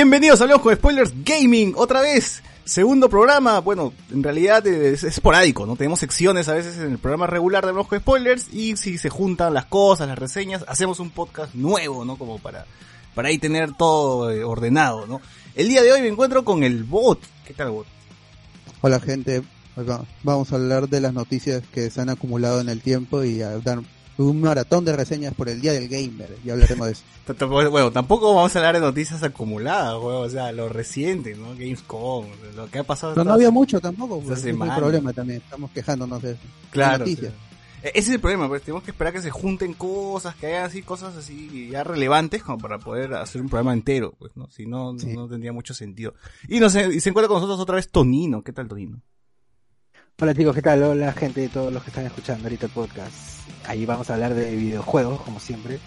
Bienvenidos a Hablemos con Spoilers Gaming, otra vez. Segundo programa, bueno, en realidad es esporádico, ¿no? Tenemos secciones a veces en el programa regular de Hablemos con Spoilers y si se juntan las cosas, las reseñas, hacemos un podcast nuevo, ¿no? Como para, para ahí tener todo eh, ordenado, ¿no? El día de hoy me encuentro con el bot. ¿Qué tal, bot? Hola, gente. Acá vamos a hablar de las noticias que se han acumulado en el tiempo y a dar un maratón de reseñas por el Día del Gamer. Y hablaremos de eso. Bueno, tampoco vamos a hablar de noticias acumuladas, o sea, lo reciente, ¿no? Gamescom, lo que ha pasado. Pero no había mucho tampoco, pues, es un problema también, estamos quejándonos de eso. Claro. Noticias. E-, ese es el problema, pues tenemos que esperar que se junten cosas, que hayan así cosas así ya relevantes como para poder hacer un programa entero, pues, ¿no? Si no, no, tendría mucho sentido. Y no sé, y se encuentra con nosotros otra vez Tonino, ¿qué tal Tonino? Hola chicos, ¿qué tal? Hola gente, todos los que están escuchando ahorita el podcast. Ahí vamos a hablar de videojuegos, como siempre.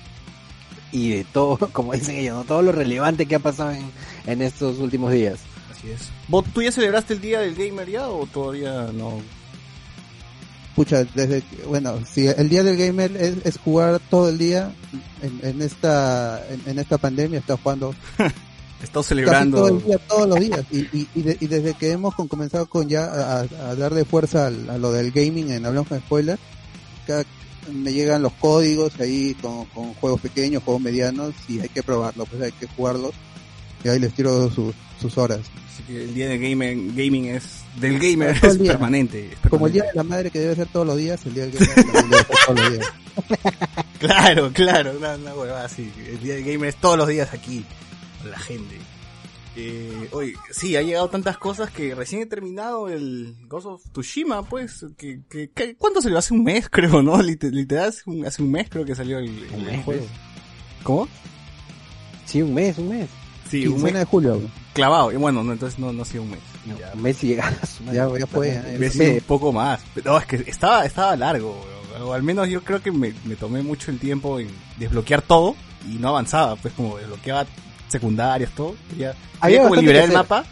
Y de todo, como dicen ellos, ¿no? todo lo relevante que ha pasado en, en estos últimos días. Así es. ¿Vos, ¿Tú ya celebraste el día del gamer ya o todavía no? Pucha, desde bueno, si el día del gamer es, jugar todo el día en, en esta en, esta pandemia, está jugando Estamos celebrando. todo el día, todos los días. Y, y, y, desde que hemos comenzado con ya a, darle fuerza a, lo del gaming en Hablamos con Spoiler, me llegan los códigos ahí con, con, juegos pequeños, juegos medianos, y hay que probarlo, pues hay que jugarlos. Y ahí les tiro sus, sus horas. Así que el día de gaming, gaming es, del gamer es permanente, Como el día de la madre que debe ser todos los días, el día del gamer debe ser todos los días. claro, claro, una, una así. El día del gamer es todos los días aquí la gente. Eh, oye, sí, ha llegado tantas cosas que recién he terminado el Ghost of Tsushima, pues, que, que, ¿cuándo salió? Hace un mes, creo, ¿no? Literal, hace un, hace un mes creo que salió el, juego. ¿Cómo? Sí, un mes, un mes. Sí, un mes de julio. Clavado, y bueno, no, entonces no, no ha sido un mes. un mes y llega Ya, ya fue. Un poco más. No, es que estaba, estaba largo, o al menos yo creo que me, me tomé mucho el tiempo en desbloquear todo y no avanzaba, pues como desbloqueaba secundarias, todo. Ya, había como liberar el mapa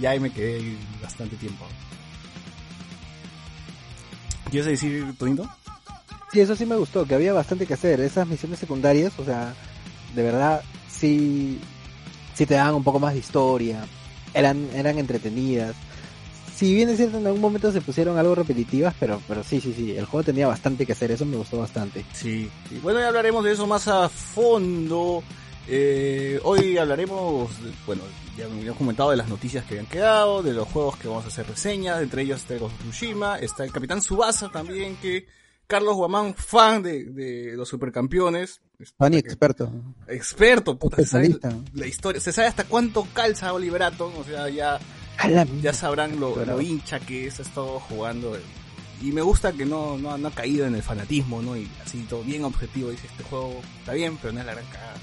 y ahí me quedé bastante tiempo. ¿Quieres decir, Tonito? Sí, eso sí me gustó, que había bastante que hacer. Esas misiones secundarias, o sea, de verdad, sí, sí te daban un poco más de historia, eran, eran entretenidas. Si bien es cierto, en algún momento se pusieron algo repetitivas, pero, pero sí, sí, sí, el juego tenía bastante que hacer, eso me gustó bastante. Sí, y bueno, ya hablaremos de eso más a fondo. Eh, hoy hablaremos, bueno, ya hemos comentado de las noticias que habían quedado, de los juegos que vamos a hacer reseñas, entre ellos está el Tsushima, está el Capitán Subasa también, que Carlos Guamán, fan de, los supercampeones. Fan y experto. Experto, puta, la historia, se sabe hasta cuánto calza Oliverato, o sea, ya, ya sabrán lo, hincha que es, ha estado jugando. Y me gusta que no, no, no ha caído en el fanatismo, ¿no? Y así todo bien objetivo, dice, este juego está bien, pero no es la gran cagada.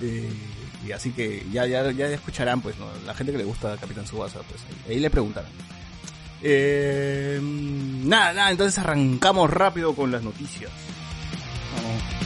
Eh, y así que ya, ya, ya escucharán, pues, la gente que le gusta Capitán Subasa, pues ahí, le preguntarán. Eh, nada, nada, entonces arrancamos rápido con las noticias. la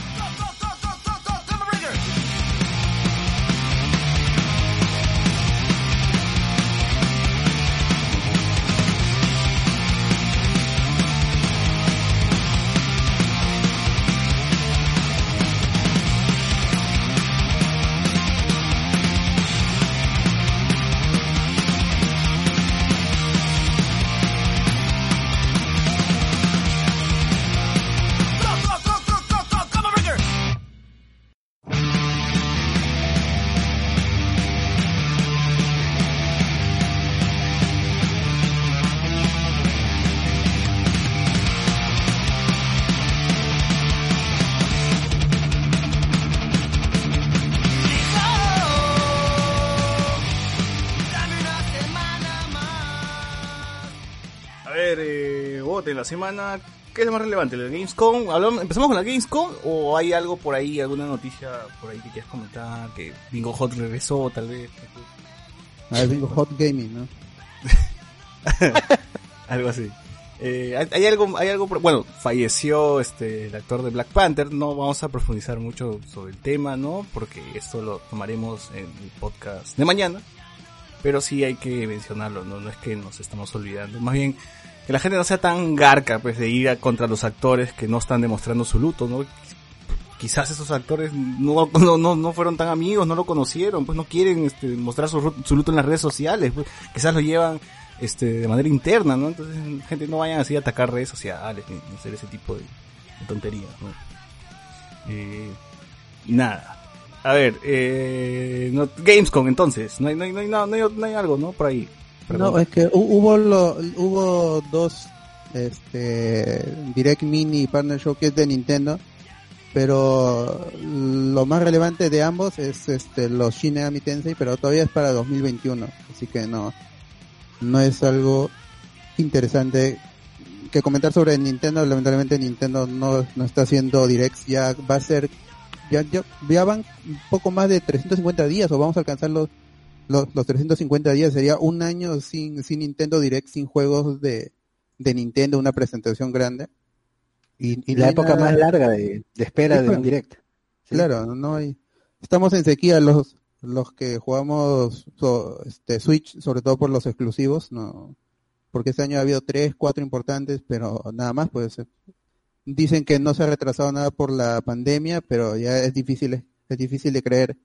semana, ¿qué es lo más relevante? ¿La Gamescom? ¿Empezamos con la Gamescom o hay algo por ahí, alguna noticia por ahí que quieras comentar? Que Bingo Hot regresó, tal vez. Ah, Bingo Hot Gaming, ¿no? algo así. Eh, hay algo, hay algo, bueno, falleció este el actor de Black Panther. No vamos a profundizar mucho sobre el tema, ¿no? Porque esto lo tomaremos en el podcast de mañana. Pero sí hay que mencionarlo, ¿no? No es que nos estamos olvidando. Más bien, la gente no sea tan garca, pues, de ir contra los actores que no están demostrando su luto, ¿no? quizás esos actores no, no, no, fueron tan amigos, no lo conocieron, pues no quieren este, mostrar su, su luto en las redes sociales, pues, quizás lo llevan este, de manera interna, ¿no? Entonces, gente, no vayan así a atacar redes sociales, ni, hacer ese tipo de, tonterías, ¿no? Eh, nada. A ver, eh, no, Gamescom entonces, no hay, no, hay, no, hay, no, hay, algo, ¿no? Por ahí. No, es que hubo, lo, hubo dos este, Direct Mini Partner Showcase de Nintendo, pero lo más relevante de ambos es este, los Shin Tensei, pero todavía es para 2021, así que no, no es algo interesante que comentar sobre Nintendo. Lamentablemente Nintendo no, no está haciendo directs, ya va a ser, ya, ya, van un poco más de 350 días o vamos a alcanzar los, los, 350 días. Sería un año sin, sin Nintendo Direct, sin juegos de, de Nintendo, una presentación grande. Y, la época más larga de, espera de un direct. Claro, no hay. Estamos en sequía los los que jugamos este Switch, sobre todo por los exclusivos, no, porque este año ha habido tres, cuatro importantes, pero nada más, pues dicen que no se ha retrasado nada por la pandemia, pero ya es difícil, es difícil de creer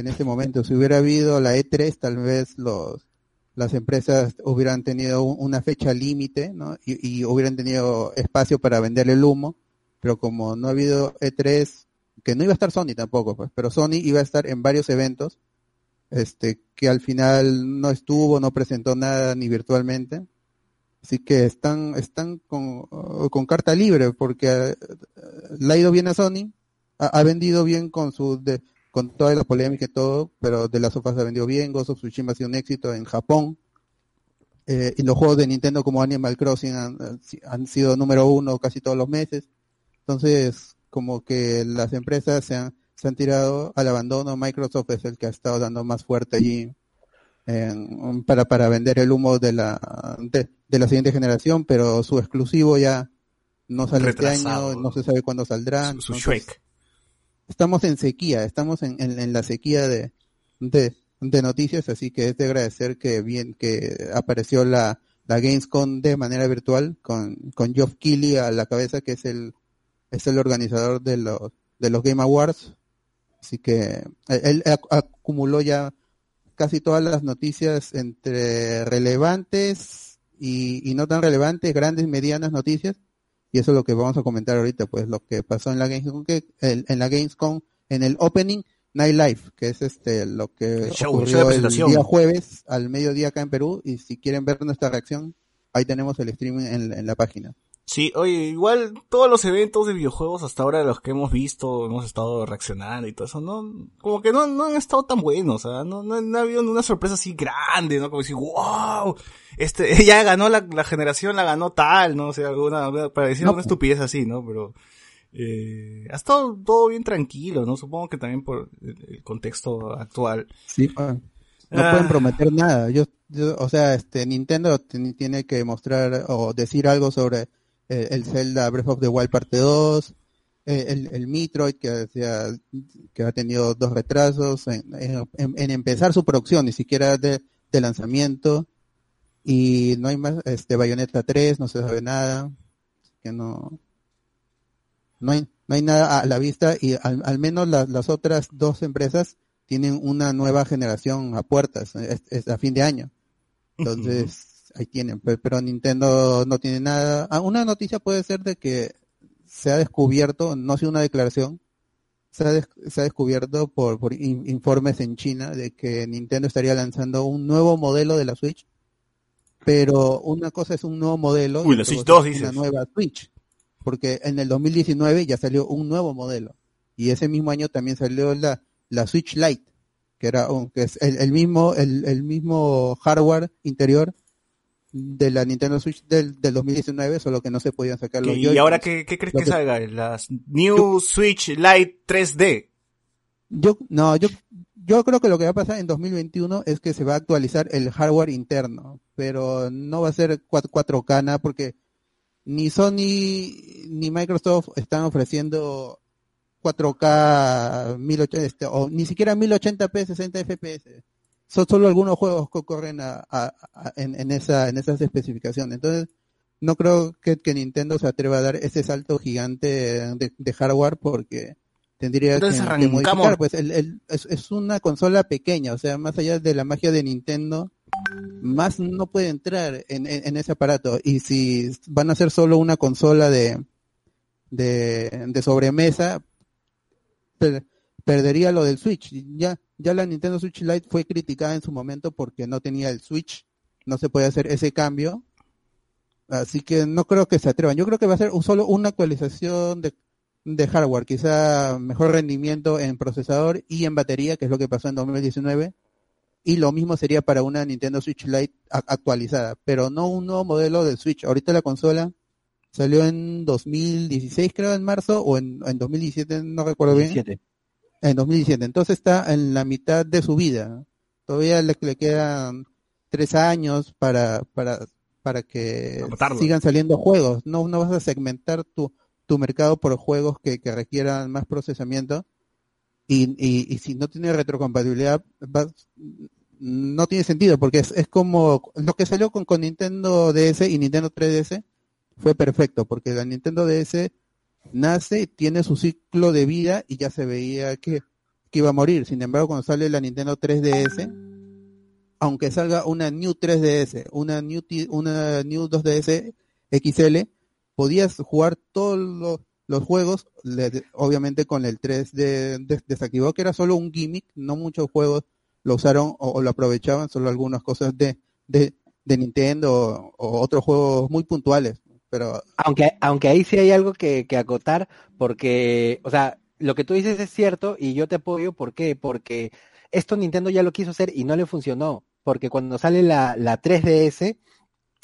en este momento. Si hubiera habido la E3, tal vez los las empresas hubieran tenido una fecha límite, ¿no? Y, hubieran tenido espacio para vender el humo, pero como no ha habido E3, que no iba a estar Sony tampoco, pues, pero Sony iba a estar en varios eventos, este, que al final no estuvo, no presentó nada ni virtualmente. Así que están, están con, carta libre porque eh, le ha ido bien a Sony, ha, vendido bien con su, de, con toda la polémica y todo, pero de las sofás ha vendido bien, Ghost of Tsushima ha sido un éxito en Japón. Eh, y los juegos de Nintendo como Animal Crossing han, han sido número uno casi todos los meses. Entonces, como que las empresas se han, se han tirado al abandono. Microsoft es el que ha estado dando más fuerte allí para, para vender el humo de la, de, la siguiente generación, pero su exclusivo ya no sale este año, no se sabe cuándo saldrá. Su, estamos en sequía, estamos en, la sequía de, de, noticias, así que es de agradecer que bien que apareció la, la Gamescom de manera virtual con, con Geoff Keighley a la cabeza, que es el es el organizador de los, de los Game Awards. Así que él, acumuló ya casi todas las noticias entre relevantes y, no tan relevantes, grandes, medianas noticias. Y eso es lo que vamos a comentar ahorita, pues lo que pasó en la Gamescom, que, en la Gamescom, en el Opening Night Live, que es este lo que ocurrió el día jueves al mediodía acá en Perú. Y si quieren ver nuestra reacción, ahí tenemos el streaming en la página. Sí, oye, igual todos los eventos de videojuegos hasta ahora de los que hemos visto, hemos estado reaccionando y todo eso, no, como que no, no han estado tan buenos, o no, no, ha habido una sorpresa así grande, ¿no? Como decir, wow, este, ya ganó la, la generación, la ganó tal, ¿no? O sea, alguna, para decir una estupidez así, ¿no? Pero, eh, ha estado todo bien tranquilo, ¿no? Supongo que también por el contexto actual. Sí, no pueden ah. prometer nada. Yo, yo, o sea, este, Nintendo tiene que mostrar o decir algo sobre eh, el Zelda Breath of the Wild parte 2, eh, el, el Metroid que, que ha tenido dos retrasos en, en, empezar su producción, ni siquiera de, de, lanzamiento, y no hay más, este Bayonetta 3, no se sabe nada, que no, no hay, no hay nada a la vista. Y al, menos las otras dos empresas tienen una nueva generación a puertas, es a fin de año. Entonces, ahí tienen, pero, Nintendo no tiene nada. Ah, una noticia puede ser de que se ha descubierto, no ha sido una declaración, se ha, se ha descubierto por, por informes en China de que Nintendo estaría lanzando un nuevo modelo de la Switch, pero una cosa es un nuevo modelo Uy, la Switch 2 dices. una nueva Switch, porque en el 2019 ya salió un nuevo modelo y ese mismo año también salió la, la Switch Lite, que era un, que es el, el mismo el, el mismo hardware interior de la Nintendo Switch del, del 2019, solo que no se podían sacar los ¿Y ahora qué, qué crees que, salga? ¿Las New Switch Lite 3D? Yo, no, yo, yo creo que lo que va a pasar en 2021 es que se va a actualizar el hardware interno, pero no va a ser 4, k porque ni Sony ni Microsoft están ofreciendo 4K 1080, este, o ni siquiera 1080p 60 FPS son solo algunos juegos que corren en, esa, en esas especificaciones. Entonces, no creo que, Nintendo se atreva a dar ese salto gigante de, hardware porque tendría que, modificar. Pues el, es, una consola pequeña, o sea, más allá de la magia de Nintendo, más no puede entrar en, ese aparato. Y si van a ser solo una consola de, de, sobremesa, perdería lo del Switch. Ya, ya la Nintendo Switch Lite fue criticada en su momento porque no tenía el Switch, no se puede hacer ese cambio. Así que no creo que se atrevan. Yo creo que va a ser solo una actualización de, de hardware, quizá mejor rendimiento en procesador y en batería, que es lo que pasó en 2019 y lo mismo sería para una Nintendo Switch Lite actualizada, pero no un nuevo modelo de Switch. Ahorita la consola salió en 2016, creo, en marzo, o en, en 2017, no recuerdo bien. En 2017. Entonces está en la mitad de su vida. Todavía le, quedan tres años para, para, para que sigan saliendo juegos. No, no vas a segmentar tu, tu mercado por juegos que, que requieran más procesamiento y, y, si no tiene retrocompatibilidad, no tiene sentido, porque es, es como lo que salió con, con Nintendo DS y Nintendo 3DS fue perfecto, porque la Nintendo DS nace, tiene su ciclo de vida y ya se veía que, que iba a morir. Sin embargo, cuando sale la Nintendo 3DS, aunque salga una New 3DS, una New, una New 2DS XL, podías jugar todos los los juegos, obviamente con el 3 de, desactivado, que era solo un gimmick, no muchos juegos lo usaron o, lo aprovechaban, solo algunas cosas de, de, Nintendo o, otros juegos muy puntuales. Pero... Aunque, aunque ahí sí hay algo que, que acotar, porque, o sea, lo que tú dices es cierto y yo te apoyo, ¿por qué? Porque esto Nintendo ya lo quiso hacer y no le funcionó, porque cuando sale la, la 3DS,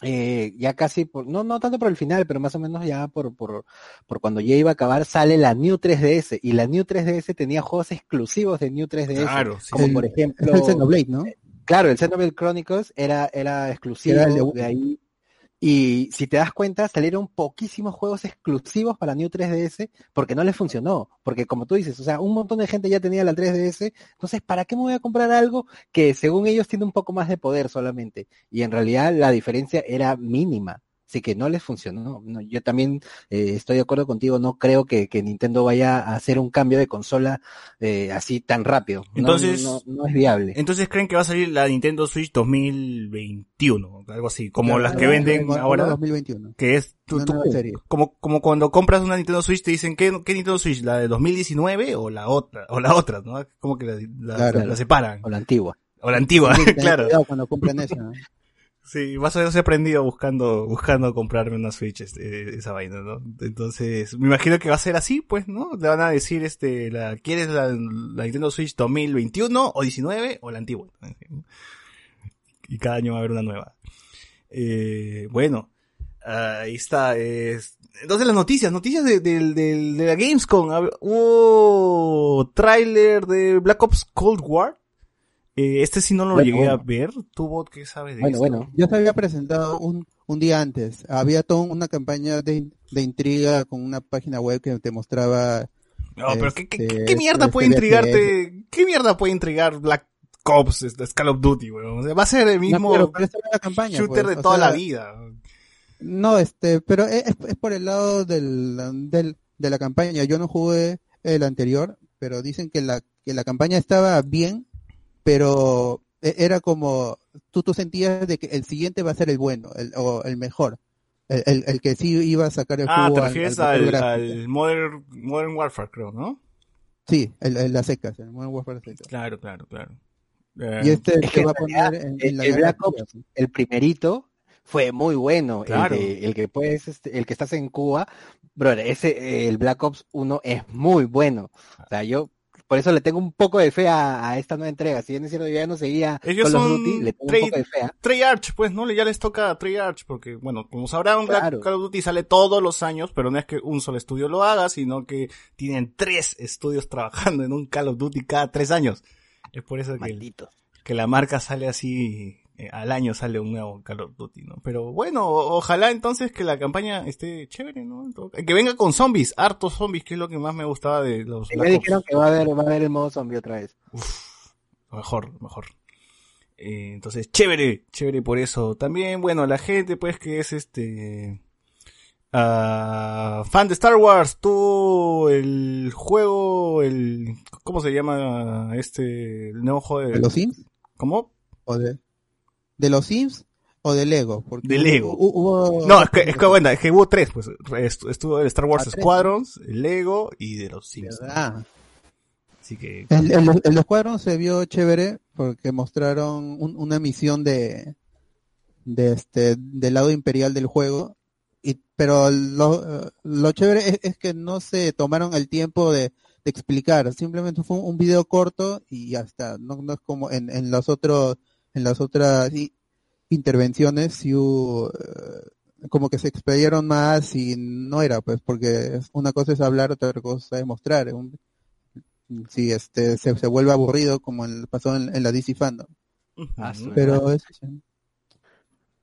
eh, ya casi, por, no, no tanto por el final, pero más o menos ya por, por, por cuando ya iba a acabar, sale la New 3DS. Y la New 3DS tenía juegos exclusivos de New 3DS. Claro, Como por ejemplo. El Xenoblade, ¿no? Claro, el Xenoblade Chronicles era, era exclusivo de ahí. Y si te das cuenta, salieron poquísimos juegos exclusivos para New 3DS porque no les funcionó. Porque como tú dices, o sea, un montón de gente ya tenía la 3DS. Entonces, ¿para qué me voy a comprar algo que según ellos tiene un poco más de poder solamente? Y en realidad la diferencia era mínima. Así que no les funcionó. No, yo también eh, estoy de acuerdo contigo, no creo que, Nintendo vaya a hacer un cambio de consola eh, así tan rápido. Entonces, no, es viable. Entonces creen que va a salir la Nintendo Switch 2021, algo así, como las que venden ahora. 2021. Que es como, como cuando compras una Nintendo Switch te dicen, ¿qué, qué Nintendo Switch? ¿La de 2019 o la otra? O la otra, ¿no? Como que la, la, separan. O la antigua. O la antigua, claro. Cuando compren esa. Sí, vas a ser prendido buscando, buscando comprarme una Switch, este, esa vaina, ¿no? Entonces, me imagino que va a ser así, pues, ¿no? Le van a decir, este, la, ¿quieres la, Nintendo Switch 2021 o 19 o la antigua? Y cada año va a haber una nueva. Eh, bueno, ahí está. entonces las noticias, noticias de, de, de, la Gamescom. Hubo tráiler de Black Ops Cold War. Eh, este sí no lo llegué a ver. ¿Tú, qué sabes de bueno, Bueno, ya se había presentado un, un día antes. Había toda una campaña de, de intriga con una página web que te mostraba... No, pero ¿qué, qué, este, mierda puede intrigarte? ¿Qué mierda puede intrigar Black Ops, este, Call of Duty, weón? O sea, va a ser el mismo shooter de pues, toda la vida. No, este, pero es, es por el lado del, del, de la campaña. Yo no jugué el anterior, pero dicen que la, que la campaña estaba bien, pero e, era como, tú, tú sentías de que el siguiente va a ser el bueno, el, o el mejor. El, el, que sí iba a sacar el ah, juego. Ah, te refieres al, al, Modern, Modern Warfare, creo, ¿no? Sí, el, el las secas, el Modern Warfare secas. Claro, claro, claro. y este es que va a poner en, la el Black Ops, el primerito, fue muy bueno. Claro. El, el, que puedes, este, el que estás en Cuba, brother, ese, el Black Ops 1 es muy bueno. O sea, yo por eso le tengo un poco de fe a, esta nueva entrega. Si bien es cierto, yo ya no seguía Ellos son Duty, le tengo un poco de fe. ¿ah? Treyarch, pues, ¿no? Ya les toca a Treyarch, porque, bueno, como sabrán, Call of Duty sale todos los años, pero no es que un solo estudio lo haga, sino que tienen tres estudios trabajando en un Call of Duty cada tres años. Es por eso que, que la marca sale así al año sale un nuevo Call of Duty, ¿no? Pero bueno, ojalá entonces que la campaña esté chévere, ¿no? Que venga con zombies, hartos zombies, que es lo que más me gustaba de los... Me dijeron que va a haber, va a haber el modo zombie otra vez. mejor, mejor. Eh, entonces, chévere, chévere por eso. También, bueno, la gente, pues, que es este... Uh, fan de Star Wars, tú el juego, el ¿cómo se llama este el nuevo juego de, los Sims? ¿Cómo? O de de los Sims o de Lego, porque de Lego. Hubo, no, es que, es que bueno, es que hubo tres, pues estuvo el Star Wars Squadrons, el Lego y de los Sims. Así que el, el, el Squadrons se vio chévere porque mostraron una misión de de este del lado imperial del juego pero lo, lo chévere es, que no se tomaron el tiempo de, explicar, simplemente fue un, video corto y ya está, no, no es como en, en los otros, en las otras intervenciones, si eh, como que se expedieron más y no era, pues, porque una cosa es hablar, otra cosa es mostrar. si este se, se vuelve aburrido como el, pasó en, la DC Fandom. Ah, pero es,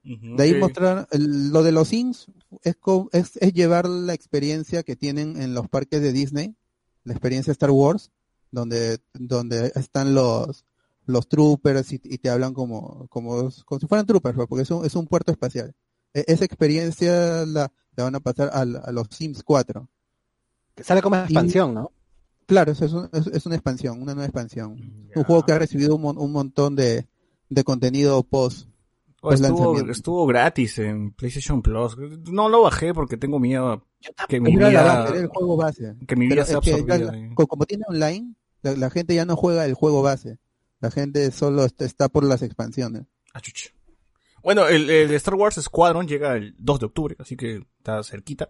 de ahí mostrar lo de los Sims es, es, llevar la experiencia que tienen en los parques de Disney, la experiencia Star Wars, donde, donde están los, los troopers y, te hablan como, como, como si fueran troopers, pues, porque es un, es un puerto espacial. E, esa experiencia la, la, van a pasar a, los Sims 4. Que sale como expansión, ¿no? Claro, es, es, una expansión, una nueva expansión. Un juego que ha recibido un, un montón de, de contenido post estuvo, estuvo, gratis en PlayStation Plus. No lo bajé porque tengo miedo que mi vida, el juego base. Que mi vida sea absorbida. como tiene online, la, gente ya no juega el juego base. La gente solo está, por las expansiones. Ah, bueno, el, Star Wars Squadron llega el 2 de octubre, así que está cerquita.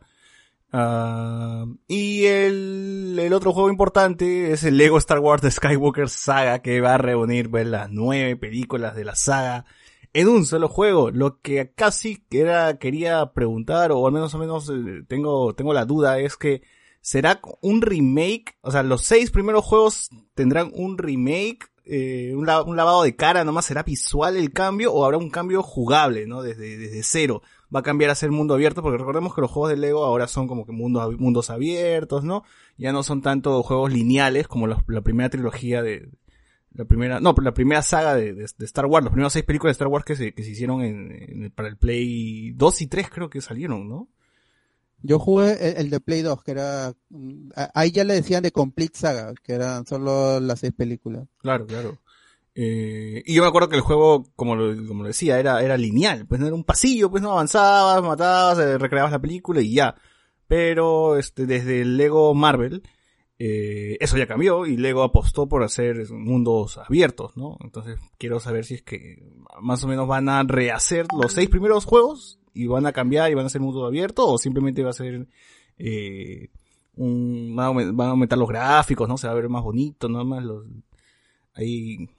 Ah, y el, otro juego importante es el Lego Star Wars de Skywalker Saga, que va a reunir pues, las nueve películas de la saga en un solo juego. Lo que casi era, quería preguntar, o al menos o menos eh, tengo, tengo la duda, es que será un remake, o sea, los seis primeros juegos tendrán un remake, eh, un, lavado de cara, nomás será visual el cambio, o habrá un cambio jugable, ¿no? Desde, desde cero. Va a cambiar a ser mundo abierto, porque recordemos que los juegos de Lego ahora son como que mundos, mundos abiertos, ¿no? Ya no son tanto juegos lineales como la primera trilogía de, la primera, no, la primera saga de, Star Wars, las primeras seis películas de Star Wars que se, que se hicieron en, para el Play 2 y 3 creo que salieron, ¿no? Yo jugué el, de Play 2, que era, ahí ya le decían de Complete Saga, que eran solo las seis películas. Claro, claro. Eh, y yo me acuerdo que el juego, como lo, como lo decía, era, era lineal, pues no era un pasillo, pues no avanzabas, matabas, eh, recreabas la película y ya. Pero, este, desde el Lego Marvel, eh, eso ya cambió y Lego apostó por hacer mundos abiertos, ¿no? Entonces quiero saber si es que más o menos van a rehacer los seis primeros juegos y van a cambiar y van a ser mundos abiertos o simplemente va a ser eh, un, van, a aumentar los gráficos, ¿no? Se va a ver más bonito, ¿no? Más los, ahí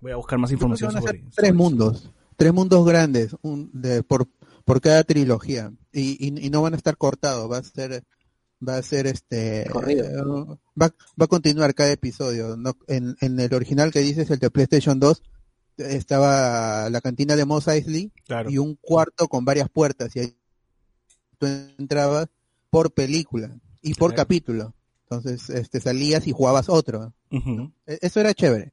voy a buscar más información sobre, tres mundos, tres mundos grandes, un, de, por, por cada trilogía y, y, y no van a estar cortados, va a ser va a ser este va, va, a continuar cada episodio ¿no? en, en, el original que dices el de PlayStation 2 estaba la cantina de Mos Eisley y un cuarto con varias puertas y ahí tú entrabas por película y por capítulo entonces este salías y jugabas otro e, eso era chévere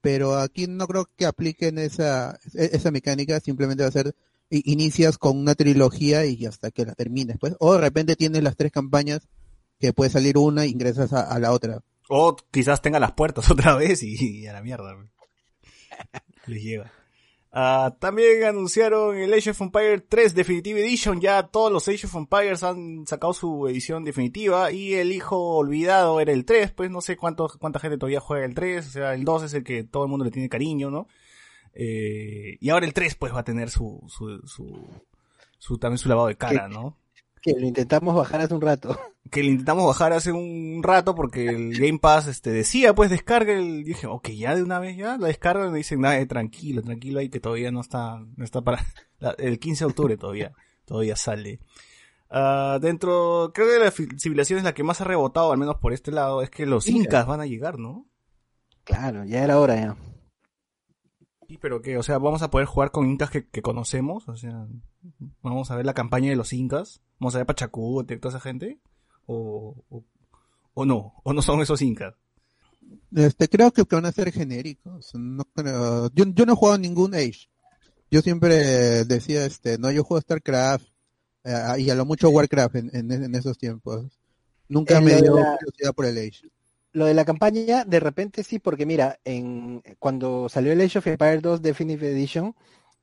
pero aquí no creo que apliquen esa e, esa mecánica simplemente va a ser inicias con una trilogía y hasta que la termines, pues. O de repente tienes las tres campañas que puede salir una e ingresas a, la otra. O quizás tenga las puertas otra vez y, a la mierda. Les lleva. Ah, también anunciaron el Age of Empires 3 Definitive Edition. Ya todos los Age of Empires han sacado su edición definitiva. Y el hijo olvidado era el 3. Pues no sé cuánto, cuánta gente todavía juega el 3. O sea, el 2 es el que todo el mundo le tiene cariño, ¿no? Eh, y ahora el 3 pues va a tener su, su, su, también su lavado de cara, ¿no? Que lo intentamos bajar hace un rato. Que lo intentamos bajar hace un rato porque el Game Pass este decía pues descarga el, dije, ok, ya de una vez ya la descarga y dicen, nada, tranquilo, tranquilo ahí que todavía no está, no está para, el 15 de octubre todavía, todavía sale. Uh, dentro, creo que la civilización es la que más ha rebotado, al menos por este lado, es que los incas van a llegar, ¿no? Claro, ya era hora ya. Sí, pero que, o sea, vamos a poder jugar con incas que, conocemos, o sea, vamos a ver la campaña de los incas, vamos a ver Pachacú, toda esa gente, o, o, no, o no son esos incas. Este, creo que van a ser genéricos. No Yo, yo no he jugado ningún Age. Yo siempre decía, este, no, yo juego StarCraft eh, y a lo mucho Warcraft en, esos tiempos. Nunca me dio curiosidad por el Age. Lo de la campaña, de repente sí, porque mira, en cuando salió el Age of Empires 2 Definitive Edition,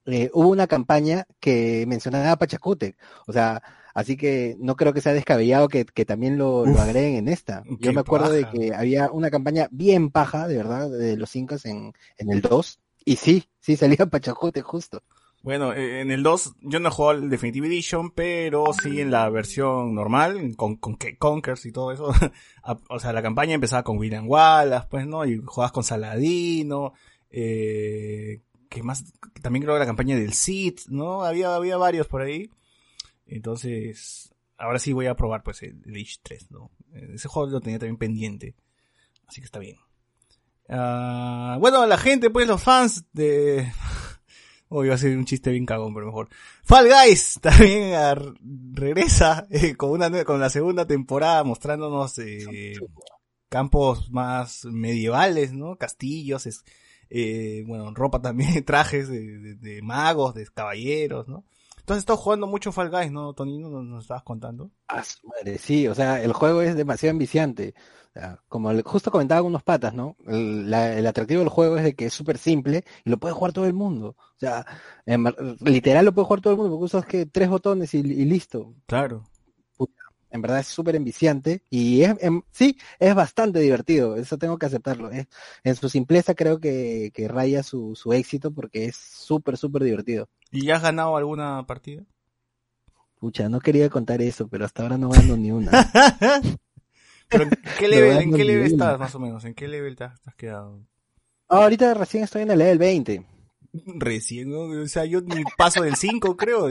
eh, hubo una campaña que mencionaba a Pachacutec. O sea, así que no creo que sea descabellado que, también lo, agreguen en esta. Yo me acuerdo de que había una campaña bien paja, de verdad, de los incas en, en el 2. Y sí, sí salía Pachacutec justo. Bueno, eh, en el 2 yo no he jugado el Definitive Edition, pero sí en la versión normal, con, con Conkers y todo eso. o sea, la campaña empezaba con William Wallace, pues, ¿no? Y jugabas con Saladino, eh, que más, también creo que la campaña del Cid, ¿no? Había, había varios por ahí. Entonces, ahora sí voy a probar, pues, el, Age 3, ¿no? Eh, ese juego lo tenía también pendiente. Así que está bien. Uh, bueno, la gente, pues, los fans de... O iba a ser un chiste bien cagón, pero mejor. Fall Guys también regresa eh, con una con la segunda temporada mostrándonos eh, campos más medievales, ¿no? Castillos, es, eh, bueno, ropa también, trajes de, magos, de caballeros, ¿no? Entonces estás jugando mucho Fall Guys, ¿no, Tonino? Nos, nos estabas contando. Ah, madre, sí, o sea, el juego es demasiado ambiciante como justo comentaba unos patas, ¿no? El, atractivo del juego es de que es súper simple y lo puede jugar todo el mundo. O sea, literal lo puede jugar todo el mundo porque usas que tres botones y, listo. Claro. En verdad es súper enviciante y es, em, sí, es bastante divertido, eso tengo que aceptarlo. en su simpleza creo que, raya su, su éxito porque es súper, súper divertido. ¿Y ya has ganado alguna partida? Pucha, no quería contar eso, pero hasta ahora no gano ni una. Pero, ¿en qué level, ¿en qué level estás más o menos? ¿En qué level te has, quedado? Ah, ahorita recién estoy en el level 20. Recién, ¿no? O sea, yo ni paso del 5, creo.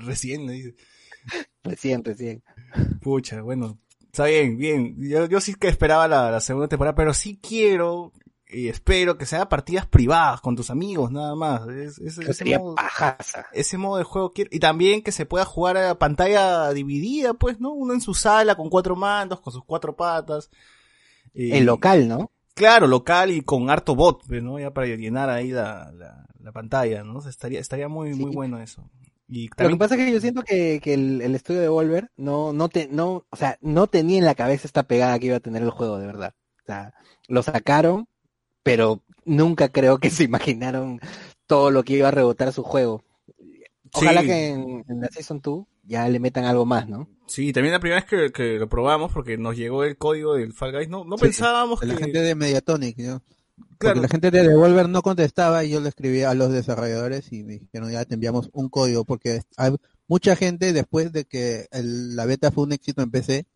recién. Recién, recién. Pucha, bueno. Está bien, bien. Yo, yo sí que esperaba la, la segunda temporada, pero sí quiero y espero que sea partidas privadas con tus amigos, nada más. Es, ese, modo, ese modo de juego quiero. Y también que se pueda jugar a pantalla dividida, pues, ¿no? Uno en su sala con cuatro mandos, con sus cuatro patas. el local, ¿no? Claro, local y con harto bot, pues, ¿no? Ya para llenar ahí la, la, pantalla, ¿no? estaría, estaría muy, muy bueno eso. Y Lo que pasa es que yo siento que, que el, estudio de Volver no, no te, no, o sea, no tenía en la cabeza esta pegada que iba a tener el juego, de verdad. O sea, lo sacaron, pero nunca creo que se imaginaron todo lo que iba a rebotar su juego. Ojalá que en, la Season 2 ya le metan algo más, ¿no? Sí, también la primera vez que, lo probamos, porque nos llegó el código del Fall Guys, no, no pensábamos que... La gente de Mediatonic, ¿no? Claro. Porque la gente de Devolver no contestaba y yo le escribí a los desarrolladores y me dijeron ya te enviamos un código porque hay mucha gente después de que la beta fue un éxito en PC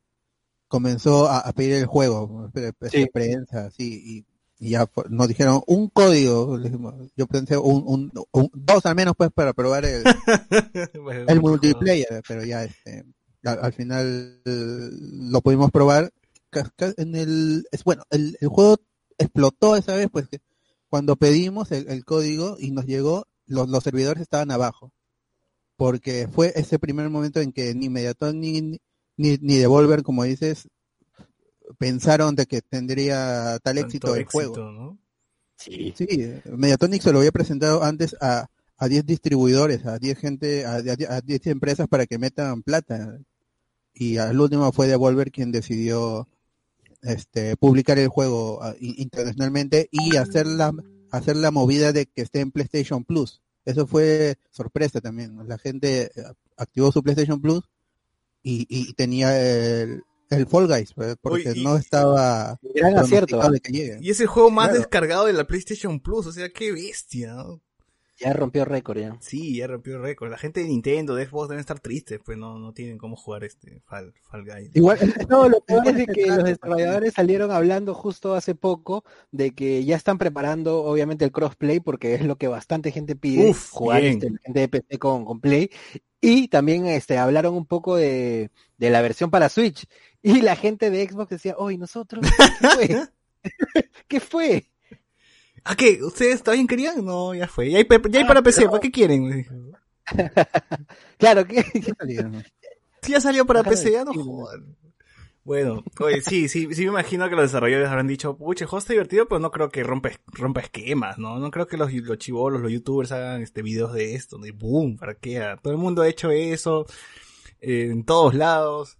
comenzó a, pedir el juego, sí. prensa, sí, y y ya nos dijeron un código, yo pensé un, un, dos al menos pues para probar el, el multiplayer, pero ya este, al, final lo pudimos probar en el es bueno el, el, juego explotó esa vez pues cuando pedimos el, código y nos llegó los, los servidores estaban abajo porque fue ese primer momento en que ni Mediaton ni, ni, ni Devolver como dices pensaron de que tendría tal éxito el juego. Sí. sí, Mediatonic se lo había presentado antes a, a 10 distribuidores, a 10 gente, a, a 10 empresas para que metan plata. Y al último fue Devolver quien decidió este publicar el juego ah, internacionalmente y hacer la, hacer la movida de que esté en PlayStation Plus. Eso fue sorpresa también. La gente eh, activó su PlayStation Plus y, y tenía el, el Fall Guys, porque no estaba gran acierto Y es el juego más descargado de la PlayStation Plus, o sea, qué bestia, Ya rompió récord ya. Sí, ya rompió récord. La gente de Nintendo, de Xbox deben estar tristes, pues no, no tienen cómo jugar este Fall, Guys. Igual, no, lo peor es que los desarrolladores salieron hablando justo hace poco de que ya están preparando obviamente el crossplay porque es lo que bastante gente pide, jugar este, gente de PC con, con Play. Y también este hablaron un poco de, de la versión para Switch y la gente de Xbox decía, oye, nosotros, ¿qué fue? ¿Qué fue? ¿A qué? ¿Ustedes todavía querían? No, ya fue. Ya hay, ya hay para PC, ¿para qué quieren? claro, ¿qué? Si ya salió para PC, ya no Bueno, oye, sí, sí, sí me imagino que los desarrolladores habrán dicho, pucha, el juego está divertido, pero no creo que rompa, rompa esquemas, ¿no? No creo que los, los chivolos, los youtubers hagan este videos de esto, de boom, ¿para qué? Todo el mundo ha hecho eso en todos lados.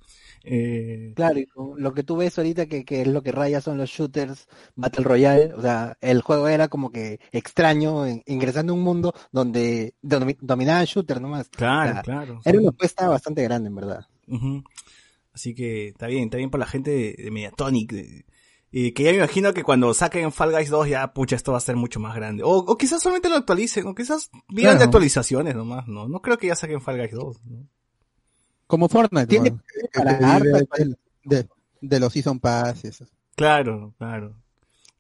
Eh... Claro, y lo que tú ves ahorita que, que, es lo que raya son los shooters Battle Royale, o sea, el juego era como que extraño, ingresando a un mundo donde, dominaba el shooter nomás. Claro, claro. Era una apuesta bastante grande, en verdad. Así que está bien, está bien por la gente de, de Mediatonic, y que ya me imagino que cuando saquen Fall Guys 2 ya, pucha, esto va a ser mucho más grande. O, o quizás solamente lo actualicen, o quizás vivan de actualizaciones nomás, ¿no? No creo que ya saquen Fall Guys 2, ¿no? Como Fortnite, Tiene de, de, los Season Pass y eso. Claro, claro.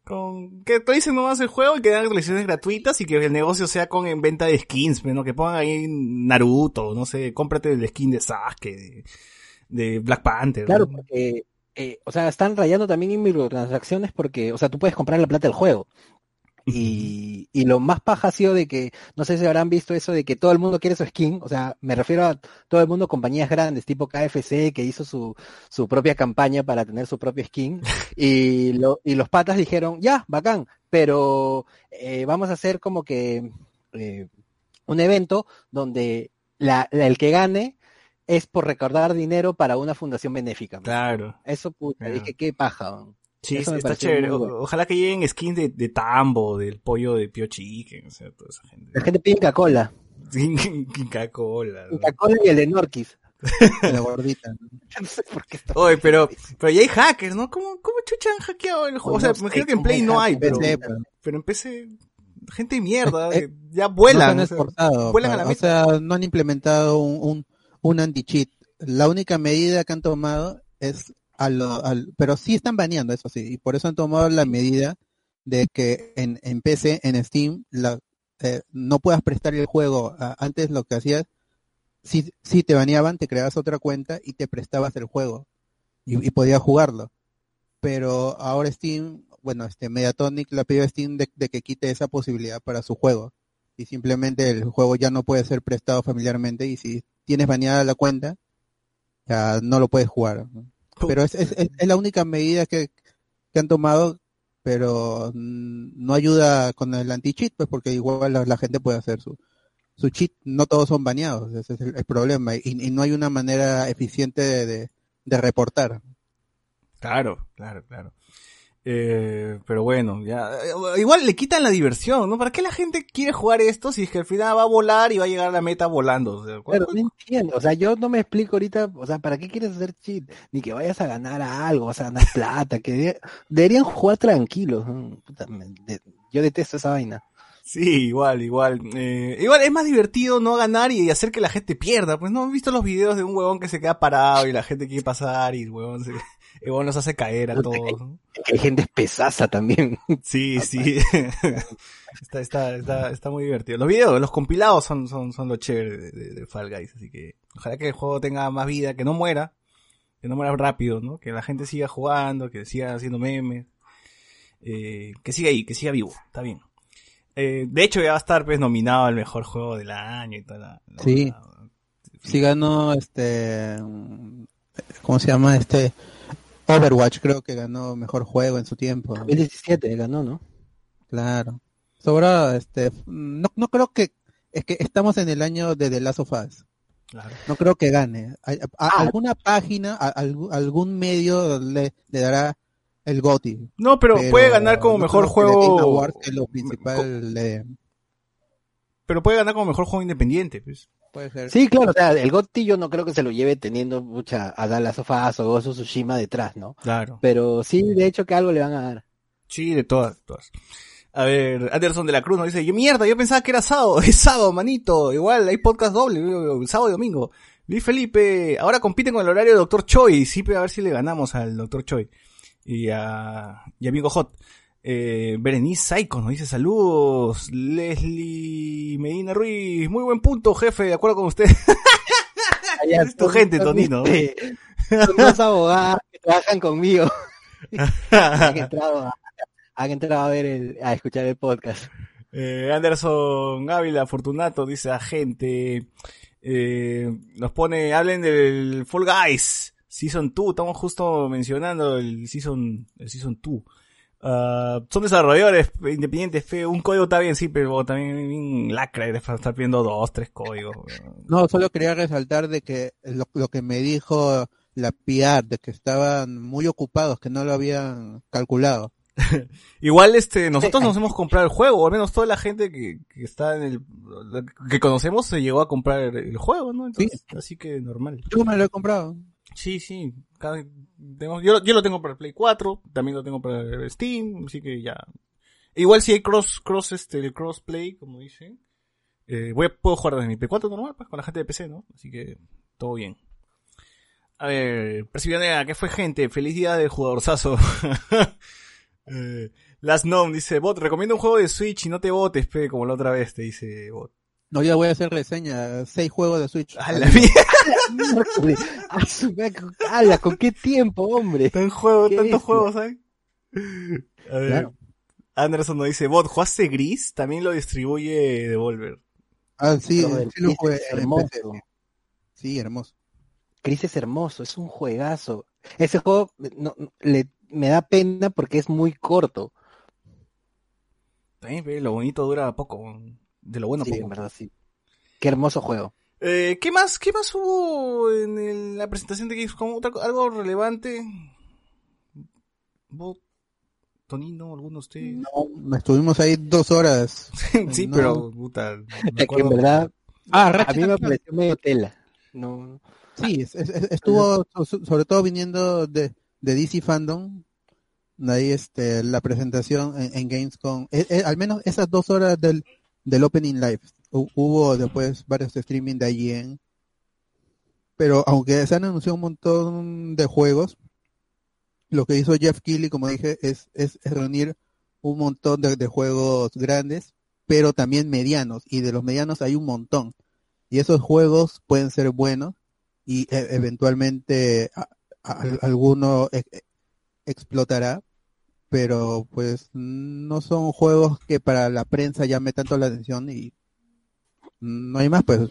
Con que actualicen nomás el juego y que den actualizaciones gratuitas y que el negocio sea con en venta de skins, ¿no? Que pongan ahí Naruto, no sé, cómprate el skin de Sasuke, de, de Black Panther. Claro, porque eh, o sea, están rayando también en microtransacciones porque, o sea, tú puedes comprar la plata del juego. Y, y, lo más paja ha sido de que, no sé si habrán visto eso de que todo el mundo quiere su skin, o sea, me refiero a todo el mundo, compañías grandes, tipo KFC, que hizo su, su propia campaña para tener su propio skin, y, lo, y los patas dijeron, ya, bacán, pero eh, vamos a hacer como que eh, un evento donde la, el que gane es por recordar dinero para una fundación benéfica. Claro. Eso, puta, dije, qué paja. Sí, está chévere. ojalá que lleguen skins de, de, Tambo, del pollo de Pio Chicken, o sea, toda esa gente. La gente pide Coca-Cola. Coca-Cola. Coca-Cola y el de Norquis. La gordita. no sé por qué está Oye, pero, pero ya hay hackers, ¿no? ¿Cómo, cómo chucha han hackeado el juego? O sea, me imagino que en Play no hay, pero, pero en PC, gente de mierda, eh, ya vuelan. No han exportado. Vuelan a la mesa. O sea, no han implementado un, un un anti-cheat. La única medida que han tomado es al, pero sí están baneando, eso sí, y por eso han tomado la medida de que en, en PC, en Steam, la, eh, no puedas prestar el juego. antes lo que hacías, si, si te baneaban, te creabas otra cuenta y te prestabas el juego y, podías jugarlo. Pero ahora Steam, bueno, este Mediatonic la pidió a Steam de, que quite esa posibilidad para su juego. Y simplemente el juego ya no puede ser prestado familiarmente y si tienes baneada la cuenta, ya no lo puedes jugar. Pero es, es, es, la única medida que, que, han tomado, pero no ayuda con el anti-cheat, pues porque igual la, gente puede hacer su, su cheat, no todos son baneados, ese es el, problema, y, y, no hay una manera eficiente de, de reportar. Claro, claro, claro. Eh, pero bueno, ya. Eh, igual le quitan la diversión, ¿no? ¿Para qué la gente quiere jugar esto si es que al final va a volar y va a llegar a la meta volando? pero no entiendo, o sea, yo no me explico ahorita, o sea, ¿para qué quieres hacer cheat? Ni que vayas a ganar algo, o sea, ganar plata, que deberían jugar tranquilos. yo detesto esa vaina. Sí, igual, igual. Eh, igual es más divertido no ganar y hacer que la gente pierda. Pues no he visto los videos de un huevón que se queda parado y la gente quiere pasar y el huevón se... Y bueno, nos hace caer a todos. Hay, gente pesaza también. Sí, sí. está, está, está, está muy divertido. Los videos, los compilados son, son, son lo chévere de, Fall Guys. Así que ojalá que el juego tenga más vida, que no muera. Que no muera rápido, ¿no? Que la gente siga jugando, que siga haciendo memes. Eh, que siga ahí, que siga vivo. Está bien. Eh, de hecho, ya va a estar pues nominado al mejor juego del año y toda sí. Sí ganó este... ¿Cómo se llama este? Overwatch creo que ganó mejor juego en su tiempo. 2017 ganó, ¿no? Claro. Sobra, este, no, no creo que, es que estamos en el año de The Last of Us. Claro. No creo que gane. Ah. alguna página, algún medio le, le dará el GOTI. No, pero, puede ganar como mejor juego. lo principal de... Pero puede ganar como mejor juego independiente, pues. Sí, claro, o sea, el Gotti yo no creo que se lo lleve teniendo mucha a dar las sofás o Gozo Tsushima detrás, ¿no? Claro. Pero sí, de hecho que algo le van a dar. Sí, de todas, todas. A ver, Anderson de la Cruz nos dice, yo mierda, yo pensaba que era sábado, es sábado, manito, igual hay podcast doble, sábado y domingo. Luis Felipe, ahora compiten con el horario del Doctor Choi, sí, a ver si le ganamos al Doctor Choi. Y a, y Amigo Hot. Eh, Berenice Saiko nos dice saludos. Leslie Medina Ruiz, muy buen punto, jefe, de acuerdo con usted. es tu gente, Tonino. Son dos abogados que trabajan conmigo. han, entrado a, entrado a ver el, a escuchar el podcast. Eh, Anderson Ávila Fortunato dice a gente, eh, nos pone, hablen del Fall Guys Season 2, estamos justo mencionando el Season, el Season 2. Uh, son desarrolladores independientes, Un código está bien, sí, pero también lacra de estar pidiendo dos, tres códigos. No, solo quería resaltar de que lo, que me dijo la PR, de que estaban muy ocupados, que no lo habían calculado. Igual este, nosotros nos hemos comprado el juego, al menos toda la gente que, está en el, que conocemos se llegó a comprar el, juego, ¿no? Entonces, así que normal. Yo me lo he comprado. Sí, sí. yo, yo lo tengo para el Play 4, también lo tengo para el Steam, así que ya. Igual si hay cross, cross, este, el crossplay, como dicen, eh, voy puedo jugar desde mi Play 4 normal, pues, con la gente de PC, ¿no? Así que, todo bien. A ver, Percibionera, ¿qué fue gente? Feliz día de jugadorzazo. eh, Last Gnome dice, bot, recomiendo un juego de Switch y no te votes, pe, como la otra vez, te dice bot. No, ya voy a hacer reseña. Seis juegos de Switch. A la mierda. ¡Hala! ¿Con qué tiempo, hombre? Tan juego, tantos juegos, ¿sabes? A ver. Anderson nos dice, bot, ¿jugaste Gris? También lo distribuye Devolver. Ah, sí, sí lo jugué. Hermoso. Sí, hermoso. Gris es hermoso, es un juegazo. Ese juego no, le, me da pena porque es muy corto. También, lo bonito dura poco de lo bueno sí, en verdad, sí. Qué hermoso juego. Eh, ¿Qué más, qué más hubo en la presentación de Gamescom? ¿Algo relevante? ¿Vos, Tonino, alguno de ustedes? No, estuvimos ahí dos horas. sí, pero, puta. que en verdad, ah, a mí me pareció medio tela. No. Sí, estuvo sobre todo viniendo de, de DC Fandom, ahí este la presentación en, Gamescom, eh, eh, al menos esas dos horas del, del Opening Live. Hubo después varios streaming de allí Pero aunque se han anunciado un montón de juegos, lo que hizo Jeff Keighley, como dije, es, es, reunir un montón de, juegos grandes, pero también medianos. Y de los medianos hay un montón. Y esos juegos pueden ser buenos y e, eventualmente alguno e, e, explotará, pero pues no son juegos que para la prensa llame tanto la atención y no hay más pues.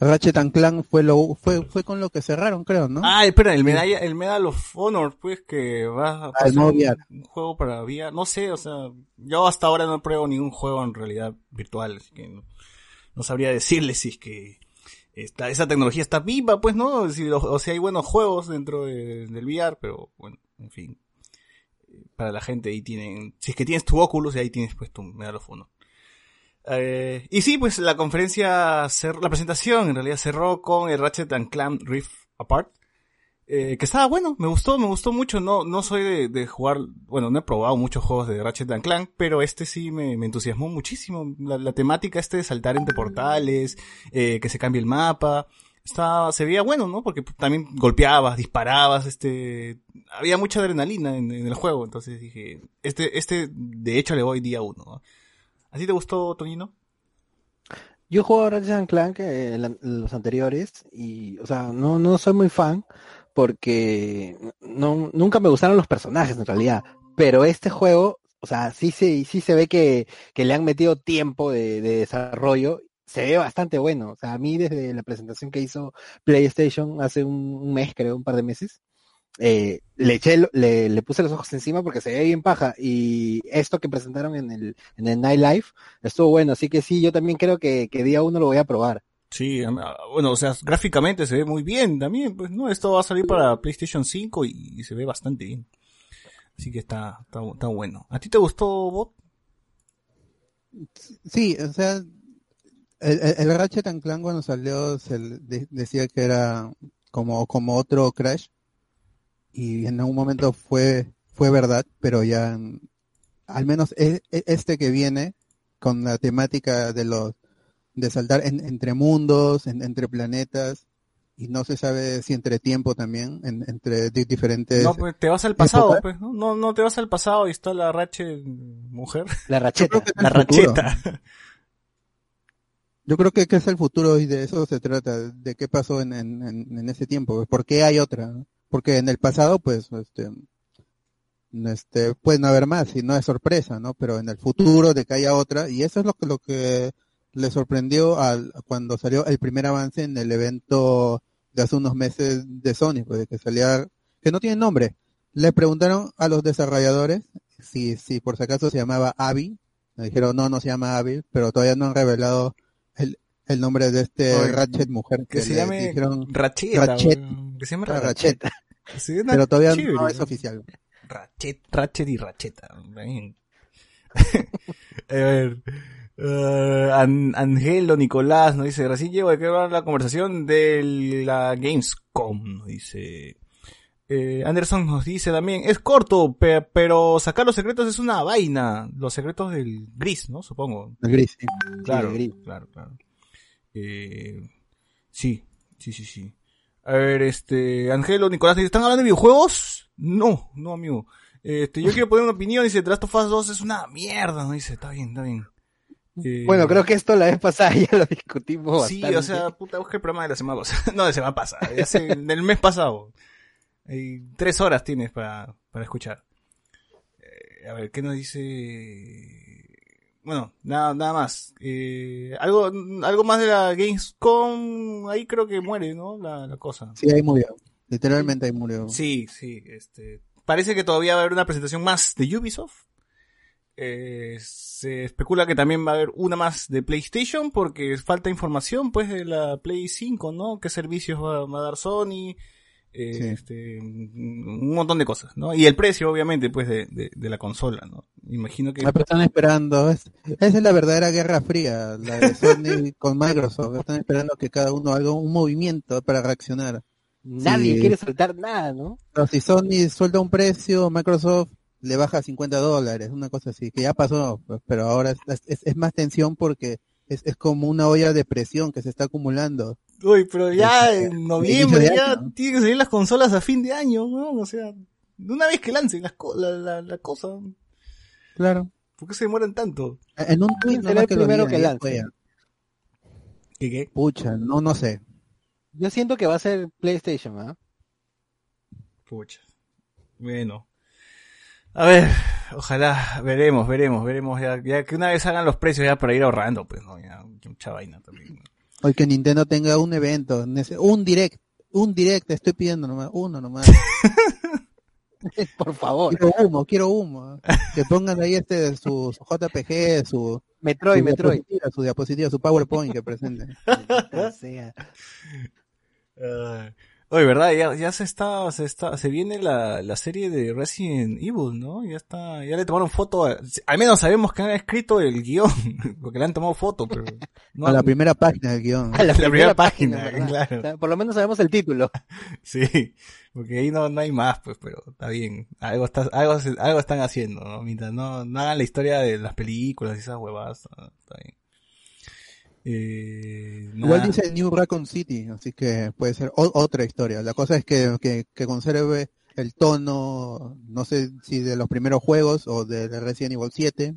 Ratchet and Clank fue lo fue fue con lo que cerraron creo no ah espera el medalla el Medal of Honor pues que va a ah, pasar un, juego para VR. No sé o sea yo hasta ahora no pruebo ningún juego en realidad virtual así que no, sabría decirle si es que esta, esa tecnología está viva pues no si, o, sea hay buenos juegos dentro del VR pero bueno en fin para la gente ahí tienen, si es que tienes tu Oculus y ahí tienes pues tu Honor. Eh, y sí, pues la conferencia, la presentación en realidad cerró con el Ratchet and Clank Rift Apart. Eh, que estaba bueno, me gustó, me gustó mucho. No, no soy de, jugar, bueno, no he probado muchos juegos de Ratchet and Clank, pero este sí me, entusiasmó muchísimo. La, temática este de saltar entre portales, eh, que se cambie el mapa, estaba, se veía bueno, ¿no? Porque también golpeabas, disparabas, este, había mucha adrenalina en, el juego, entonces dije, este, este, de hecho le voy día uno, ¿no? ¿A te gustó, Tonino? Yo juego a Ratchet Clank eh, en los anteriores y, o sea, no, no soy muy fan porque no, nunca me gustaron los personajes en realidad, pero este juego, o sea, sí se, sí se ve que, que le han metido tiempo de desarrollo se ve bastante bueno. O sea, a mí desde la presentación que hizo PlayStation hace un, mes, creo, un par de meses, eh, le eché, le, le, puse los ojos encima porque se ve bien paja. Y esto que presentaron en el, en el Night Life estuvo bueno. Así que sí, yo también creo que, que día uno lo voy a probar. Sí, bueno, o sea, gráficamente se ve muy bien también, pues, ¿no? Esto va a salir para PlayStation 5 y, se ve bastante bien. Así que está, está, está bueno. ¿A ti te gustó, Bot? Sí, o sea, el, el, Ratchet and Clank cuando salió se decía que era como, como otro Crash y en algún momento fue, fue verdad, pero ya al menos e, e, este que viene con la temática de los de saltar entre mundos, entre planetas y no se sabe si entre tiempo también, entre diferentes. No, pues te vas al pasado, pues, ¿no? ¿no? No, te vas al pasado y está la Ratchet mujer. La Racheta. La Racheta. Yo creo que, es el futuro y de eso se trata, de qué pasó en, en, en ese tiempo, por qué hay otra, porque en el pasado pues este, este pueden haber más y no es sorpresa, ¿no? Pero en el futuro de que haya otra y eso es lo que lo que le sorprendió al cuando salió el primer avance en el evento de hace unos meses de Sony, pues de que salía que no tiene nombre. Le preguntaron a los desarrolladores si, si por si acaso se llamaba Abby. Me dijeron, no, no se llama Abby, pero todavía no han revelado el, el nombre de este Ratchet mujer. Que, se llame dijeron, Ratchet. Que se llama Ratchet. pero todavía no es oficial. Ratchet, Ratchet y Ratcheta. A ver. Uh, Angelo Nicolás nos dice, recién llego de que la conversación de la Gamescom, dice. Eh, Anderson nos dice también, es corto, pero sacar los secretos es una vaina. Los secretos del gris, ¿no? Supongo. El gris, sí. Claro, claro, claro. Eh, sí, sí, sí, sí. A ver, este, Angelo Nicolás, ¿están hablando de videojuegos? No, no, amigo. Este, yo quiero poner una opinión, dice, The Last of Us 2 es una mierda, ¿no? Dice, está bien, está bien. Eh, bueno, creo que esto la vez pasada ya lo discutimos Sí, o sea, puta, busca el programa de la semana pasada. No, de semana pasada, del mes pasado. tres horas tienes para, para escuchar. Eh, a ver, ¿qué nos dice? Bueno, nada, nada más. Eh, algo, algo más de la Gamescom, ahí creo que muere, ¿no? La, la cosa. Sí, ahí murió. Literalmente ahí murió. Sí, sí, este. Parece que todavía va a haber una presentación más de Ubisoft eh, se especula que también va a haber una más de PlayStation porque falta información pues de la Play 5, ¿no? ¿Qué servicios va, a dar Sony? Eh, este, un montón de cosas, ¿no? Y el precio, obviamente, pues, de, de, la consola, ¿no? Imagino que... Ah, están esperando, esa es la verdadera guerra fría, la de Sony con Microsoft, están esperando que cada uno haga un movimiento para reaccionar. Nadie quiere soltar nada, ¿no? Pero si Sony suelta un precio, Microsoft le baja 50 dólares, una cosa así, que ya pasó, pues, pero ahora es, es, más tensión porque es, es, como una olla de presión que se está acumulando. Uy, pero ya en noviembre ya tienen que salir las consolas a fin de año, ¿no? O sea, de una vez que lancen las la, la, cosa. Claro. ¿Por qué se demoran tanto? En un tweet será el primero que lance. ¿Qué qué? Pucha, no, no sé. Yo siento que va a ser PlayStation, ¿ah? Pucha. Bueno, a ver, ojalá, veremos, veremos, veremos, ya, que una vez hagan los precios ya para ir ahorrando, pues no, ya, mucha vaina también. Hoy que Nintendo tenga un evento, un direct, un direct, estoy pidiendo nomás, uno nomás. Por favor. Quiero humo, quiero humo. Que pongan ahí este, su, JPG, su... Metroid, Metroid. Diapositiva, su diapositiva, su PowerPoint que presenten. Oye, ¿verdad? Ya, ya se está, se está, se viene la, la serie de Resident Evil, ¿no? Ya está, ya le tomaron foto, al menos sabemos que han escrito el guion, porque le han tomado foto, pero... No, a la primera página del guion. A la, primera, página, claro. por lo menos sabemos el título. sí, porque ahí no, no hay más, pues, pero está bien. Algo está, algo, algo están haciendo, ¿no? Mientras no, no hagan la historia de las películas y esas huevadas, está bien. Eh, Igual dice New Raccoon City, así que puede ser otra historia. La cosa es que, que, conserve el tono, no sé si de los primeros juegos o de Resident Evil 7.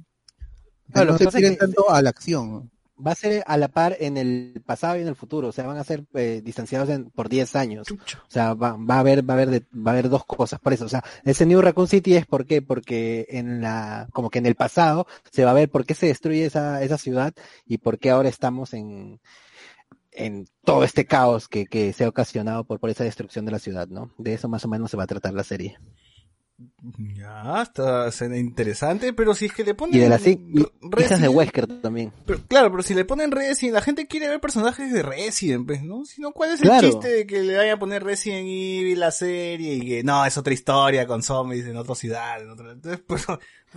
no se tiren tanto a la acción va a ser a la par en el pasado y en el futuro, o sea, van a ser eh, distanciados en, por 10 años. O sea, va, va, a haber va a haber va a haber dos cosas por eso, o sea, ese New Raccoon City es por qué? Porque en la como que en el pasado se va a ver por qué se destruye esa esa ciudad y por qué ahora estamos en en todo este caos que, que se ha ocasionado por, por esa destrucción de la ciudad, ¿no? De eso más o menos se va a tratar la serie. Ya, está interesante, pero si es que le ponen... Y de las Resident, de Wesker también. Pero, claro, pero si le ponen Resident, la gente quiere ver personajes de Resident, pues, ¿no? Si no, ¿cuál es el chiste de que le vayan a poner Resident Evil la serie y que no, es otra historia con zombies en otra ciudad, en otra... Entonces, pues,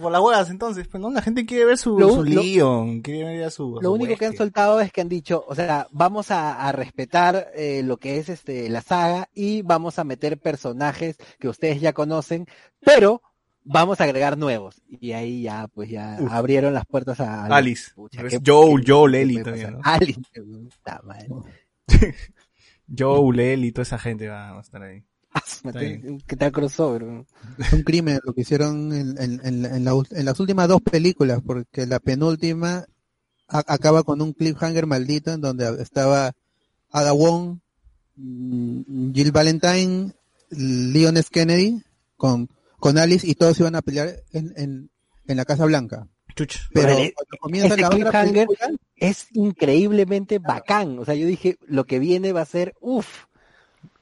por las huevas entonces, pues no, la gente quiere ver su, lo, Leon, quiere ver a su... lo único que han soltado es que han dicho, o sea, vamos a, respetar eh, lo que es este la saga y vamos a meter personajes que ustedes ya conocen, pero vamos a agregar nuevos. Y ahí ya, pues ya abrieron las puertas a... Alice. Joe, Joe, Lely también, ¿no? Alice. Joe, Lely, toda esa gente va a estar ahí. ¿Qué tal crossover? Es un crimen lo que hicieron en, en, las últimas dos películas, porque la penúltima acaba con un cliffhanger maldito en donde estaba Ada Wong, mm, Jill Valentine, Leon S. Kennedy con, con Alice y todos iban a pelear en, en, la Casa Blanca. Pero comienza la otra es increíblemente bacán. O sea, yo dije, lo que viene va a ser uff.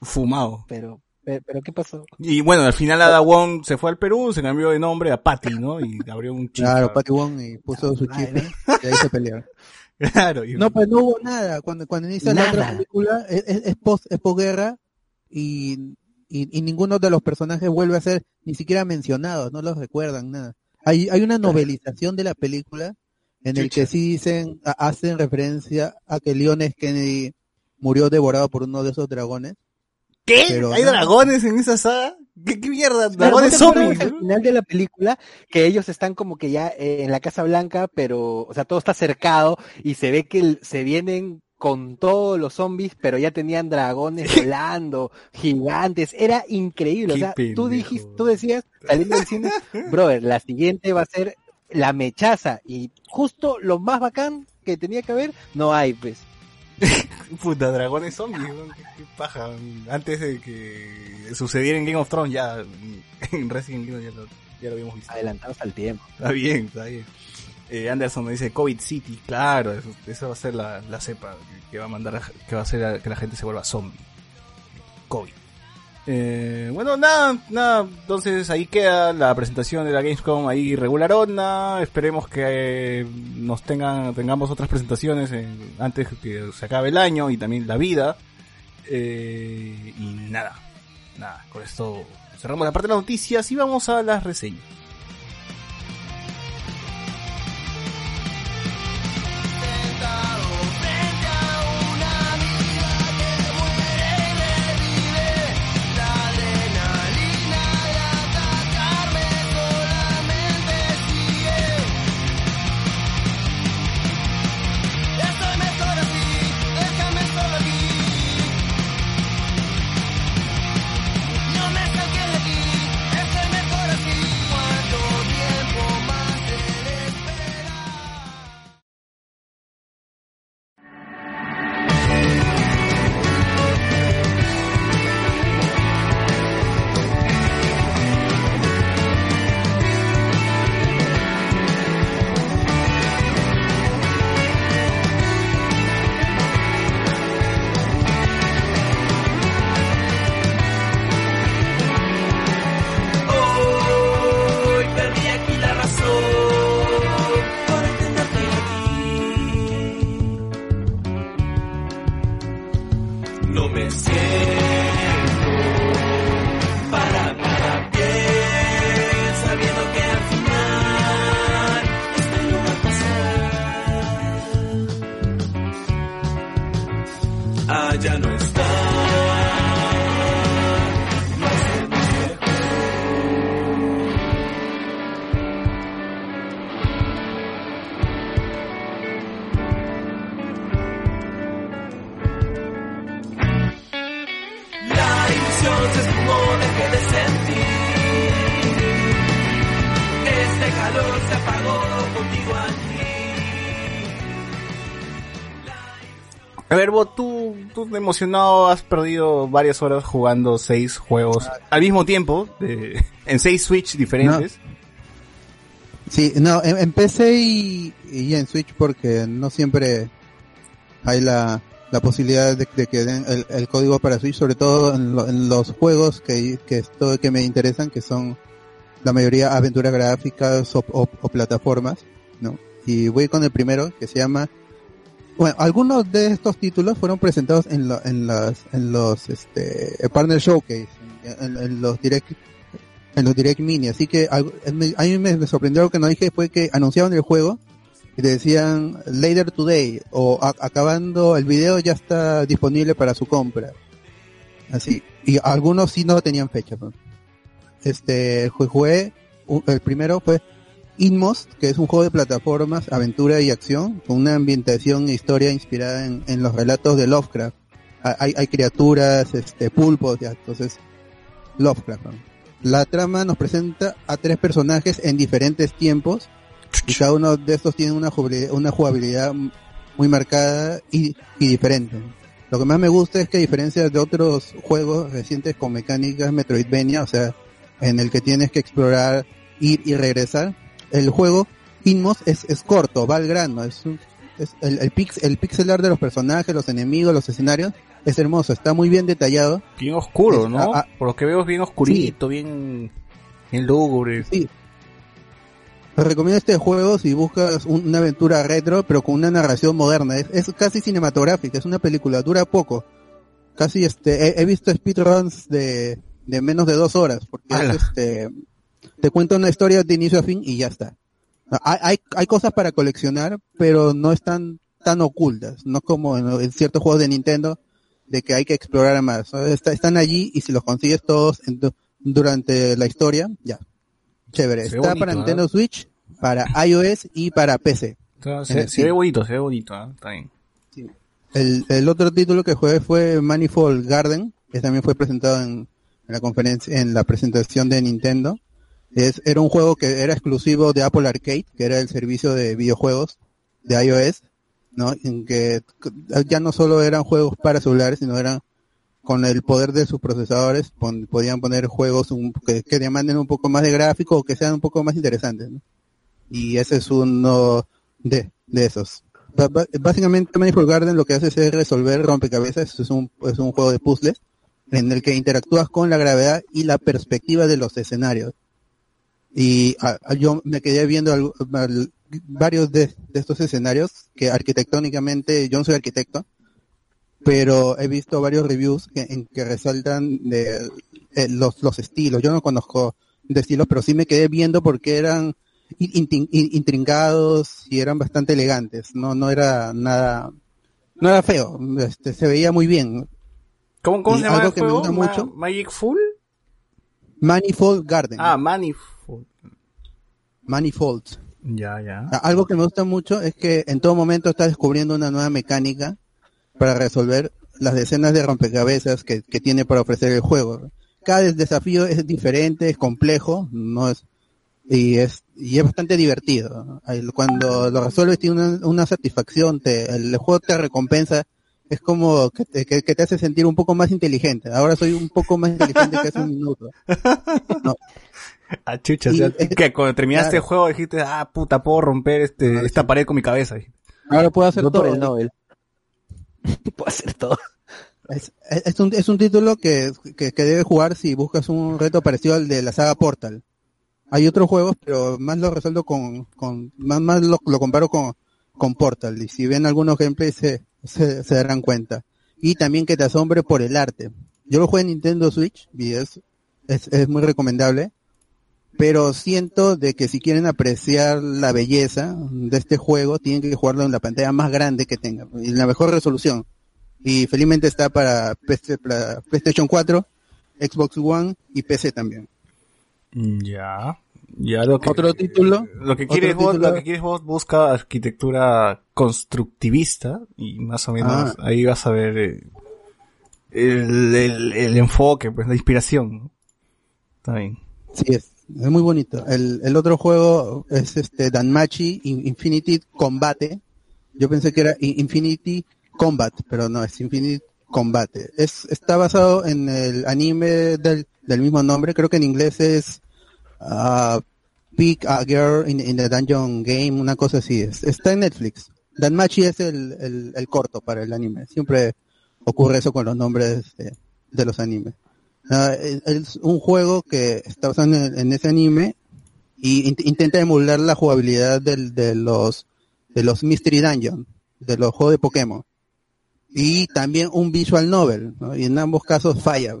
Fumado. Pero pero ¿qué pasó? Y bueno, al final Ada Wong se fue al Perú, se cambió de nombre a Patty, ¿no? Y abrió un chip. Claro, Patty Wong y puso su chip y ahí se pelearon. Claro. No, pues no hubo nada. Cuando, cuando inicia la otra película, es, es, post, es posguerra y, y, y, ninguno de los personajes vuelve a ser ni siquiera mencionado, no los recuerdan, nada. Hay, hay una novelización de la película en el que sí dicen, hacen referencia a que Leon Kennedy murió devorado por uno de esos dragones. ¿Qué? ¿Hay dragones en esa saga? ¿Qué, mierda? Dragones zombies. Al final de la película, que ellos están como que ya eh, en la Casa Blanca, pero, o sea, todo está cercado y se ve que se vienen con todos los zombies, pero ya tenían dragones volando, gigantes, era increíble, o sea, tú dijiste, tú decías, saliendo del cine, brother, la siguiente va a ser la mechaza, y justo lo más bacán que tenía que haber, no hay, pues. Puta, dragones zombies, ¿Qué, paja. Antes de que sucediera en Game of Thrones, ya en Resident Evil ya lo, ya lo habíamos visto. Adelantados al tiempo. Está bien, está bien. Eh, Anderson me dice COVID City, claro, eso, va a ser la, la, cepa que va a mandar, que va a hacer que la gente se vuelva zombie. COVID. Eh, bueno, nada, nada, entonces ahí queda la presentación de la Gamescom ahí regularona, esperemos que eh, nos tengan, tengamos otras presentaciones antes que se acabe el año y también la vida. y nada, nada, con esto cerramos la parte de las noticias y vamos a las reseñas. Emocionado, has perdido varias horas jugando seis juegos al mismo tiempo, en seis Switch diferentes. Sí, no, en, PC y, en Switch porque no siempre hay la, la posibilidad de, que den el, código para Switch, sobre todo en, los juegos que, que, que me interesan, que son la mayoría aventuras gráficas o, o plataformas, ¿no? Y voy con el primero, que se llama bueno, algunos de estos títulos fueron presentados en, las, en los este, Partner Showcase, en, los Direct en los Direct Mini, así que a, mí me, sorprendió lo que no dije fue que anunciaban el juego y decían later today o acabando el video ya está disponible para su compra. Así, y algunos sí no tenían fecha. Este, jugué, el primero fue Inmost, que es un juego de plataformas, aventura y acción, con una ambientación e historia inspirada en, los relatos de Lovecraft. Hay, criaturas, este, pulpos, ya, entonces, Lovecraft. La trama nos presenta a tres personajes en diferentes tiempos, y cada uno de estos tiene una una jugabilidad muy marcada y, y diferente. Lo que más me gusta es que a diferencia de otros juegos recientes con mecánicas Metroidvania, o sea, en el que tienes que explorar, ir y regresar, el juego Inmos es, es corto, va al grano, es el, el, pix, el pixelar de los personajes, los enemigos, los escenarios, es hermoso, está muy bien detallado. Bien oscuro, ¿no? Por lo que veo es bien oscurito, bien, bien lúgubre. Sí. Te recomiendo este juego si buscas una aventura retro, pero con una narración moderna. Es, es casi cinematográfica, es una película, dura poco. Casi este, he, visto speedruns de, de menos de dos horas, porque este, te cuenta una historia de inicio a fin y ya está. Hay, hay, hay cosas para coleccionar, pero no están tan ocultas, no como en, ciertos juegos de Nintendo, de que hay que explorar más. están allí y si los consigues todos durante la historia, ya. Chévere. Está para Nintendo ¿eh? Switch, para iOS y para PC. se, ve bonito, se ve bonito, ¿eh? está bien. El, el, otro título que jugué fue Manifold Garden, que también fue presentado en, en la conferencia, en la presentación de Nintendo. Es, era un juego que era exclusivo de Apple Arcade, que era el servicio de videojuegos de iOS, ¿no? En que ya no solo eran juegos para celulares, sino eran con el poder de sus procesadores, podían poner juegos que, que, demanden un poco más de gráfico o que sean un poco más interesantes. Y ese es uno de, de esos. básicamente Manifold Garden lo que hace es resolver rompecabezas, es un, es un juego de puzzles en el que interactúas con la gravedad y la perspectiva de los escenarios y ah, ah, yo me quedé viendo varios de, estos escenarios que arquitectónicamente, yo no soy arquitecto, pero he visto varios reviews que, en que resaltan de, eh, los, los estilos. Yo no conozco de estilos, pero sí me quedé viendo porque eran intrincados y eran bastante elegantes. No, no era nada, no era feo. Este, se veía muy bien. ¿Cómo, cómo se llama el juego? mucho, Magic Full? Manifold Garden. Ah, Manifold. Manifold. Ya, ya. Algo que me gusta mucho es que en todo momento está descubriendo una nueva mecánica para resolver las decenas de rompecabezas que, tiene para ofrecer el juego. Cada desafío es diferente, es complejo, no es y es y es bastante divertido. Cuando lo resuelves tiene una, satisfacción, te, el juego te recompensa, es como que te, que, te hace sentir un poco más inteligente. Ahora soy un poco más inteligente que hace un minuto. No, Ah, chucha, que cuando terminaste el juego dijiste, ah, puta, puedo romper este, esta pared con mi cabeza. Ahora puedo hacer todo. el Nobel. puedo hacer todo. Es, es, un, es un título que, que, que debe jugar si buscas un reto parecido al de la saga Portal. Hay otros juegos, pero más lo resuelvo con, con más, más lo, lo comparo con, con Portal. Y si ven algunos gameplays se, se, se darán cuenta. Y también que te asombre por el arte. Yo lo juego en Nintendo Switch y es, es, es muy recomendable pero siento de que si quieren apreciar la belleza de este juego, tienen que jugarlo en la pantalla más grande que tenga, y en la mejor resolución. Y felizmente está para PlayStation 4, Xbox One y PC también. Mm, ya. Ya lo que, otro título. Lo que quieres vos, lo que quieres vos busca arquitectura constructivista y más o menos ah. ahí vas a ver eh, el, el, el, enfoque, pues la inspiración. Está bien. Sí es. Es muy bonito. El, el otro juego es este Danmachi Infinity Combate. Yo pensé que era Infinity Combat, pero no, es Infinity Combate. Es, está basado en el anime del, del mismo nombre. Creo que en inglés es uh, Pick a Girl in, the Dungeon Game, una cosa así. está en Netflix. Danmachi es el, el, el, corto para el anime. Siempre ocurre eso con los nombres de, de los animes. Ah, es un juego que está basado en, ese anime y intenta emular la jugabilidad del, de los de los Mystery Dungeon, de los juegos de Pokémon. Y también un visual novel, y en ambos casos falla.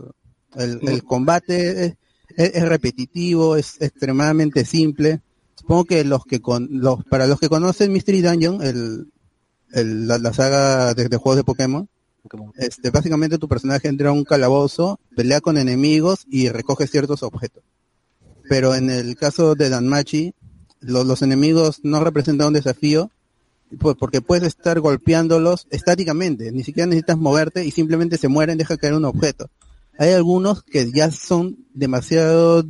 El, el combate es, es, repetitivo, es extremadamente simple. Supongo que los que con, los, para los que conocen Mystery Dungeon, el, el la, saga de, de juegos de Pokémon, este, básicamente tu personaje entra a un calabozo, pelea con enemigos y recoge ciertos objetos. Pero en el caso de Danmachi, los, enemigos no representan un desafío pues, porque puedes estar golpeándolos estáticamente, ni siquiera necesitas moverte y simplemente se mueren, deja caer un objeto. Hay algunos que ya son demasiado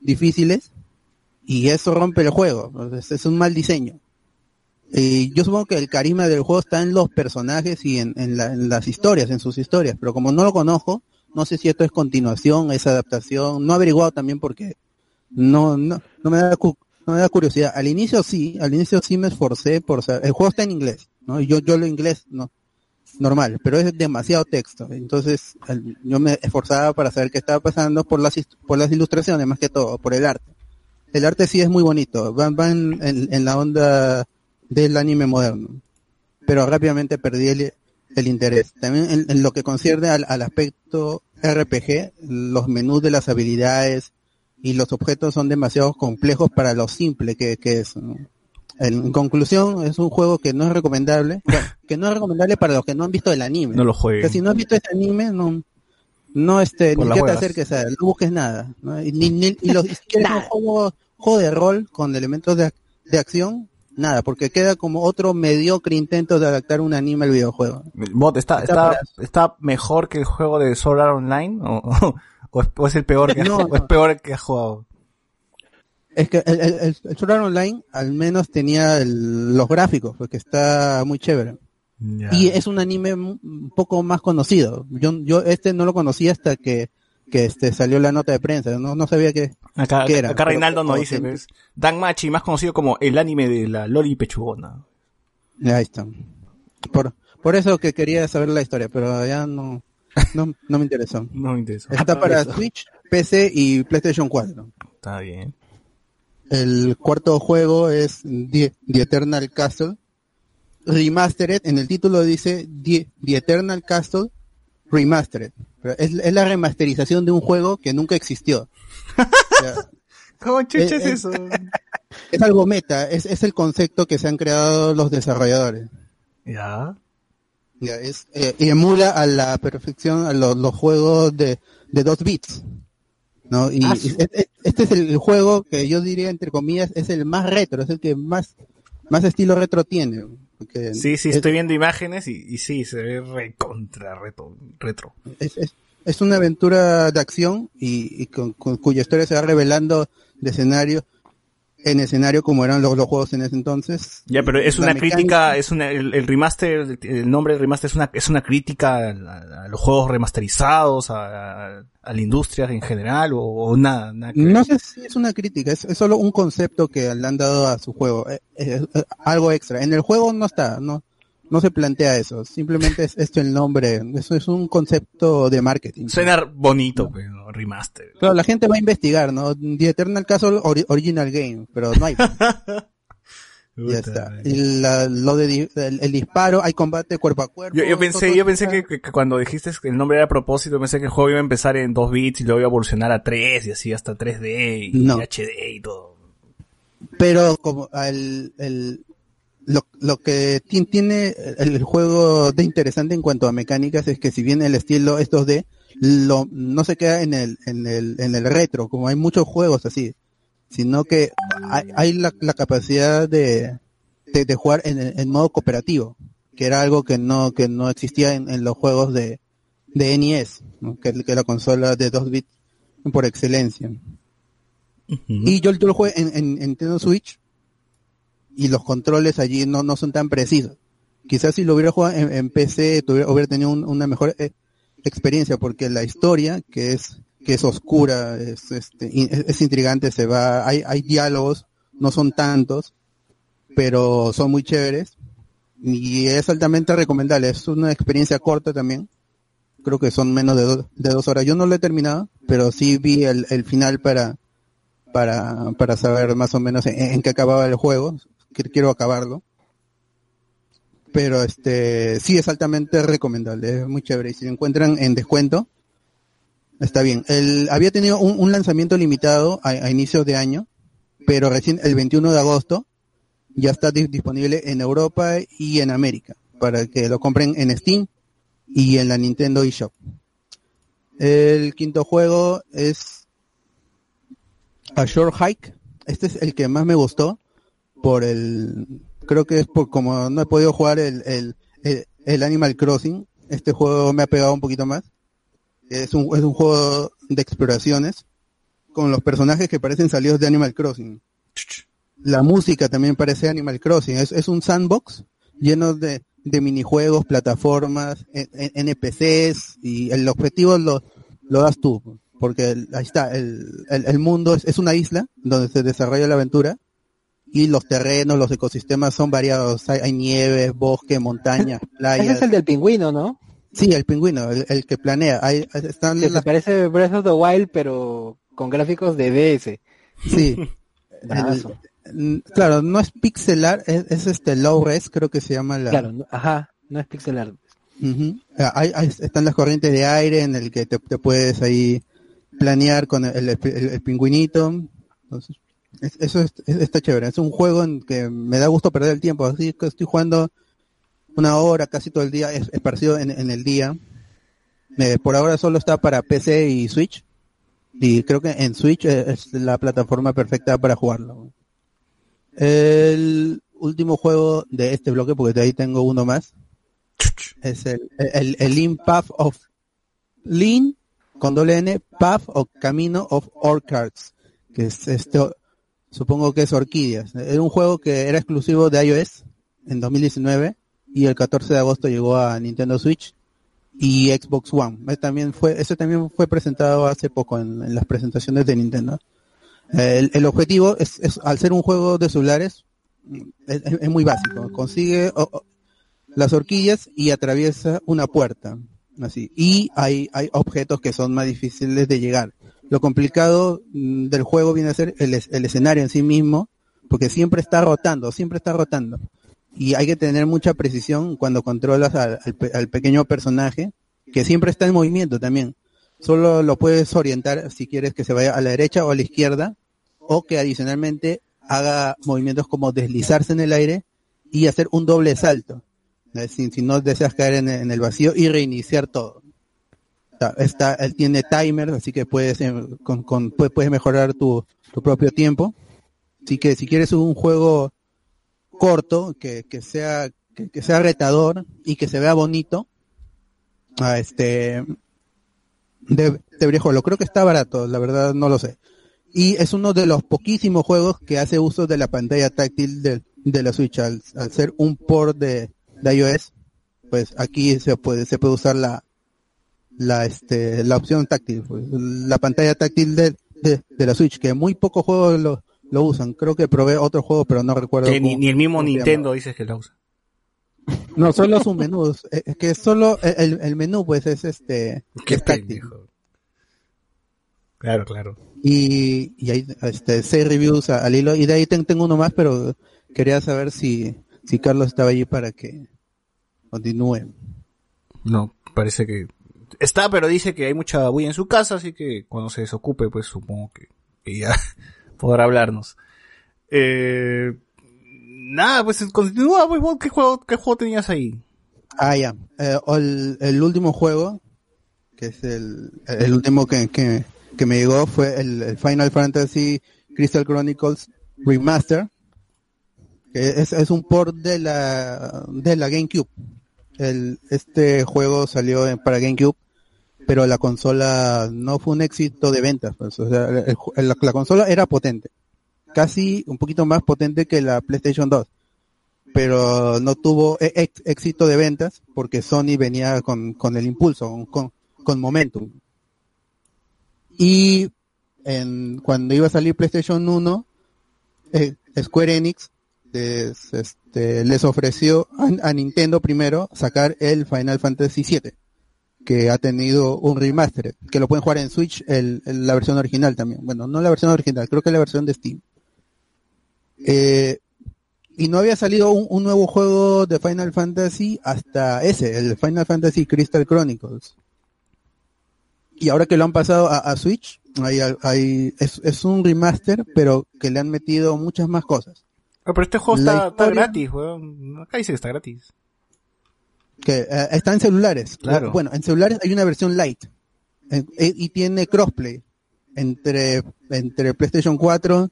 difíciles y eso rompe el juego, es un mal diseño. Y yo supongo que el carisma del juego está en los personajes y en, las historias, en sus historias, pero como no lo conozco, no sé si esto es continuación, es adaptación, no he averiguado también porque no, no, no me da no me da curiosidad. Al inicio sí, al inicio sí me esforcé por saber, el juego está en inglés, ¿no? Yo, yo lo inglés, no, normal, pero es demasiado texto. Entonces, yo me esforzaba para saber qué estaba pasando por las, por las ilustraciones, más que todo, por el arte. El arte sí es muy bonito, van, van en, la onda del anime moderno. Pero rápidamente perdí el, el interés. También en, lo que concierne al, aspecto RPG, los menús de las habilidades y los objetos son demasiado complejos para lo simple que, que es. En, conclusión, es un juego que no es recomendable, que no es recomendable para los que no han visto el anime. No lo jueguen. Que si no has visto ese anime, no, no este, ni que te acerques a él, no busques nada. Y, ni, ni, y los, si quieres un juego, juego, de rol con elementos de, de acción, nada, porque queda como otro mediocre intento de adaptar un anime al videojuego. Bot, ¿está, está, está, mejor que el juego de Solar Online? ¿O, o, es, el peor que, no, es peor que has jugado? Es que el, el, el Solar Online al menos tenía los gráficos, porque está muy chévere. Y es un anime un poco más conocido. Yo, yo este no lo conocía hasta que, que este salió la nota de prensa. No, no sabía que, acá, era. Acá Reinaldo nos dice. Dan Machi, más conocido como el anime de la Loli Pechugona. Ahí está. Por, por eso que quería saber la historia, pero ya no, no, no me interesó. no me interesó. Está ah, para Switch, PC y PlayStation 4. Está bien. El cuarto juego es The, Eternal Castle Remastered. En el título dice The, Eternal Castle Remastered. Es, es, la remasterización de un juego que nunca existió. ¿Cómo chuches es, eso? Es algo meta, es, es el concepto que se han creado los desarrolladores. Ya. Ya, es, eh, y emula a la perfección a los, los juegos de, de dos bits. ¿no? Y, ah, este es el juego que yo diría, entre comillas, es el más retro, es el que más, más estilo retro tiene. Sí, sí, estoy viendo imágenes y, y, sí, se ve recontra retro. retro. Es, es, es, una aventura de acción y, y con, cuya historia se va revelando de escenario en escenario como eran los, los, juegos en ese entonces. Ya, pero es una crítica, es una, el, remaster, el nombre del remaster es una, es una crítica a, los juegos remasterizados, a, a, la industria en general o, nada, No sé si es una crítica, es, solo un concepto que le han dado a su juego, eh, eh, eh, algo extra. En el juego no está, no, no se plantea eso, simplemente es esto el nombre, eso es un concepto de marketing. Suena bonito, pero remaster. Claro, la gente va a investigar, ¿no? The Eternal Castle Original Game, pero no hay. ya está. Y lo de el, disparo, hay combate cuerpo a cuerpo. Yo, pensé, yo pensé que, cuando dijiste que el nombre era a propósito, pensé que el juego iba a empezar en 2 bits y luego iba a evolucionar a 3 y así hasta 3D y HD y todo. Pero como el, el, lo, lo que tiene el juego de interesante en cuanto a mecánicas es que si bien el estilo es 2D, lo, no se queda en el, en el, en el retro, como hay muchos juegos así, sino que hay, hay la, la, capacidad de, de, jugar en, en, modo cooperativo, que era algo que no, que no existía en, en los juegos de, de NES, que, que la consola de 2 bits por excelencia. Y yo, yo lo jugué en, en, en Nintendo Switch, y los controles allí no, no son tan precisos. Quizás si lo hubiera jugado en, PC tuviera, hubiera tenido una mejor eh, experiencia porque la historia que es que es oscura, es, este, es, intrigante, se va, hay, hay diálogos, no son tantos, pero son muy chéveres y es altamente recomendable. Es una experiencia corta también. Creo que son menos de, de dos horas. Yo no lo he terminado, pero sí vi el, el final para, para, para saber más o menos en qué acababa el juego quiero acabarlo. Pero este sí es altamente recomendable, es muy chévere. Y si lo encuentran en descuento, está bien. El, había tenido un, lanzamiento limitado a, a inicios de año, pero recién el 21 de agosto ya está disponible en Europa y en América, para que lo compren en Steam y en la Nintendo eShop. El quinto juego es A Short Hike. Este es el que más me gustó por el, creo que es por como no he podido jugar el, el, el, Animal Crossing, este juego me ha pegado un poquito más. Es un, es un juego de exploraciones con los personajes que parecen salidos de Animal Crossing. La música también parece Animal Crossing. Es, es un sandbox lleno de, de minijuegos, plataformas, NPCs y el objetivo lo, lo das tú. Porque ahí está, el, el, el mundo es, es, una isla donde se desarrolla la aventura y los terrenos, los ecosistemas son variados. Hay, nieve, bosque, montañas, playas. Ese es el del pingüino, ¿no? Sí, el pingüino, el, que planea. Hay, están que parece Breath of the Wild, pero con gráficos de DS. Sí. claro, no es pixelar, es, este low res, creo que se llama la. Claro, ajá, no es pixelar. hay, están las corrientes de aire en el que te, puedes ahí planear con el, el, pingüinito. Entonces, eso está chévere. Es un juego en que me da gusto perder el tiempo. Así que estoy jugando una hora casi todo el día, es esparcido en, en el día. Eh, por ahora solo está para PC y Switch. Y creo que en Switch es la plataforma perfecta para jugarlo. El último juego de este bloque, porque de ahí tengo uno más, es el, el, el Lean Path of Lean con doble N, Path of Camino of Orchards, que es este, supongo que es Orquídeas. Era un juego que era exclusivo de iOS en 2019 y el 14 de agosto llegó a Nintendo Switch y Xbox One. Ese también fue, ese también fue presentado hace poco en, las presentaciones de Nintendo. El, objetivo es, al ser un juego de celulares, es, muy básico. Consigue las horquillas y atraviesa una puerta. Así. Y hay, hay objetos que son más difíciles de llegar. Lo complicado mm, del juego viene a ser el, el escenario en sí mismo, porque siempre está rotando, siempre está rotando y hay que tener mucha precisión cuando controlas al, pequeño personaje, que siempre está en movimiento también. Solo lo puedes orientar si quieres que se vaya a la derecha o a la izquierda, o que adicionalmente haga movimientos como deslizarse en el aire y hacer un doble salto, si, si no deseas caer en, el vacío y reiniciar todo. Está, él tiene timer, así que puedes, eh, con, con, puedes mejorar tu, tu propio tiempo. Así que si quieres un juego corto, que, que sea, que, sea retador y que se vea bonito, a este, de, de lo creo que está barato, la verdad no lo sé. Y es uno de los poquísimos juegos que hace uso de la pantalla táctil de, de la Switch. Al, ser un port de, de iOS, pues aquí se puede, se puede usar la, la, este, la opción táctil, pues, la pantalla táctil de, de, de, la Switch, que muy pocos juegos lo, lo usan. Creo que probé otro juego, pero no recuerdo. Que ni, el mismo Nintendo dice que lo usa. No, solo sus menús. Es que solo el, el menú, pues, es este. Qué Claro, claro. Y, y hay este, seis reviews al hilo. Y de ahí tengo uno más, pero quería saber si, si Carlos estaba allí para que continúe. No, parece que está, pero dice que hay mucha bulla en su casa, así que cuando se desocupe, pues supongo que, que ya podrá hablarnos. Eh, nada, pues continúa, pues, ¿qué juego, qué juego tenías ahí? Ah, ya. Eh, el, último juego, que es el, el último que, que, que me llegó, fue el, Final Fantasy Crystal Chronicles Remaster, que es, es un port de la, de la GameCube. El, este juego salió para GameCube pero la consola no fue un éxito de ventas. Pues, o sea, la, consola era potente, casi un poquito más potente que la PlayStation 2, pero no tuvo e, éxito de ventas porque Sony venía con, con el impulso, con, con momentum. Y en, cuando iba a salir PlayStation 1, eh, Square Enix les, este, les ofreció a, a Nintendo primero sacar el Final Fantasy VII que ha tenido un remaster, que lo pueden jugar en Switch, el, la versión original también. Bueno, no la versión original, creo que la versión de Steam. Eh, y no había salido un, nuevo juego de Final Fantasy hasta ese, el Final Fantasy Crystal Chronicles. Y ahora que lo han pasado a, Switch, hay, hay, es, es, un remaster, pero que le han metido muchas más cosas. Ah, pero este juego está, gratis, weón. Acá dice que está gratis que eh, está en celulares. Claro. Bueno, en celulares hay una versión light eh, y tiene crossplay entre entre PlayStation 4,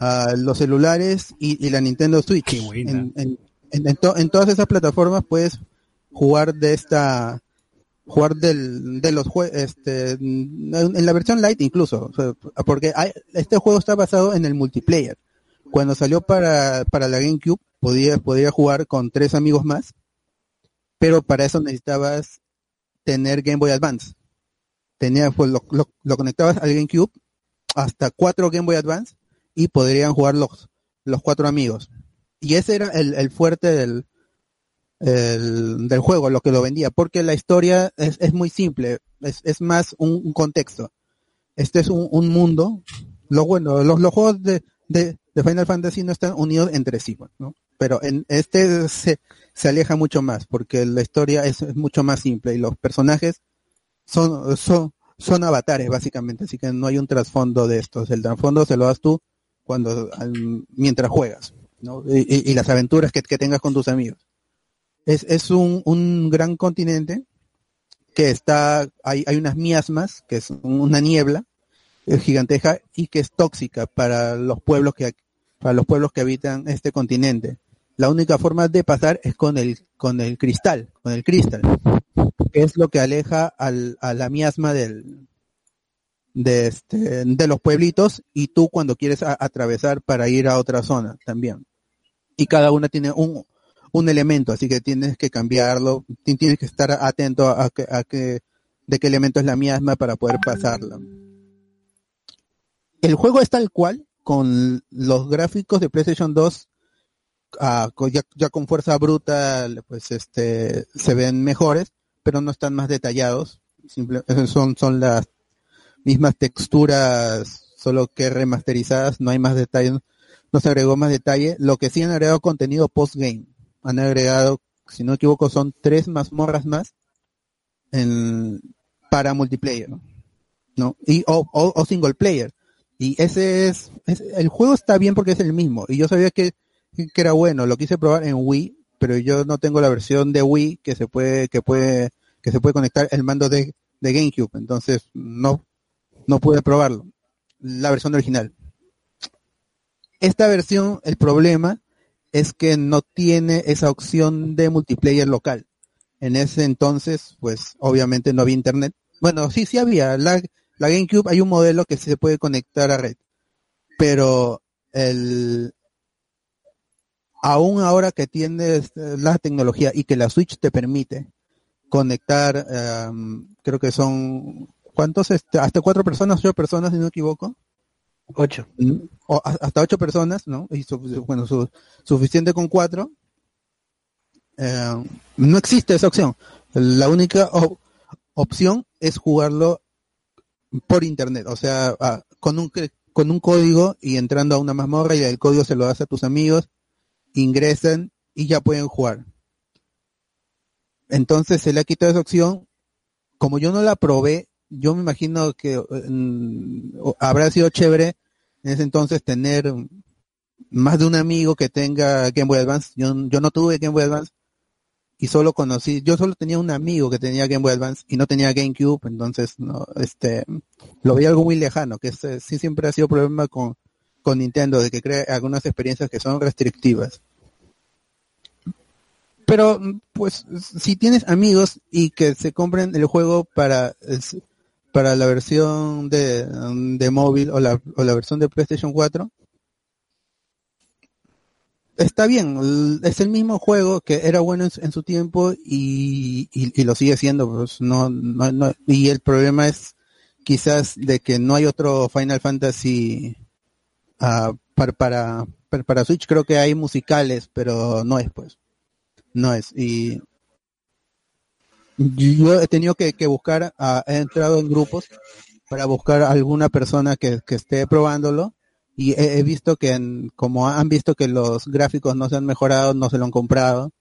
ah, los celulares y, la Nintendo Switch. En, en, en, todas esas plataformas puedes jugar de esta jugar del, de los juegos este en la versión light incluso porque este juego está basado en el multiplayer cuando salió para para la GameCube podía podía jugar con tres amigos más pero para eso necesitabas tener Game Boy Advance. Tenía, pues lo, conectabas al GameCube hasta cuatro Game Boy Advance y podrían jugar los, los cuatro amigos. Y ese era el, fuerte del, del juego, lo que lo vendía, porque la historia es, muy simple, es, más un, contexto. Este es un, mundo, lo bueno, los, los juegos de, de, Final Fantasy no están unidos entre sí, ¿no? Pero en este se, se aleja mucho más, porque la historia es, mucho más simple y los personajes son, son, son avatares básicamente, así que no hay un trasfondo de estos. El trasfondo se lo das tú cuando mientras juegas, ¿no? Y, las aventuras que, tengas con tus amigos. Es, es un, un gran continente que está, hay, hay unas miasmas, que es una niebla giganteja y que es tóxica para los pueblos que para los pueblos que habitan este continente. La única forma de pasar es con el con el cristal, con el cristal, que es lo que aleja al, a la miasma del de este de los pueblitos y tú cuando quieres atravesar para ir a otra zona también. Y cada una tiene un un elemento, así que tienes que cambiarlo, tienes que estar atento a, que, a que de qué elemento es la miasma para poder pasarla el juego es tal cual, con los gráficos de PlayStation 2, ya, con fuerza bruta, pues este, se ven mejores, pero no están más detallados. Simple, son, son las mismas texturas, solo que remasterizadas, no hay más detalles, no se agregó más detalle. Lo que sí han agregado contenido post-game. Han agregado, si no me equivoco, son tres mazmorras más en, para multiplayer, ¿no? Y, o single player. Y ese es, el juego está bien porque es el mismo. Y yo sabía que, que era bueno. Lo quise probar en Wii, pero yo no tengo la versión de Wii que se puede, que puede, que se puede conectar el mando de, de GameCube. Entonces no, no pude probarlo. La versión original. Esta versión, el problema es que no tiene esa opción de multiplayer local. En ese entonces, pues obviamente no había internet. Bueno, sí, sí había. La, la GameCube hay un modelo que se puede conectar a red, pero el aún ahora que tienes la tecnología y que la Switch te permite conectar, em, creo que son ¿cuántos? Este, hasta cuatro personas, ocho personas, si no me equivoco. Ocho. Mm, o hasta ocho personas, ¿no? Y bueno, suficiente con cuatro. Em, no existe esa opción. La única opción es jugarlo por internet, o sea, con un con un código y entrando a una mazmorra y el código se lo das a tus amigos, ingresan y ya pueden jugar. Entonces se le ha quitado esa opción. Como yo no la probé, yo me imagino que mm, habrá sido chévere en ese entonces tener más de un amigo que tenga Game Boy Advance. Yo, yo no tuve Game Boy Advance, y solo conocí, yo solo tenía un amigo que tenía Game Boy Advance y no tenía GameCube, entonces no, este, lo veía algo muy lejano, que sí siempre ha sido problema con, con Nintendo, de que crea algunas experiencias que son restrictivas. Pero, pues, si tienes amigos y que se compren el juego para, para la versión de, de móvil o la, o la versión de PlayStation 4, está bien, es el mismo juego que era bueno en, su tiempo y, y, lo sigue siendo, pues no, no, no, y el problema es quizás de que no hay otro Final Fantasy uh, para, para, para, Switch, creo que hay musicales, pero no es pues, no es, y yo he tenido que, que buscar, uh, he entrado en grupos para buscar alguna persona que, que esté probándolo y he, visto que como han visto que los gráficos no se han mejorado, no se lo han comprado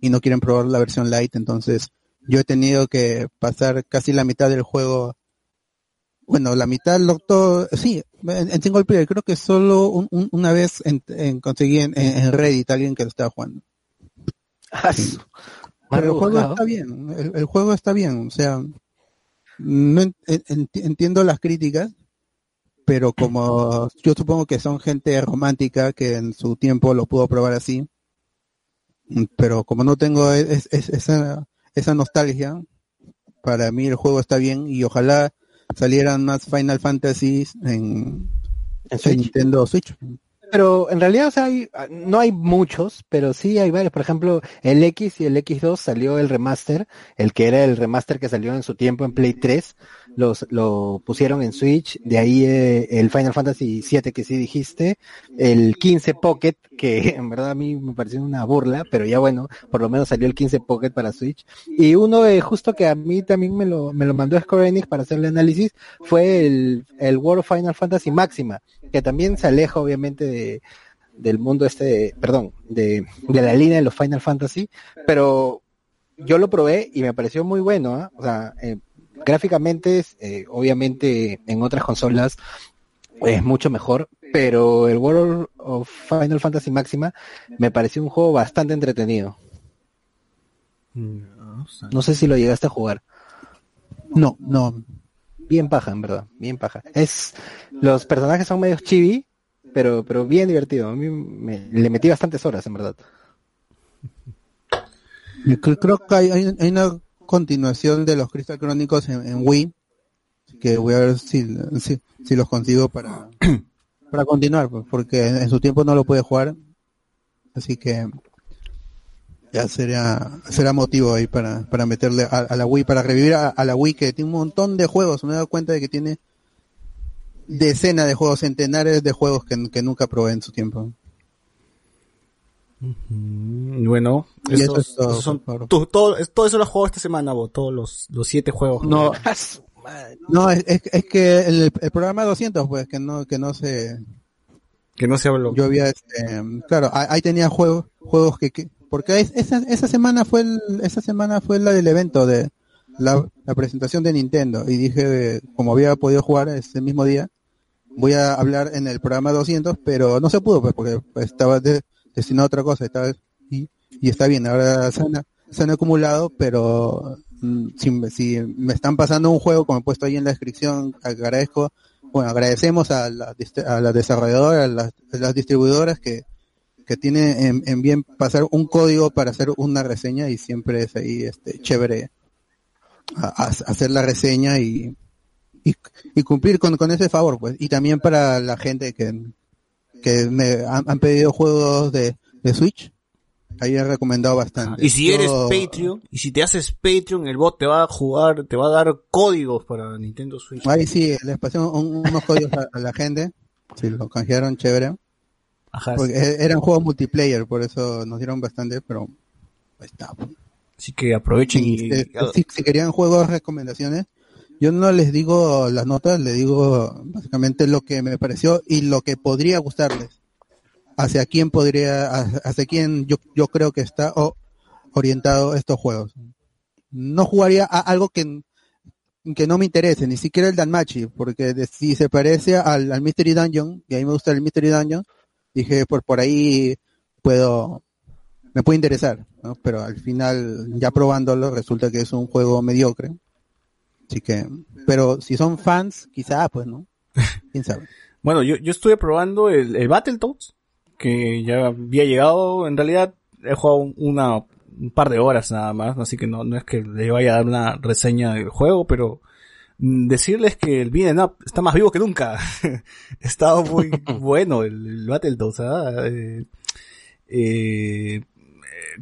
y no quieren probar la versión light, entonces yo he tenido que pasar casi la mitad del juego, bueno, la mitad, lo, todo, sí, en, single player, creo que solo una vez en, conseguí en, Reddit alguien que lo estaba jugando. Ah, Pero el juego está bien, el, juego está bien, o sea, no entiendo las críticas, pero como yo supongo que son gente romántica que en su tiempo lo pudo probar así, pero como no tengo esa, esa nostalgia, para mí el juego está bien y ojalá salieran más Final Fantasy en, Nintendo Switch. Pero en realidad, o sea, no hay muchos, pero sí hay varios. Por ejemplo, el X y el X2 salió el remaster, el que era el remaster que salió en su tiempo en Play 3, los, lo pusieron en Switch, de ahí eh, el Final Fantasy VII que sí dijiste, el 15 Pocket, que en verdad a mí me pareció una burla, pero ya bueno, por lo menos salió el 15 Pocket para Switch, y uno eh, justo que a mí también me lo, me lo mandó Square Enix para hacerle análisis, fue el, el World of Final Fantasy Máxima, que también se aleja obviamente de, del mundo este, perdón, de, de la línea de los Final Fantasy, pero yo lo probé y me pareció muy bueno, ¿ah? o sea, eh, gráficamente, eh, obviamente en otras consolas es mucho mejor, pero el World of Final Fantasy Máxima me pareció un juego bastante entretenido. No sé si lo llegaste a jugar. No, no. Bien paja, en verdad, bien paja. Es, los personajes son medio chibi, pero, pero bien divertido. A mí me, le metí bastantes horas, en verdad. Creo que hay, hay, una continuación de los Crystal Crónicos en, Wii, que voy a ver si, si, los consigo para, para continuar, pues, porque en su tiempo no lo pude jugar, así que ya será, será motivo ahí para, para meterle a, la Wii, para revivir a, la Wii que tiene un montón de juegos, me he dado cuenta de que tiene decenas de juegos, centenares de juegos que, que nunca probé en su tiempo. Bueno, son, todo, eso lo juego esta semana, todos los, los siete juegos. No, no es, es, que el, programa 200, pues, que no, que no se... Que no se habló. Yo había, este, claro, ahí tenía juegos, juegos que, porque esa, esa semana fue el, esa semana fue la del evento de la, la presentación de Nintendo y dije, como había podido jugar ese mismo día, voy a hablar en el programa 200, pero no se pudo, pues, porque estaba de, destinado a otra cosa y, y está bien, ahora se han, se han acumulado, pero mm, si, si, me están pasando un juego, como he puesto ahí en la descripción, agradezco, bueno, agradecemos a las a la desarrolladoras, a las, las, distribuidoras que, que tienen en, bien pasar un código para hacer una reseña y siempre es ahí este chévere hacer la reseña y, y, y, cumplir con, con ese favor, pues. Y también para la gente que, que me han, pedido juegos de, de, Switch. Ahí he recomendado bastante. Y si eres Patreon, y si te haces Patreon, el bot te va a jugar, te va a dar códigos para Nintendo Switch. Ahí sí, les pasé unos códigos a, la gente. Si lo canjearon, chévere. Ajá, Porque e, eran juegos multiplayer, por eso nos dieron bastante, pero está. Así que aprovechen y... Si, si, querían juegos recomendaciones, yo no les digo las notas, les digo básicamente lo que me pareció y lo que podría gustarles. Hacia quién podría, hacia quién yo, creo que está orientado estos juegos. No jugaría a algo que, que no me interese, ni siquiera el Danmachi, porque si se parece al, al Mystery Dungeon, y a mí me gusta el Mystery Dungeon, dije, por, por ahí puedo, me puede interesar, pero al final, ya probándolo, resulta que es un juego mediocre. Así que, pero si son fans, quizá, pues, ¿no? ¿Quién sabe? bueno, yo, yo estuve probando el, el Battletoads, que ya había llegado, en realidad he jugado una, un par de horas nada más, así que no, no es que le vaya a dar una reseña del juego, pero mm, decirles que el Beat'em Up está más vivo que nunca. Estado muy bueno el, el Battletoads, ¿ah? eh, eh,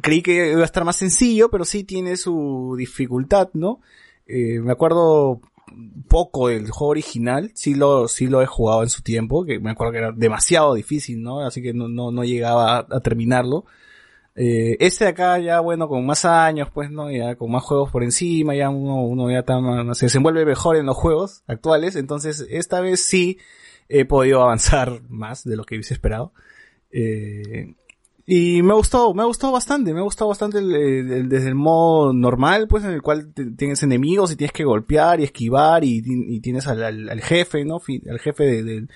creí que iba a estar más sencillo, pero sí tiene su dificultad, ¿no? Eh, me acuerdo poco del juego original, sí lo, sí lo he jugado en su tiempo, que me acuerdo que era demasiado difícil, ¿no? Así que no, no, no llegaba a, terminarlo. Eh, este de acá ya, bueno, con más años, pues, ¿no? Ya con más juegos por encima, ya uno, uno ya se desenvuelve mejor en los juegos actuales, entonces esta vez sí he podido avanzar más de lo que hubiese esperado. Eh, y me ha gustado, me ha gustado bastante, me ha gustado bastante el, desde el modo normal, pues en el cual tienes enemigos y tienes que golpear y esquivar y, y tienes al, al, jefe, ¿no? Al jefe de, de,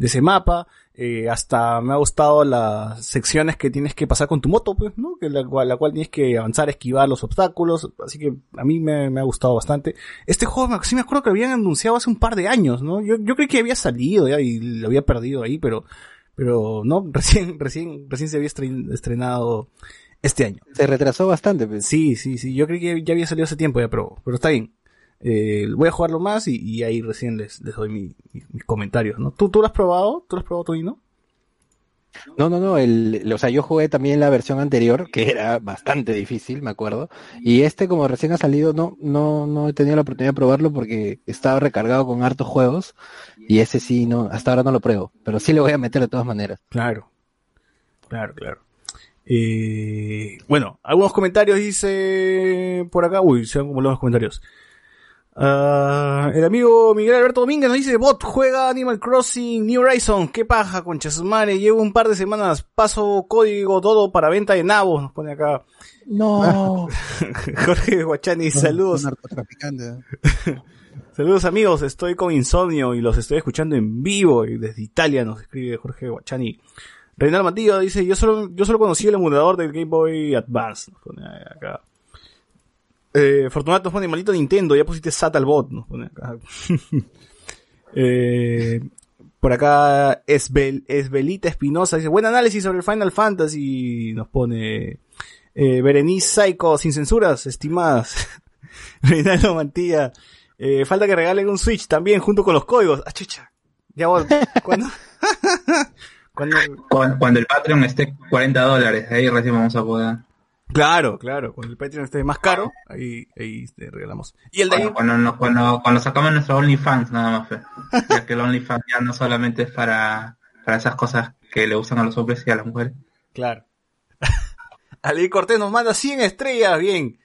ese mapa. Eh, hasta me ha gustado las secciones que tienes que pasar con tu moto, pues, ¿no? Que la, la cual tienes que avanzar, esquivar los obstáculos. Así que a mí me, me ha gustado bastante. Este juego, sí me acuerdo que lo habían anunciado hace un par de años, ¿no? Yo, yo creí que había salido ya y lo había perdido ahí, pero pero no, recién, recién, recién se había estrenado este año. Se retrasó bastante. Pues. Sí, sí, sí. Yo creí que ya había salido hace tiempo ya, pero, pero está bien. Eh, voy a jugarlo más y, ahí recién les, les doy mis comentarios, ¿no? ¿Tú, ¿Tú lo has probado? ¿Tú lo has probado, no No, no, no, el, o sea, yo jugué también la versión anterior, que era bastante difícil, me acuerdo, y este como recién ha salido, no, no, no he tenido la oportunidad de probarlo porque estaba recargado con hartos juegos, y ese sí, no, hasta ahora no lo pruebo, pero sí le voy a meter de todas maneras. Claro, claro, claro. Eh, bueno, algunos comentarios dice por acá, uy, se han acumulado los comentarios. Uh, el amigo Miguel Alberto Domínguez nos dice, bot, juega Animal Crossing New Horizon, qué paja, con madre, llevo un par de semanas, paso código todo para venta de nabos, nos pone acá. No. Jorge Guachani, saludos. saludos amigos, estoy con insomnio y los estoy escuchando en vivo y desde Italia nos escribe Jorge Guachani. Reinaldo Matillo dice, yo solo, yo solo conocí el emulador del Game Boy Advance, nos pone acá. Eh, Fortunato pone malito Nintendo, ya pusiste SAT al bot, nos pone acá. eh, por acá Esbel, Esbelita Espinosa dice, buen análisis sobre el Final Fantasy, nos pone eh, Berenice Psycho sin censuras, estimadas. Reinaldo Mantilla, eh, falta que regalen un Switch también junto con los códigos. Ah, chucha. Ya voy. ¿Cuándo? cuando... Cuando, el Patreon esté 40 dólares, ahí recién vamos a poder. Claro, claro, cuando el Patreon esté más caro, ahí, ahí te regalamos. Y el de ahí... cuando, cuando, cuando, sacamos nuestro OnlyFans, nada más, fe. ya que el OnlyFans ya no solamente es para, para esas cosas que le usan a los hombres y a las mujeres. Claro. Ali Cortés nos manda 100 estrellas, bien.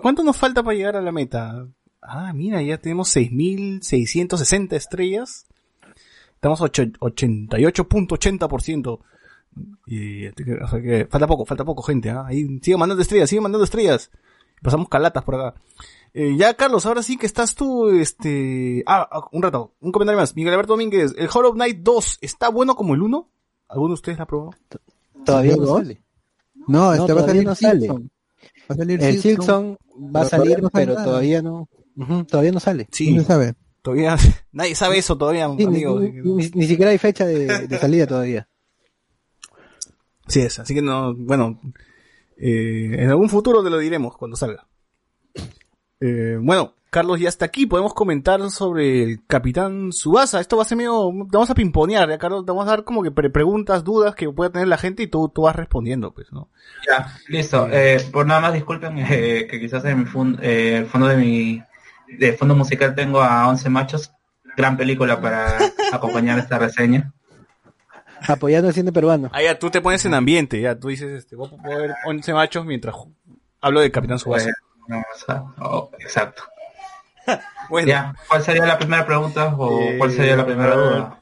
¿Cuánto nos falta para llegar a la meta? Ah, mira, ya tenemos 6.660 estrellas. Estamos 88.80%. Y falta poco, falta poco, gente. ¿ah? Ahí sigue mandando estrellas, sigue mandando estrellas. Pasamos calatas por acá. Eh, ya, Carlos, ahora sí que estás tú, este... Ah, ah, un rato, un comentario más. Miguel Alberto Domínguez, ¿el Hollow Knight 2 está bueno como el 1? ¿Alguno de ustedes la probó? Todavía no sale. No, este va a salir no sale. Va a salir el Silson va a salir, pero todavía no, todavía no sale. Sí. No sabe. Todavía, nadie sabe eso todavía, amigo. Ni, siquiera hay fecha de salida todavía. Sí es, así que no, bueno, eh, en algún futuro te lo diremos cuando salga. Eh, bueno, Carlos ya está aquí, podemos comentar sobre el Capitán Subasa. Esto va a ser medio, vamos a pimponear, ya Carlos, te vamos a dar como que preguntas, dudas que pueda tener la gente y tú, tú vas respondiendo, pues, ¿no? Ya, listo. Eh, por nada más disculpen eh, que quizás en mi el fondo de mi de fondo musical tengo a 11 machos, gran película para acompañar esta reseña. Apoyando el cine peruano. Ah, ya, tú te pones en ambiente, ya, tú dices, este, voy a ver 11 machos mientras hablo de Capitán Subasa. Oh, exacto. bueno. ¿cuál sería la primera pregunta o cuál sería la primera duda?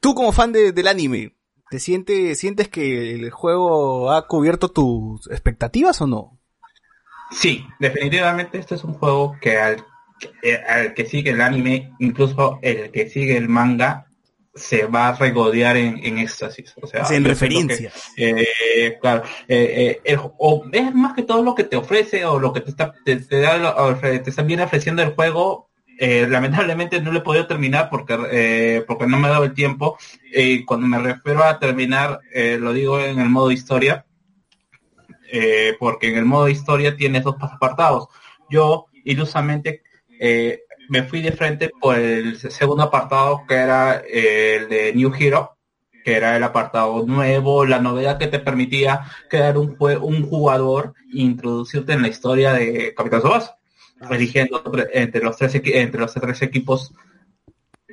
Tú como fan de, del anime, ¿te sientes, sientes que el juego ha cubierto tus expectativas o no? Sí, definitivamente este es un juego que al, que, al que sigue el anime, incluso el que sigue el manga, se va a regodear en, en éxtasis. O sea, en referencia. eh, claro, eh, eh, o es más que todo lo que te ofrece o lo que te está, te, da, te está bien ofreciendo el juego. Eh, lamentablemente no lo he podido terminar porque porque no me ha dado el tiempo. Eh, cuando me refiero a terminar, lo digo en el modo historia, porque en el modo historia tienes dos apartados. Yo ilusamente eh, me fui de frente por el segundo apartado que era el de New Hero, que era el apartado nuevo, la novedad que te permitía crear un, un jugador e introducirte en la historia de Capitán Sobas, eligiendo entre los tres entre los tres equipos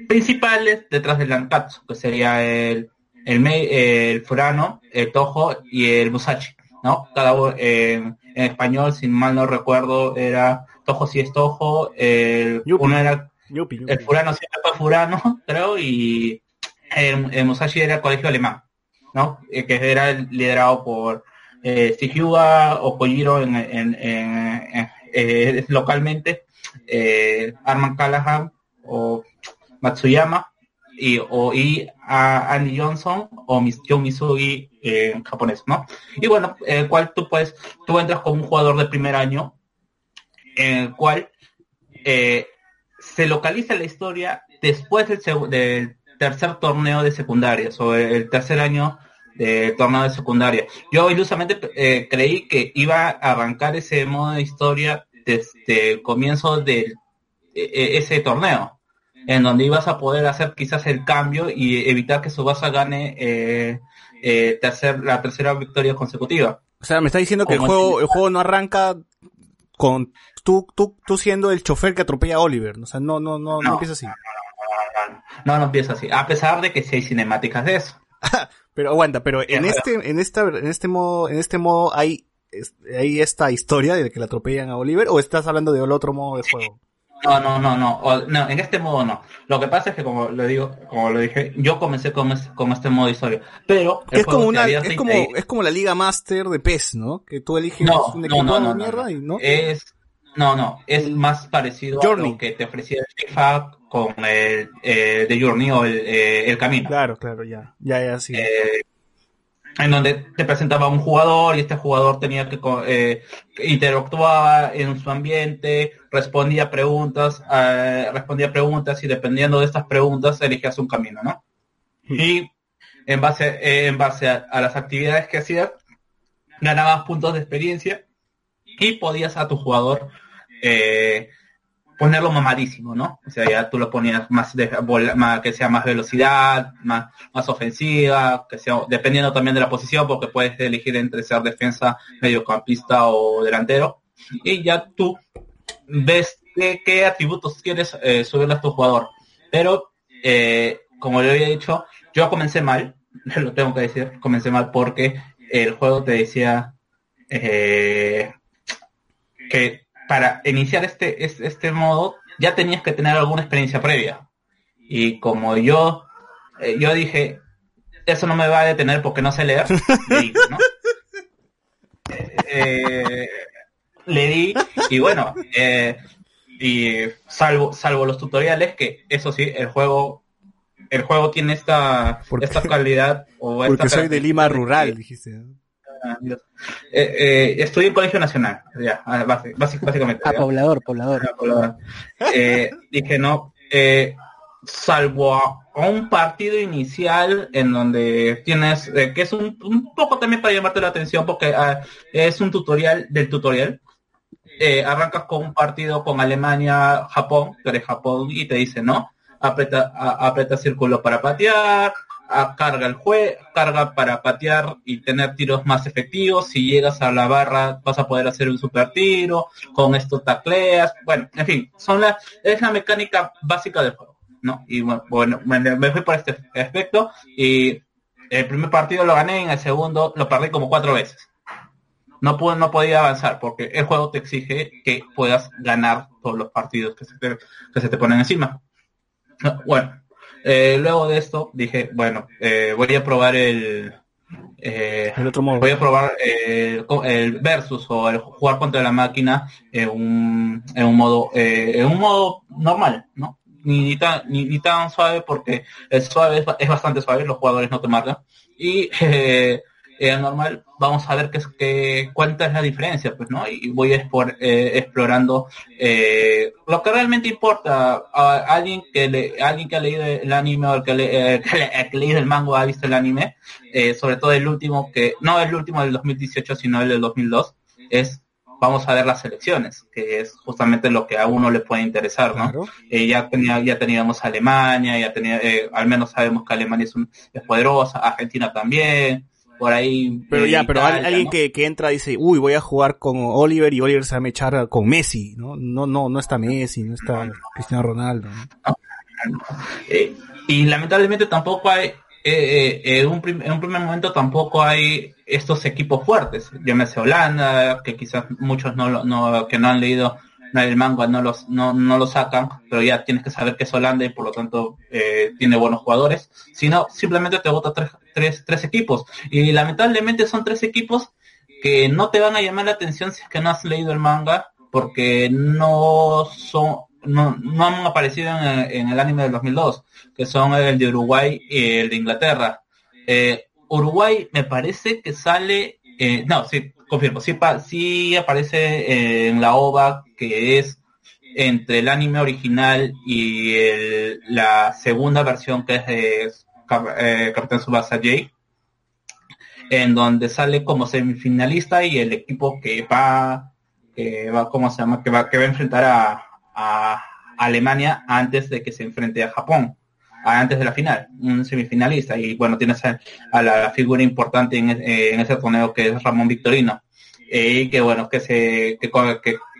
principales detrás del Lankatsu, que sería el el, el Furano, el Tojo y el Musashi, ¿no? Cada uno en español, sin mal no recuerdo, era Tojo si es Tojo, el, uno era el Furano siempre fue Furano, creo, y el, Musashi era el colegio alemán, ¿no? Eh, que era liderado por eh, o Kojiro en, en, en, eh, localmente, eh, Arman Callahan o Matsuyama y o y a Andy Johnson o Joe Misugi en japonés, ¿no? Y bueno, el cual tú puedes, tú entras como un jugador de primer año en el cual eh, se localiza la historia después del, tercer torneo de secundaria, o el tercer año de torneo de secundaria. Yo ilusamente eh, creí que iba a arrancar ese modo de historia desde el comienzo de e, e, ese torneo, en donde ibas a poder hacer quizás el cambio y evitar que Subasa gane eh, eh, la tercera victoria consecutiva. O sea, me está diciendo que el juego, el juego no arranca con tú, tú, tú siendo el chofer que atropella a Oliver. O sea, no, no, no, no, empieza así. No, no, empieza así. A pesar de que sí hay cinemáticas de eso. pero aguanta, pero en este, en esta, en este modo, en este modo hay, hay esta historia de que le atropellan a Oliver, o estás hablando del otro modo de juego? No, no, no, no, no, en este modo no. Lo que pasa es que como lo digo, como lo dije, yo comencé con, este modo de historia, pero es como una, es como, es como la Liga Master de PES, ¿no? Que tú eliges un equipo no, no, mierda y no. Es, no, no, es más parecido a lo que te ofrecía el FIFA con el eh, de Journey o el, eh, el camino. Claro, claro, ya, ya, ya, sí. Eh, en donde te presentaba un jugador y este jugador tenía que eh, interactuaba en su ambiente, respondía preguntas, eh, respondía preguntas y dependiendo de estas preguntas elegías un camino, ¿no? Y en base, eh, en base a, las actividades que hacías, ganabas puntos de experiencia y podías a tu jugador eh, ponerlo mamadísimo, ¿no? O sea, ya tú lo ponías más, de, que sea más velocidad, más, más ofensiva, que sea, dependiendo también de la posición, porque puedes elegir entre ser defensa, mediocampista o delantero. Y ya tú ves qué, atributos quieres eh, subirle a tu jugador. Pero, eh, como le había dicho, yo comencé mal, lo tengo que decir, comencé mal porque el juego te decía eh, que para iniciar este, este, modo ya tenías que tener alguna experiencia previa. Y como yo, eh, yo dije, eso no me va a detener porque no sé leer, eh, le di, y bueno, eh, y salvo, salvo los tutoriales, que eso sí, el juego el juego tiene esta, esta calidad o porque soy de Lima rural, dijiste. Eh, estudié en Colegio Nacional, ya, ah, básicamente. Ah, poblador, poblador. Ah, eh, dije, no, eh, salvo a, un partido inicial en donde tienes, que es un, poco también para llamarte la atención porque ah, es un tutorial del tutorial. arrancas con un partido con Alemania, Japón, que eres Japón y te dice, no, aprieta, aprieta círculo para patear, carga el juez, carga para patear y tener tiros más efectivos. Si llegas a la barra vas a poder hacer un super tiro, con esto tacleas, bueno, en fin, son la, es la mecánica básica del juego, ¿no? Y bueno, me, fui por este aspecto y el primer partido lo gané, en el segundo lo perdí como cuatro veces. No, pude, no podía avanzar porque el juego te exige que puedas ganar todos los partidos que se te, que se te ponen encima. Bueno, eh, luego de esto dije, bueno, eh, voy a probar el, eh, el otro modo. Voy a probar el versus o el jugar contra la máquina en un, en un modo en un modo normal, ¿no? Ni, tan ni, tan suave porque el suave es, es, bastante suave, los jugadores no te marcan. Y eh, normal, vamos a ver qué es que cuánta es la diferencia, pues, ¿no? Y voy a eh, explorando eh, lo que realmente importa a alguien que le, alguien que ha leído el anime o el que, le, eh, que, leído el manga ha visto el anime, sobre todo el último que, no el último del 2018, sino el del 2002, es vamos a ver las elecciones, que es justamente lo que a uno le puede interesar, ¿no? ya tenía, ya teníamos Alemania, ya tenía, al menos sabemos que Alemania es, es poderosa, Argentina también, por ahí. Pero ya, pero alguien que, que entra dice, uy, voy a jugar con Oliver y Oliver se va a echar con Messi, ¿no? No, no, no está Messi, no está Cristiano Ronaldo. Eh, y lamentablemente tampoco hay, eh, eh, en, un en, un primer momento tampoco hay estos equipos fuertes. Yo me sé Holanda, que quizás muchos no, no, que no han leído el manga no los no, no lo sacan, pero ya tienes que saber que es Holanda y por lo tanto eh, tiene buenos jugadores, sino simplemente te vota tres, tres, tres equipos. Y lamentablemente son tres equipos que no te van a llamar la atención si es que no has leído el manga, porque no son no, no han aparecido en el, anime del 2002, que son el de Uruguay y el de Inglaterra. Eh, Uruguay me parece que sale, eh, no, sí, confirmo, sí, aparece en la OVA que es entre el anime original y la segunda versión que es de eh, Capitán Subasa J, en donde sale como semifinalista y el equipo que va, que va, ¿cómo se llama? Que va, que va a enfrentar a, Alemania antes de que se enfrente a Japón. Antes de la final, un semifinalista, y bueno, tienes a, la figura importante en, ese torneo que es Ramón Victorino, y que bueno, que se que,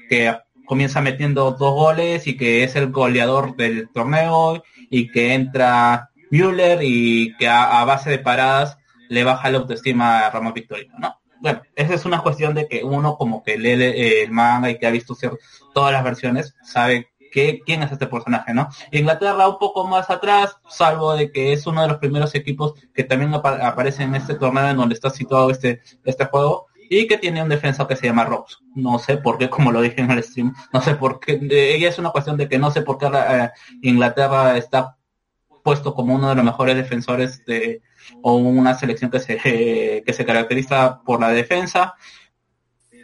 que, comienza metiendo dos goles y que es el goleador del torneo y que entra Müller y que a, base de paradas le baja la autoestima a Ramón Victorino, ¿no? Bueno, esa es una cuestión de que uno como que lee el manga y que ha visto todas las versiones, sabe quién es este personaje, ¿no? Inglaterra un poco más atrás, salvo de que es uno de los primeros equipos que también aparece en este torneo en donde está situado este, este juego y que tiene un defensa que se llama Rose. No sé por qué, como lo dije en el stream, no sé por qué, ella es una cuestión de que no sé por qué eh, Inglaterra está puesto como uno de los mejores defensores de o una selección que se que se caracteriza por la defensa,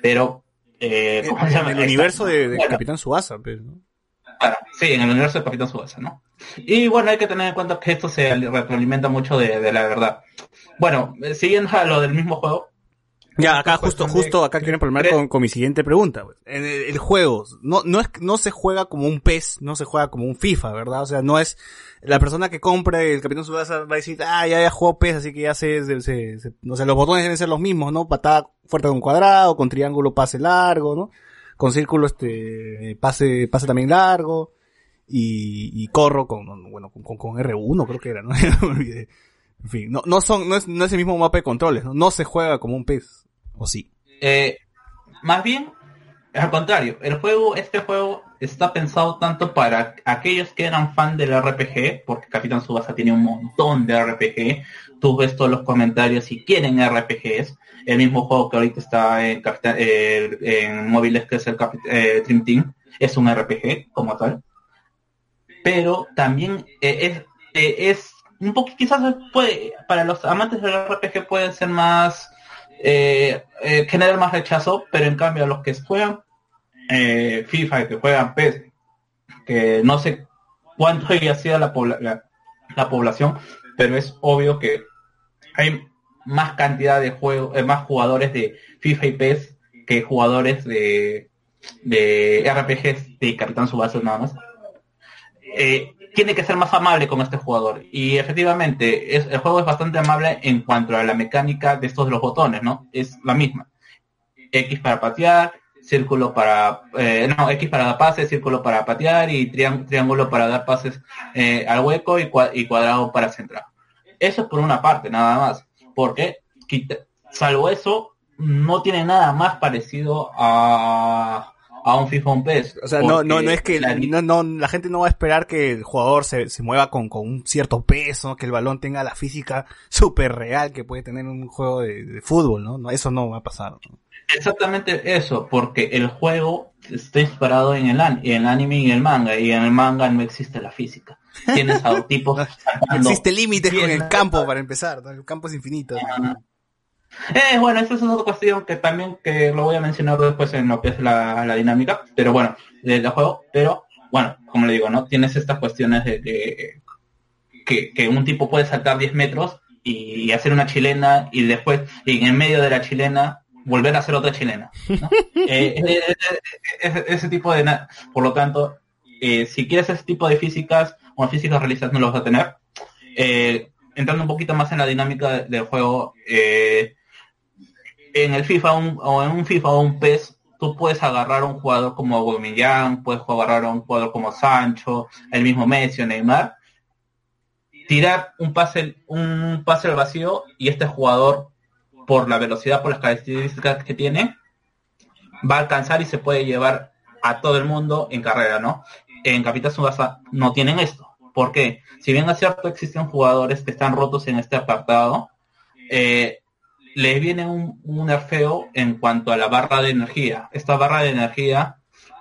pero eh, en, el universo de, Capitán Suasa, pero, pues, sí, en el universo de Capitán Subasa, ¿no? Y bueno, hay que tener en cuenta que esto se retroalimenta mucho de, la verdad. Bueno, eh, siguiendo a lo del mismo juego, ya, acá justo, justo acá quiero problemar con, con, mi siguiente pregunta. En el, juego, no, no es, no se juega como un PES, no se juega como un FIFA, ¿verdad? O sea, no es, la persona que compre el Capitán Subasa va a decir, ah, ya, ya jugó PES, así que ya sé, se, se, no sé, los botones deben ser los mismos, ¿no? Patada fuerte con cuadrado, con triángulo pase largo, ¿no? Con círculo este pase pase también largo y, corro con bueno con, con, R1 creo que era no me olvidé. En fin no no son no es no es el mismo mapa de controles no, no se juega como un pez o sí eh, más bien al contrario el juego este juego está pensado tanto para aquellos que eran fan del RPG porque Capitán Subasa tiene un montón de RPG tú ves todos los comentarios si quieren RPGs el mismo juego que ahorita está en, en móviles que es el eh, Dream Team, es un RPG como tal. Pero también eh, es, eh, es un poco, quizás puede, para los amantes del RPG puede ser más, eh, generar más rechazo, pero en cambio a los que juegan FIFA que juegan PES, que no sé cuánto haya sido la, la población, pero es obvio que hay más cantidad de juegos, eh, más jugadores de FIFA y PES que jugadores de, de RPGs de Capitán Subasa nada más. Eh, tiene que ser más amable con este jugador. Y efectivamente, es, el juego es bastante amable en cuanto a la mecánica de estos de los botones, ¿no? Es la misma. X para patear, círculo para, eh, no, X para dar pases, círculo para patear y triángulo para dar pases al hueco y cuadrado para centrar. Eso es por una parte, nada más porque salvo eso, no tiene nada más parecido a, a un FIFA un PES. O sea, no, no, no es que la, no, no, la gente no va a esperar que el jugador se, se mueva con, con un cierto peso, que el balón tenga la física súper real que puede tener un juego de, fútbol, ¿no? Eso no va a pasar. Exactamente eso, porque el juego está inspirado en el, en el anime y en el manga, y en el manga no existe la física. Tienes a tipos. existe límites con el campo para empezar, el campo es infinito. Eh, bueno, esa es otra cuestión que también que lo voy a mencionar después en lo que es la, dinámica, pero bueno, del juego, pero bueno, como le digo, ¿no? Tienes estas cuestiones de que, que, un tipo puede saltar 10 metros y hacer una chilena y después, y en medio de la chilena, volver a hacer otra chilena. Eh, eh, eh, ese tipo de... Por lo tanto, si quieres ese tipo de físicas, o físicas realistas no lo vas a tener. entrando un poquito más en la dinámica del juego, en el FIFA o en un FIFA o un PES, tú puedes agarrar a un jugador como Aubameyang, puedes agarrar a un jugador como Sancho, el mismo Messi o Neymar, tirar un pase, un pase al vacío y este jugador, por la velocidad, por las características que tiene, va a alcanzar y se puede llevar a todo el mundo en carrera, ¿no? En Capital Subasa no tienen esto. ¿Por qué? Si bien es cierto existen jugadores que están rotos en este apartado, eh, les viene un, un nerfeo en cuanto a la barra de energía. Esta barra de energía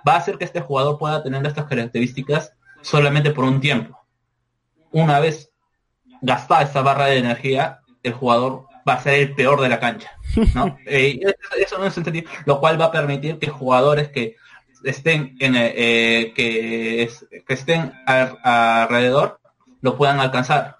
va a hacer que este jugador pueda tener estas características solamente por un tiempo. Una vez gastada esta barra de energía, el jugador va a ser el peor de la cancha. ¿no? Eh, eso no es entendido, lo cual va a permitir que jugadores que estén en eh, que, que, estén alrededor lo puedan alcanzar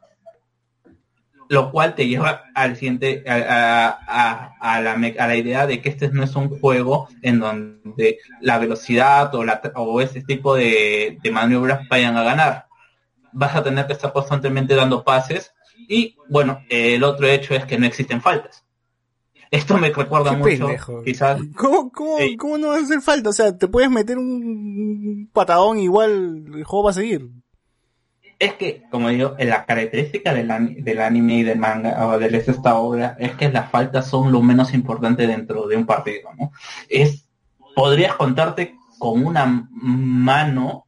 lo cual te lleva al siguiente a, a, la, a la idea de que este no es un juego en donde la velocidad o, la, o ese tipo de, maniobras vayan a ganar vas a tener que estar constantemente dando pases y bueno, el otro hecho es que no existen faltas. Esto me recuerda mucho, quizás. ¿Cómo, cómo, ¿Cómo no va a hacer falta? O sea, te puedes meter un patadón igual el juego va a seguir. Es que, como digo, la característica del, del anime y del manga o de esta obra es que las faltas son lo menos importante dentro de un partido, ¿no? Es, podrías contarte con una mano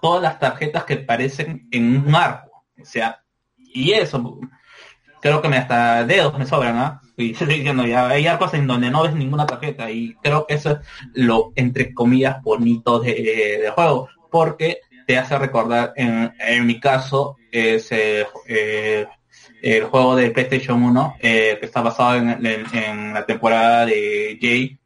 todas las tarjetas que parecen en un arco. O sea, y eso, creo que me hasta dedos me sobran, ¿ah? Y estoy diciendo ya, hay arcos en donde no ves ninguna tarjeta y creo que eso es lo, entre comillas, bonito de, de juego, porque te hace recordar, en, en mi caso, es eh, el juego de PlayStation 1, eh, que está basado en, en, la temporada de Jay,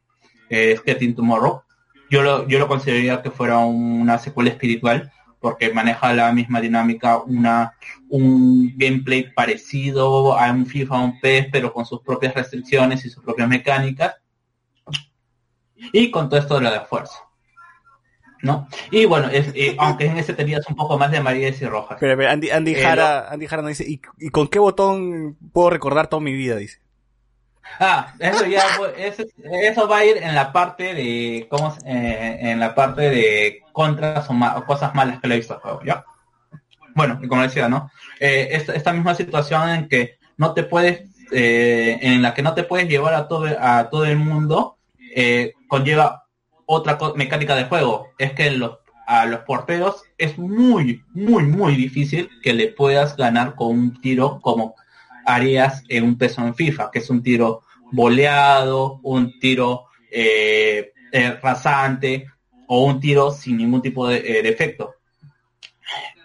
eh, Getting Tomorrow. Yo lo, yo lo consideraría que fuera una secuela espiritual, porque maneja la misma dinámica, una un gameplay parecido a un FIFA o un PES, pero con sus propias restricciones y sus propias mecánicas. Y con todo esto de la de fuerza. ¿no? Y bueno, es, eh, aunque en ese tenías un poco más de amarillas y rojas. Pero, Andy, Andy, eh, Jara, Andy Jara nos dice, ¿y, ¿y, con qué botón puedo recordar toda mi vida? Dice. Ah, eso ya, eso, eso va a ir en la parte de, ¿cómo? Eh, en la parte de contras o, cosas malas que le he visto al juego, ¿ya? Bueno, como decía, ¿no? Eh, esta, misma situación en que no te puedes, eh, en la que no te puedes llevar a todo, a todo el mundo, eh, conlleva otra mecánica de juego, es que a los porteros es muy, muy, muy difícil que le puedas ganar con un tiro como harías en un peso en FIFA, que es un tiro boleado, un tiro rasante o un tiro sin ningún tipo de, defecto.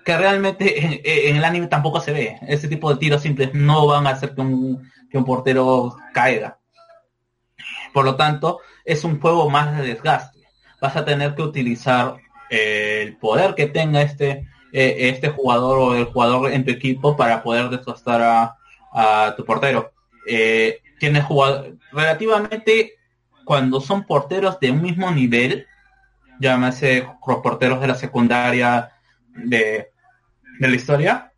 Que realmente en, el anime tampoco se ve. Ese tipo de tiros simples no van a hacer que un, que un portero caiga. Por lo tanto, es un juego más de desgaste vas a tener que utilizar eh, el poder que tenga este eh, este jugador o el jugador en tu equipo para poder desgastar a, tu portero. Eh, tienes jugador relativamente cuando son porteros de un mismo nivel, llámese los porteros de la secundaria de, de la historia,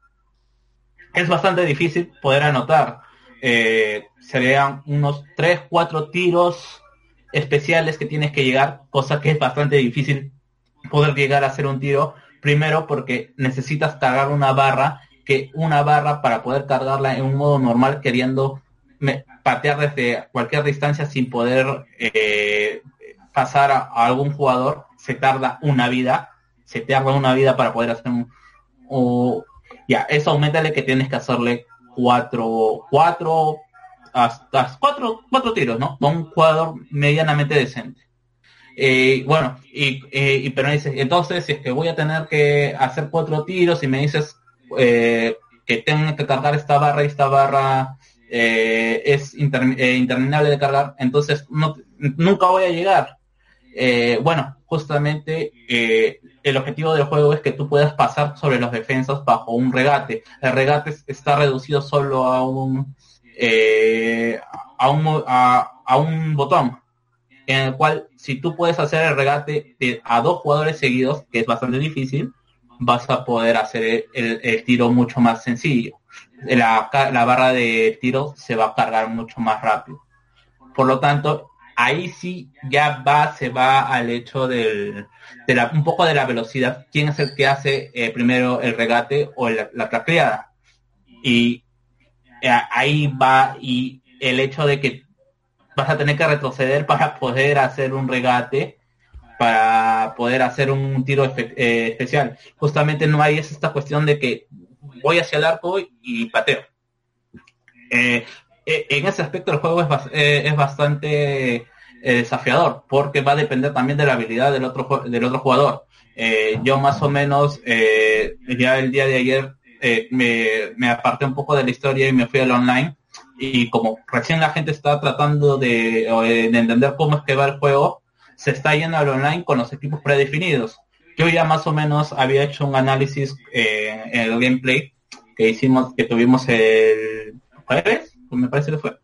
es bastante difícil poder anotar. serían unos 3, 4 tiros especiales que tienes que llegar, cosa que es bastante difícil poder llegar a hacer un tiro. Primero porque necesitas cargar una barra, que una barra para poder cargarla en un modo normal queriendo patear desde cualquier distancia sin poder eh, pasar a, algún jugador, se tarda una vida, se tarda una vida para poder hacer un... O, ya, eso aumenta que tienes que hacerle cuatro, cuatro hasta cuatro, cuatro tiros, ¿no? Con un jugador medianamente decente. Eh, bueno, y, eh, y, pero dices, entonces si es que voy a tener que hacer cuatro tiros y me dices eh, que tengo que cargar esta barra y esta barra eh, es interminable de cargar, entonces nunca voy a llegar. Bueno, justamente el objetivo del juego es que tú puedas pasar sobre los defensas bajo un regate. El regate está reducido solo a un eh, a, un, a, un botón en el cual si tú puedes hacer el regate a dos jugadores seguidos, que es bastante difícil, vas a poder hacer el, tiro mucho más sencillo. La, la, barra de tiro se va a cargar mucho más rápido. Por lo tanto, ahí sí ya va, se va al hecho del, de un poco de la velocidad. ¿Quién es el que hace eh, primero el regate o la, tacleada? Y eh, ahí va y el hecho de que vas a tener que retroceder para poder hacer un regate, para poder hacer un tiro eh, especial. Justamente no hay esta cuestión de que voy hacia el arco y pateo. En ese aspecto el juego es, es bastante desafiador porque va a depender también de la habilidad del otro del otro jugador. yo más o menos ya el día de ayer eh, me, aparté un poco de la historia y me fui al online. Y como recién la gente está tratando de, entender cómo es que va el juego, se está yendo al online con los equipos predefinidos. Yo ya más o menos había hecho un análisis eh, en el gameplay que hicimos, que tuvimos el jueves, me parece que fue,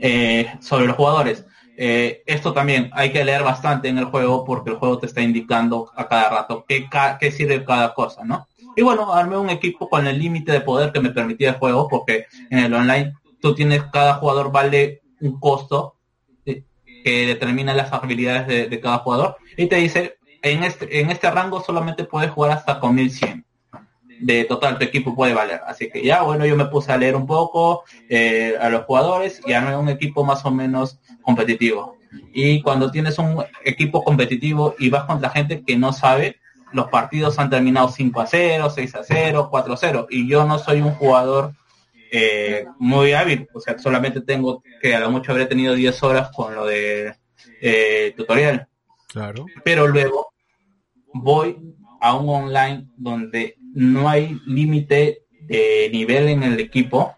eh, sobre los jugadores. esto también hay que leer bastante en el juego porque el juego te está indicando a cada rato qué, qué sirve cada cosa, ¿no? Y bueno, armé un equipo con el límite de poder que me permitía el juego, porque en el online tú tienes, cada jugador vale un costo eh, que determina las habilidades de, cada jugador y te dice, en este, en este rango solamente puedes jugar hasta con 1100 de total tu equipo puede valer. Así que ya, bueno, yo me puse a leer un poco eh, a los jugadores y armé un equipo más o menos competitivo. Y cuando tienes un equipo competitivo y vas contra gente que no sabe, los partidos han terminado 5 a 0, 6 a 0, 4 a 0. Y yo no soy un jugador eh, muy hábil, o sea, solamente tengo que a lo mucho habré tenido 10 horas con lo de eh, tutorial. Claro. Pero luego voy a un online donde no hay límite de nivel en el equipo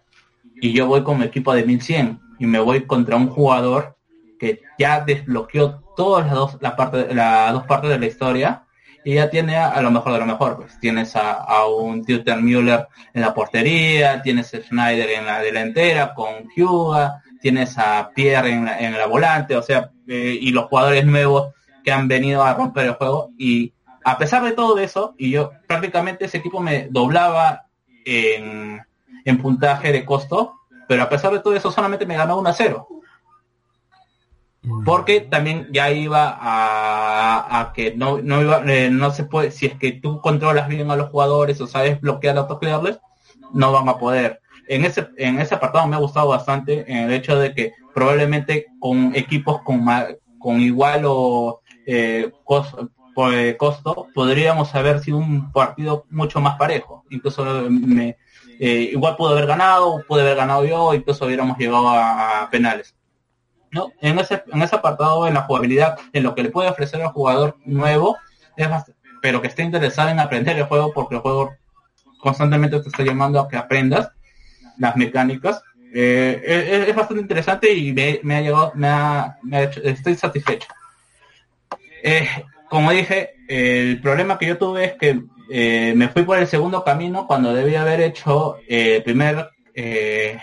y yo voy con mi equipo de 1100 y me voy contra un jugador que ya desbloqueó todas las dos, las dos partes de la historia y ya tiene a, lo mejor de lo mejor. Pues tienes a, un Tutor Müller en la portería, tienes a Schneider en la delantera con Hyuga, tienes a Pierre en la, en la volante, o sea, eh, y los jugadores nuevos que han venido a romper el juego y a pesar de todo eso, y yo prácticamente ese equipo me doblaba en, en puntaje de costo, pero a pesar de todo eso solamente me ganó 1 a 0. Mm. Porque también ya iba a, que no, no, iba, eh, no se puede, si es que tú controlas bien a los jugadores o sabes bloquear a toclearles, no van a poder. En ese, en ese apartado me ha gustado bastante en el hecho de que probablemente con equipos con, con igual o eh, costo, podríamos haber sido un partido mucho más parejo. Incluso me, eh, igual pudo haber ganado, pude haber ganado yo, incluso hubiéramos llegado a, penales. ¿No? En ese, en ese apartado, en la jugabilidad, en lo que le puede ofrecer al jugador nuevo, es pero que esté interesado en aprender el juego, porque el juego constantemente te está llamando a que aprendas las mecánicas. Eh, es, bastante interesante y me, ha llegado, me ha, estoy satisfecho. Eh, como dije, el problema que yo tuve es que eh, me fui por el segundo camino cuando debía haber hecho eh, el primer eh,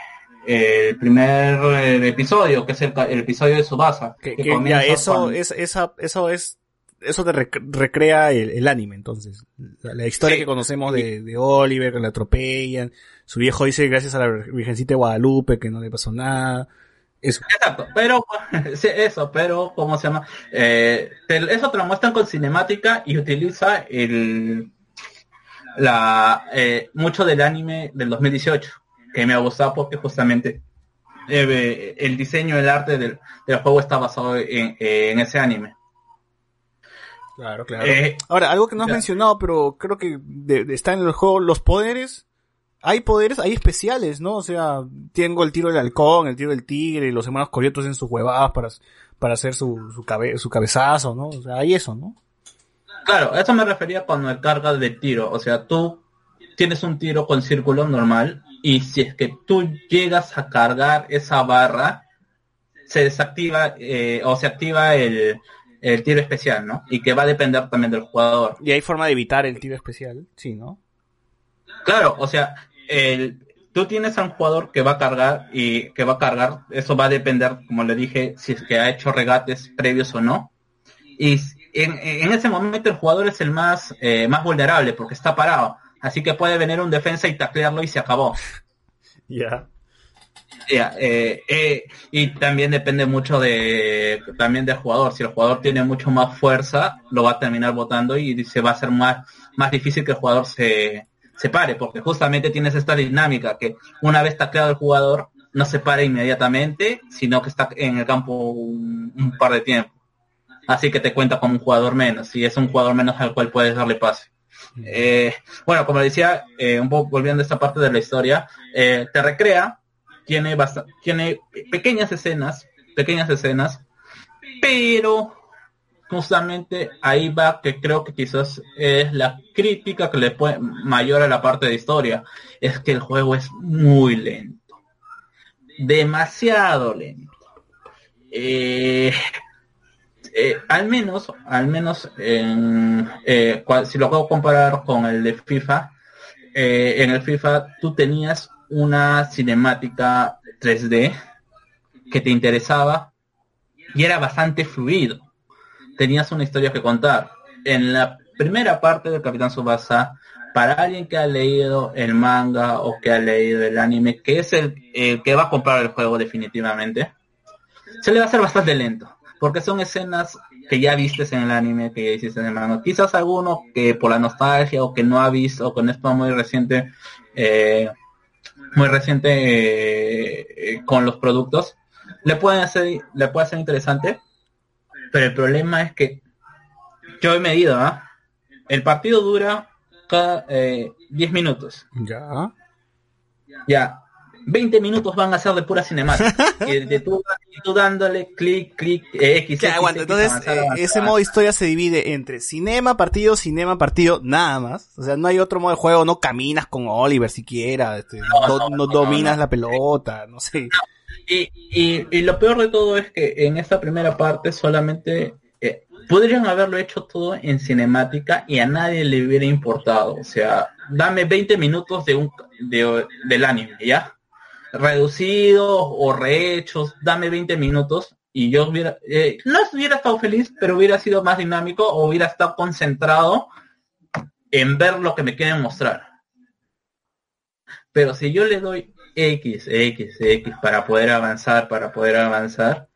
el primer episodio, que es el, episodio de Subasa. Que, eso, es, esa, eso es eso te recrea el, anime, entonces. La, historia que conocemos de, de, Oliver, que le atropellan. Su viejo dice gracias a la Virgencita de Guadalupe que no le pasó nada. Eso. Exacto, pero eso, pero ¿cómo se llama? Eh, eso te lo muestran con cinemática y utiliza el la eh, mucho del anime del 2018 que me ha gustado porque justamente eh, el diseño, el arte del, juego está basado en, ese anime. Claro, claro. Ahora, algo que no has mencionado, pero creo que está en el juego, los poderes hay poderes, hay especiales, ¿no? O sea, tengo el tiro del halcón, el tiro del tigre, y los hermanos coriotos en sus huevadas para, para hacer su, su, cabe, su cabezazo, ¿no? O sea, hay eso, ¿no? Claro, eso me refería cuando me carga de tiro. O sea, tú tienes un tiro con círculo normal y si es que tú llegas a cargar esa barra, se desactiva eh, o se activa el, el tiro especial, ¿no? Y que va a depender también del jugador. Y hay forma de evitar el tiro especial, sí, ¿no? Claro, o sea, el, tú tienes a un jugador que va a cargar y que va a cargar, eso va a depender, como le dije, si es que ha hecho regates previos o no. Y en, ese momento el jugador es el más, eh, más vulnerable porque está parado. Así que puede venir un defensa y taclearlo y se acabó. Ya. Eh, eh, y también depende mucho de también del jugador. Si el jugador tiene mucho más fuerza, lo va a terminar votando y se va a hacer más, más difícil que el jugador se, se pare, porque justamente tienes esta dinámica que una vez tacleado el jugador, no se para inmediatamente, sino que está en el campo un, par de tiempo. Así que te cuenta como un jugador menos, y es un jugador menos al cual puedes darle pase. Eh, bueno, como decía, eh, un poco volviendo a esta parte de la historia, eh, te recrea, tiene, tiene pequeñas escenas, pequeñas escenas, pero justamente ahí va que creo que quizás es la crítica que le puede mayor a la parte de historia. Es que el juego es muy lento. Demasiado lento. Eh, eh, al menos al menos en, eh, si lo puedo comparar con el de FIFA en el FIFA tú tenías una cinemática 3D que te interesaba y era bastante fluido tenías una historia que contar. En la primera parte del Capitán Subasa, para alguien que ha leído el manga o que ha leído el anime, que es el, que va a comprar el juego definitivamente, se le va a hacer bastante lento, porque son escenas que ya vistes en el anime, que ya hiciste en el manga. Quizás alguno que por la nostalgia o que no ha visto o con esto muy reciente, eh, muy reciente eh, con los productos, le pueden hacer, le puede ser interesante, pero el problema es que yo he medido, ¿ah? El partido dura cada 10 eh, minutos. Ya. Ya. 20 minutos van a ser de pura cinemática. y de tú, dándole clic, clic, eh, X, Entonces, eh, ese modo de historia se divide entre cinema, partido, cinema, partido, nada más. O sea, no hay otro modo de juego, no caminas con Oliver siquiera, este, no, dominas la pelota, no sé. Y, y, lo peor de todo es que en esta primera parte solamente podrían haberlo hecho todo en cinemática y a nadie le hubiera importado. O sea, dame 20 minutos de un de, del anime, ¿ya? Reducidos o rehechos, dame 20 minutos y yo hubiera, eh, no hubiera estado feliz, pero hubiera sido más dinámico o hubiera estado concentrado en ver lo que me quieren mostrar. Pero si yo le doy X, X, X para poder avanzar, para poder avanzar,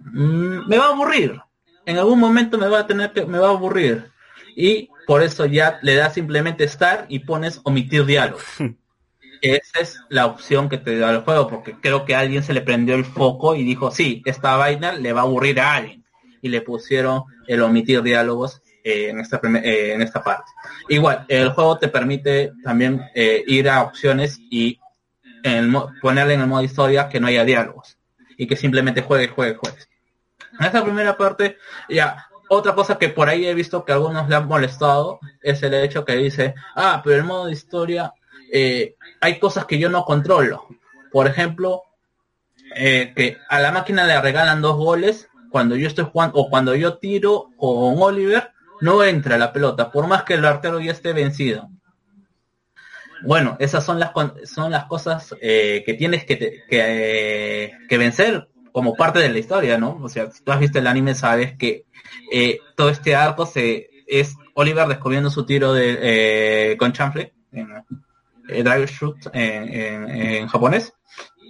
mm, me va a aburrir en algún momento me va a tener que, me va a aburrir. Y por eso ya le das simplemente estar y pones omitir diálogo. Esa es la opción que te da el juego, porque creo que a alguien se le prendió el foco y dijo, sí, esta vaina le va a aburrir a alguien. Y le pusieron el omitir diálogos eh, en, esta eh, en esta parte. Igual, el juego te permite también eh, ir a opciones y ponerle en el modo historia que no haya diálogos. Y que simplemente juegue, juegue, juegue. En esta primera parte, ya, otra cosa que por ahí he visto que algunos le han molestado es el hecho que dice, ah, pero el modo de historia, eh, hay cosas que yo no controlo. Por ejemplo, eh, que a la máquina le regalan dos goles cuando yo estoy jugando o cuando yo tiro con Oliver, no entra la pelota, por más que el arquero ya esté vencido. Bueno, esas son las son las cosas eh, que tienes que, que, que vencer como parte de la historia, ¿no? O sea, si tú has visto el anime, sabes que eh, todo este arco se es Oliver descubriendo su tiro de eh, con chanfle en eh, drive shoot en, japonés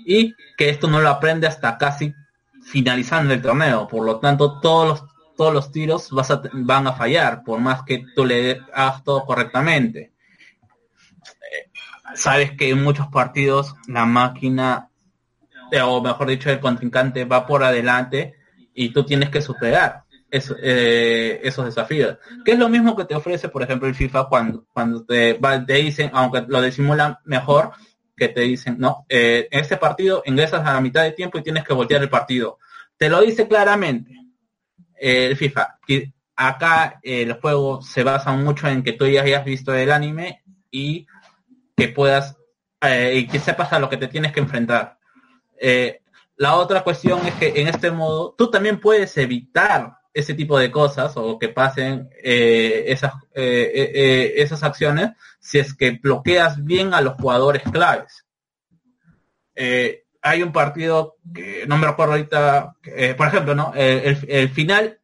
y que esto no lo aprende hasta casi finalizando el torneo. Por lo tanto, todos los todos los tiros vas a, van a fallar, por más que tú le hagas todo correctamente. Sabes que en muchos partidos la máquina o mejor dicho, el contrincante va por adelante y tú tienes que superar eh, esos desafíos. Que es lo mismo que te ofrece, por ejemplo, el FIFA cuando, cuando te, te dicen, aunque lo disimulan mejor, que te dicen, no, eh, en este partido ingresas a la mitad de tiempo y tienes que voltear el partido. Te lo dice claramente eh, el FIFA. Acá el juego se basa mucho en que tú ya hayas visto el anime y que puedas y que sepas a lo que te tienes que enfrentar. Eh, la otra cuestión es que en este modo tú también puedes evitar ese tipo de cosas o que pasen eh, esas, eh, esas acciones si es que bloqueas bien a los jugadores claves. hay un partido que no me recuerdo ahorita, por ejemplo, ¿no? El, final,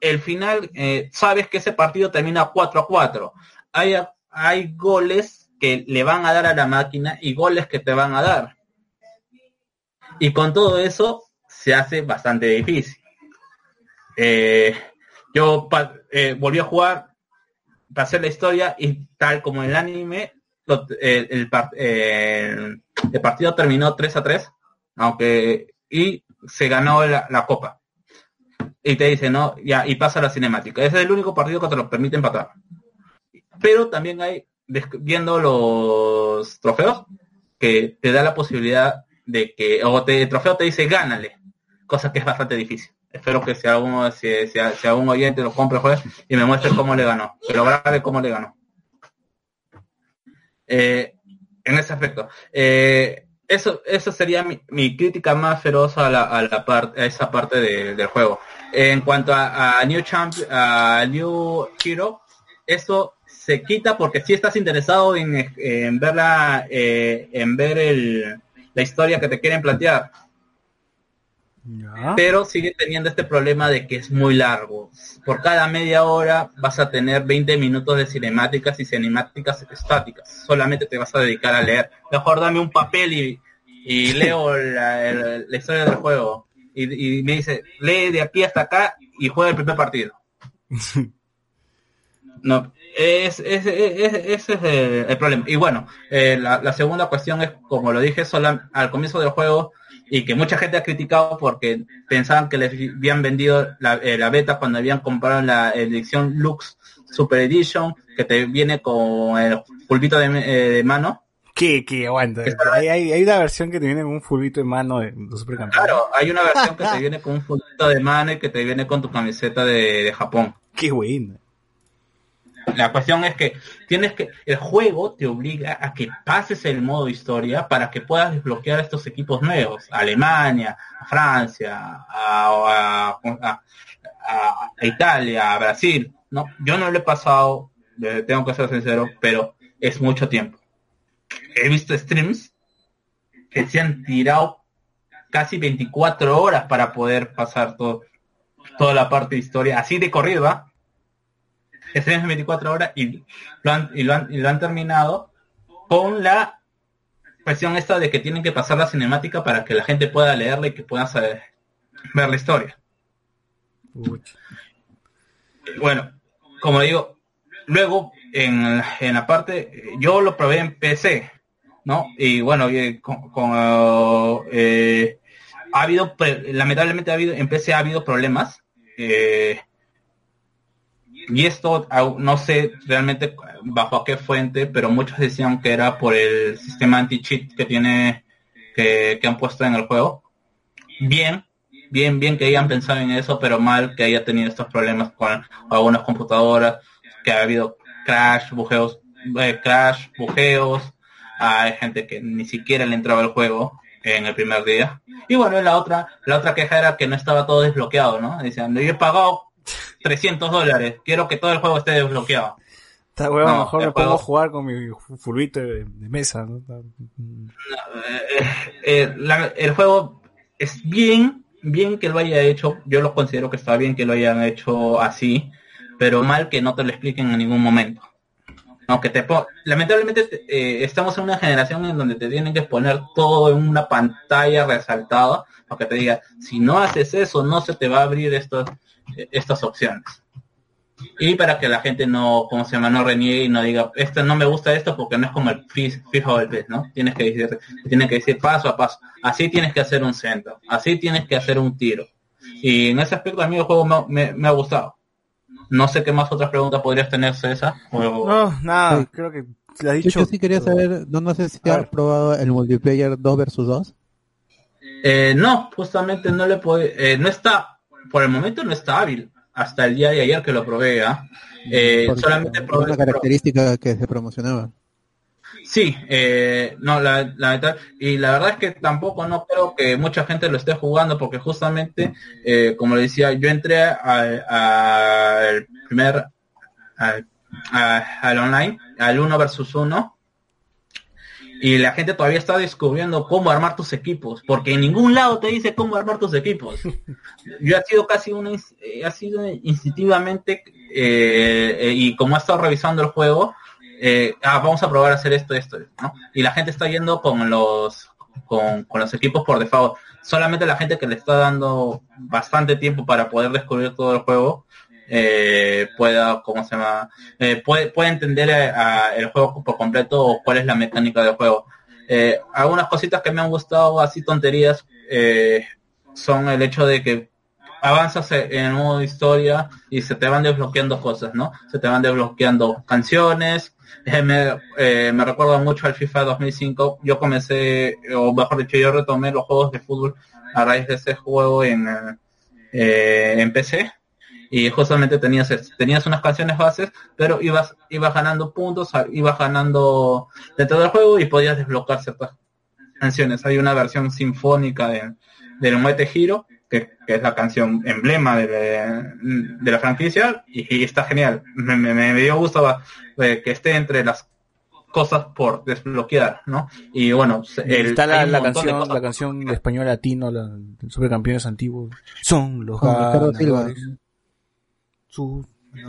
el final, sabes que ese partido termina 4 a 4. Hay, hay goles que le van a dar a la máquina y goles que te van a dar y con todo eso se hace bastante difícil. Eh, yo eh, volví a jugar, pasé la historia y tal como el anime, el, partido terminó 3 a 3, aunque y se ganó la, copa. Y te dice, no, ya, y pasa la cinemática. Ese es el único partido que te lo permite empatar. Pero también hay, viendo los trofeos, que te da la posibilidad de que, o te, el trofeo te dice gánale, cosa que es bastante difícil. Espero que si alguno, si, si, algún oyente lo compre juez y me muestre cómo le ganó, que lo grabe cómo le ganó. Eh, en ese aspecto. Eh, eso, eso sería mi, crítica más feroz a la, a la parte, a esa parte del juego. En cuanto a, New Champ, a New Hero, eso se quita porque si estás interesado en, en verla, eh, en ver el, la historia que te quieren plantear. Pero sigue teniendo este problema de que es muy largo. Por cada media hora vas a tener 20 minutos de cinemáticas y cinemáticas estáticas. Solamente te vas a dedicar a leer. Mejor dame un papel y, y leo la, historia del juego. Y, me dice, lee de aquí hasta acá y juega el primer partido. no, es, es, ese es el, problema. Y bueno, eh, la, segunda cuestión es, como lo dije solo al comienzo del juego, y que mucha gente ha criticado porque pensaban que les habían vendido la, eh, beta cuando habían comprado la edición Lux Super Edition, que te viene con el fulbito de, eh, de mano. Que, que aguanta. Hay, hay, una versión que te viene con un fulbito de mano de, Claro, hay una versión que te viene con un fulbito de mano y que te viene con tu camiseta de, de Japón. Qué bueno. La cuestión es que tienes que, el juego te obliga a que pases el modo historia para que puedas desbloquear estos equipos nuevos, Alemania, a Francia, a, Italia, a Brasil. No, yo no lo he pasado, tengo que ser sincero, pero es mucho tiempo. He visto streams que se han tirado casi 24 horas para poder pasar todo, toda la parte de historia, así de corrida, estrenos 24 horas y lo han, y lo han, y lo han terminado con la cuestión esta de que tienen que pasar la cinemática para que la gente pueda leerla y que pueda saber, ver la historia. Bueno, como digo, luego en, en, la parte, yo lo probé en PC, ¿no? Y bueno, con, eh, ha habido, lamentablemente ha habido, en PC ha habido problemas. Eh, y esto no sé realmente bajo qué fuente, pero muchos decían que era por el sistema anti-cheat que tiene, que, han puesto en el juego. Bien, bien, bien que hayan pensado en eso, pero mal que haya tenido estos problemas con algunas computadoras, que ha habido crash, bujeos, eh, crash, bujeos, hay gente que ni siquiera le entraba el juego en el primer día. Y bueno, la otra, la otra queja era que no estaba todo desbloqueado, ¿no? Decían, yo he pagado 300 dólares. Quiero que todo el juego esté desbloqueado. Está huevo, mejor me puedo jugar con mi fulbito de, mesa. Eh, eh, el juego es bien, bien que lo haya hecho. Yo lo considero que está bien que lo hayan hecho así, pero mal que no te lo expliquen en ningún momento. Aunque te lamentablemente eh, estamos en una generación en donde te tienen que poner todo en una pantalla resaltada para que te diga, si no haces eso, no se te va a abrir esto estas opciones. Y para que la gente no, como se llama, no reniegue y no diga, esto no me gusta esto porque no es como el fijo del pez, ¿no? Tienes que decir, tienes que decir paso a paso. Así tienes que hacer un centro, así tienes que hacer un tiro. Y en ese aspecto a mí el juego me, ha gustado. No sé qué más otras preguntas podrías tener, César. No, nada, creo que has dicho. Yo sí quería saber, no, no sé si has probado el multiplayer 2 versus 2. Eh, no, justamente no le puede, eh, no está por el momento no está hábil. Hasta el día de ayer que lo probé, ¿ah? eh, solamente probé una característica que se promocionaba. Sí, eh, no, la, la y la verdad es que tampoco no creo que mucha gente lo esté jugando porque justamente, eh, como le decía, yo entré al primer, al online, al 1 versus 1, y la gente todavía está descubriendo cómo armar tus equipos, porque en ningún lado te dice cómo armar tus equipos. Yo ha sido casi una, ha sido instintivamente, eh, eh, y como ha estado revisando el juego, eh, ah, vamos a probar a hacer esto, esto, ¿no? Y la gente está yendo con los, con, con los equipos por default. Solamente la gente que le está dando bastante tiempo para poder descubrir todo el juego, eh, pueda, ¿cómo se llama? Eh, puede, puede entender el juego por completo o cuál es la mecánica del juego. Eh, algunas cositas que me han gustado, así tonterías, son el hecho de que avanzas en el modo historia y se te van desbloqueando cosas, ¿no? Se te van desbloqueando canciones. me, me recuerda mucho al FIFA 2005. Yo comencé, o mejor dicho, yo retomé los juegos de fútbol a raíz de ese juego en, en PC y justamente tenías tenías unas canciones bases, pero ibas ibas ganando puntos, ibas ganando dentro del juego y podías desbloquear ciertas canciones. Hay una versión sinfónica de, del Muete Giro, que, es la canción emblema de, de la franquicia, y, está genial. Me, me, dio gusto eh, que esté entre las cosas por desbloquear, ¿no? Y bueno, está la, canción, la canción de español latino, la, supercampeones antiguos, son los Su...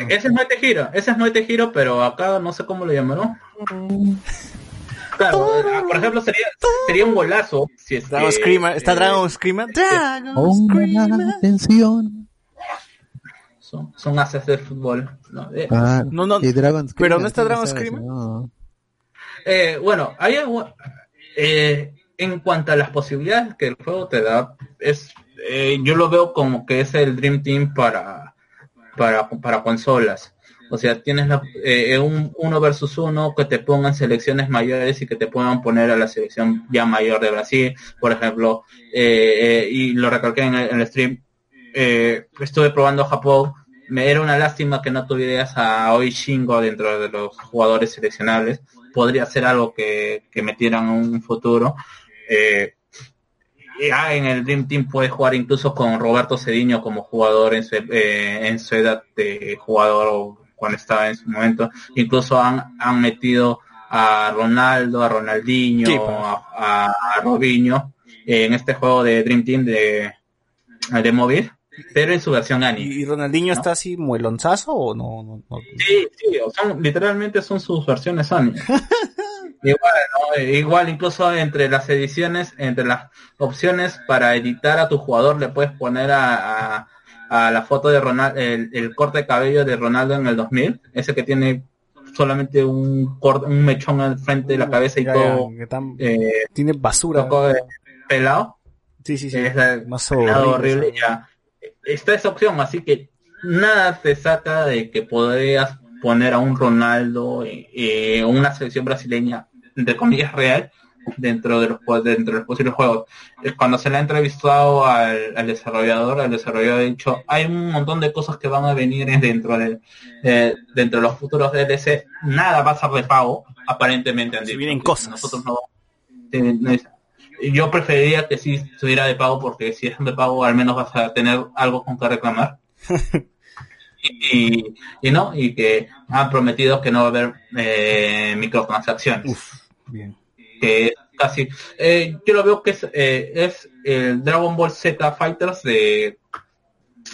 Ese es Noite Giro, ese es Noite Giro, pero acá no sé cómo lo llamaron. Claro, ah, por ejemplo, sería, sería un golazo si es Dragon Screamer, está Dragon Screamer. Dragon Screamer. Atención. Son, son haces de fútbol. No, eh, ah, no, no, pero no está Dragon Screamer. Eh, bueno, hay eh, en cuanto a las posibilidades que el juego te da, es eh, yo lo veo como que es el Dream Team para, para, para consolas. O sea, tienes eh, un uno versus uno que te pongan selecciones mayores y que te puedan poner a la selección ya mayor de Brasil, por ejemplo. Eh, y lo recalqué en el, stream. estuve probando Japón. Me era una lástima que no tuvieras a Oishingo dentro de los jugadores seleccionables podría ser algo que, que metieran un futuro. Eh, ya en el Dream Team puedes jugar incluso con Roberto Cediño como jugador en su, eh, en su edad de jugador cuando estaba en su momento. Incluso han, han metido a Ronaldo, a Ronaldinho, a, a, Robinho en este juego de Dream Team de, de móvil pero en su versión anime. ¿Y Ronaldinho está así muelonzazo o no? Sí, sí, son, literalmente son sus versiones anime. igual, igual incluso entre las ediciones, entre las opciones para editar a tu jugador le puedes poner a, a, la foto de Ronaldo, el, corte de cabello de Ronaldo en el 2000, ese que tiene solamente un corte, un mechón al frente de la uh, cabeza y todo. Eh, tiene basura. pelado. Sí, sí, sí. Es más horrible. ya está esa opción, así que nada te saca de que podrías poner a un Ronaldo eh, una selección brasileña de comillas real dentro de los dentro de los posibles juegos. Cuando se le ha entrevistado al, desarrollador, el desarrollador ha dicho hay un montón de cosas que van a venir dentro de dentro de los futuros DLC, nada va a ser de pago, aparentemente Si vienen cosas. Nosotros no, yo preferiría que si estuviera de pago porque si es de pago al menos vas a tener algo con que reclamar. y, y, no, y que han prometido que no va a haber eh, microtransacciones. bien. Que casi, eh, yo lo veo que es, eh, es el Dragon Ball Z Fighters de,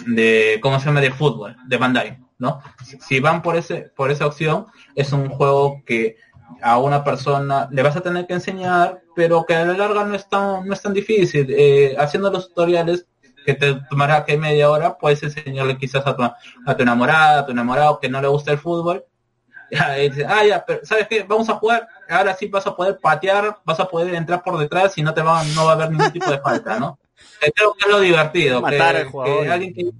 de, ¿cómo se llama? De fútbol, de Bandai, ¿no? Si van por ese, por esa opción, es un juego que a una persona le vas a tener que enseñar, pero que a la larga no es tan, no es tan difícil. Eh, haciendo los tutoriales que te tomará que media hora, puedes enseñarle quizás a tu, a tu enamorada, a tu enamorado que no le gusta el fútbol. Dice, ah, ya, pero ¿sabes qué? Vamos a jugar. Ahora sí vas a poder patear, vas a poder entrar por detrás y no te va, no va a haber ningún tipo de falta, ¿no? Creo que es lo divertido. que, alguien que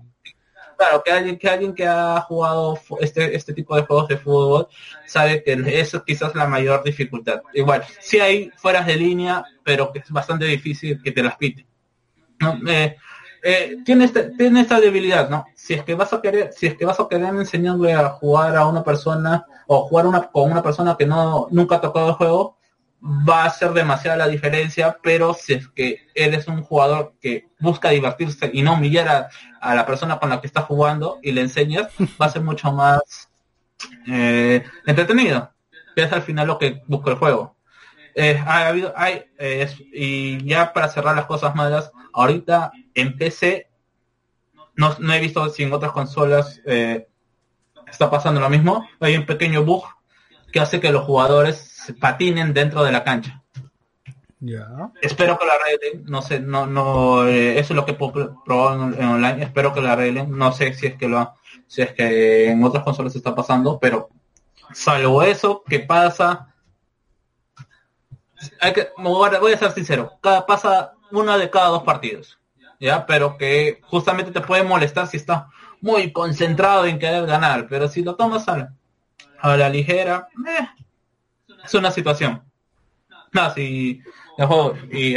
claro, que alguien que alguien que ha jugado este este tipo de juegos de fútbol sabe que eso es quizás la mayor dificultad. Igual, si hay fueras de línea, pero que es bastante difícil que te las pite. ¿no? Eh, eh, tiene, este, tiene esta debilidad, ¿no? Si es que vas a querer, si es que vas a querer enseñarle a jugar a una persona o jugar con una persona que no nunca ha tocado el juego, va a ser demasiada la diferencia, pero si es que eres un jugador que busca divertirse y no humillar a, la persona con la que está jugando y le enseñas, va a ser mucho más eh, entretenido, que es al final lo que busca el juego. Eh, ha habido, hay, eh, y ya para cerrar las cosas malas, ahorita en PC, no, no he visto si en otras consolas está pasando lo mismo, hay un pequeño bug que hace que los jugadores patinen dentro de la cancha. Espero que la arreglen, no sé, no, no, eh, eso es lo que puedo probar en, online, espero que la arreglen, no sé si es que lo, si es que en otras consolas está pasando, pero salvo eso, ¿qué pasa? Hay que, voy a ser sincero, cada, pasa una de cada dos partidos, ya, pero que justamente te puede molestar si está muy concentrado en querer ganar, pero si lo tomas a, a la ligera, eh, es una situación. No, si y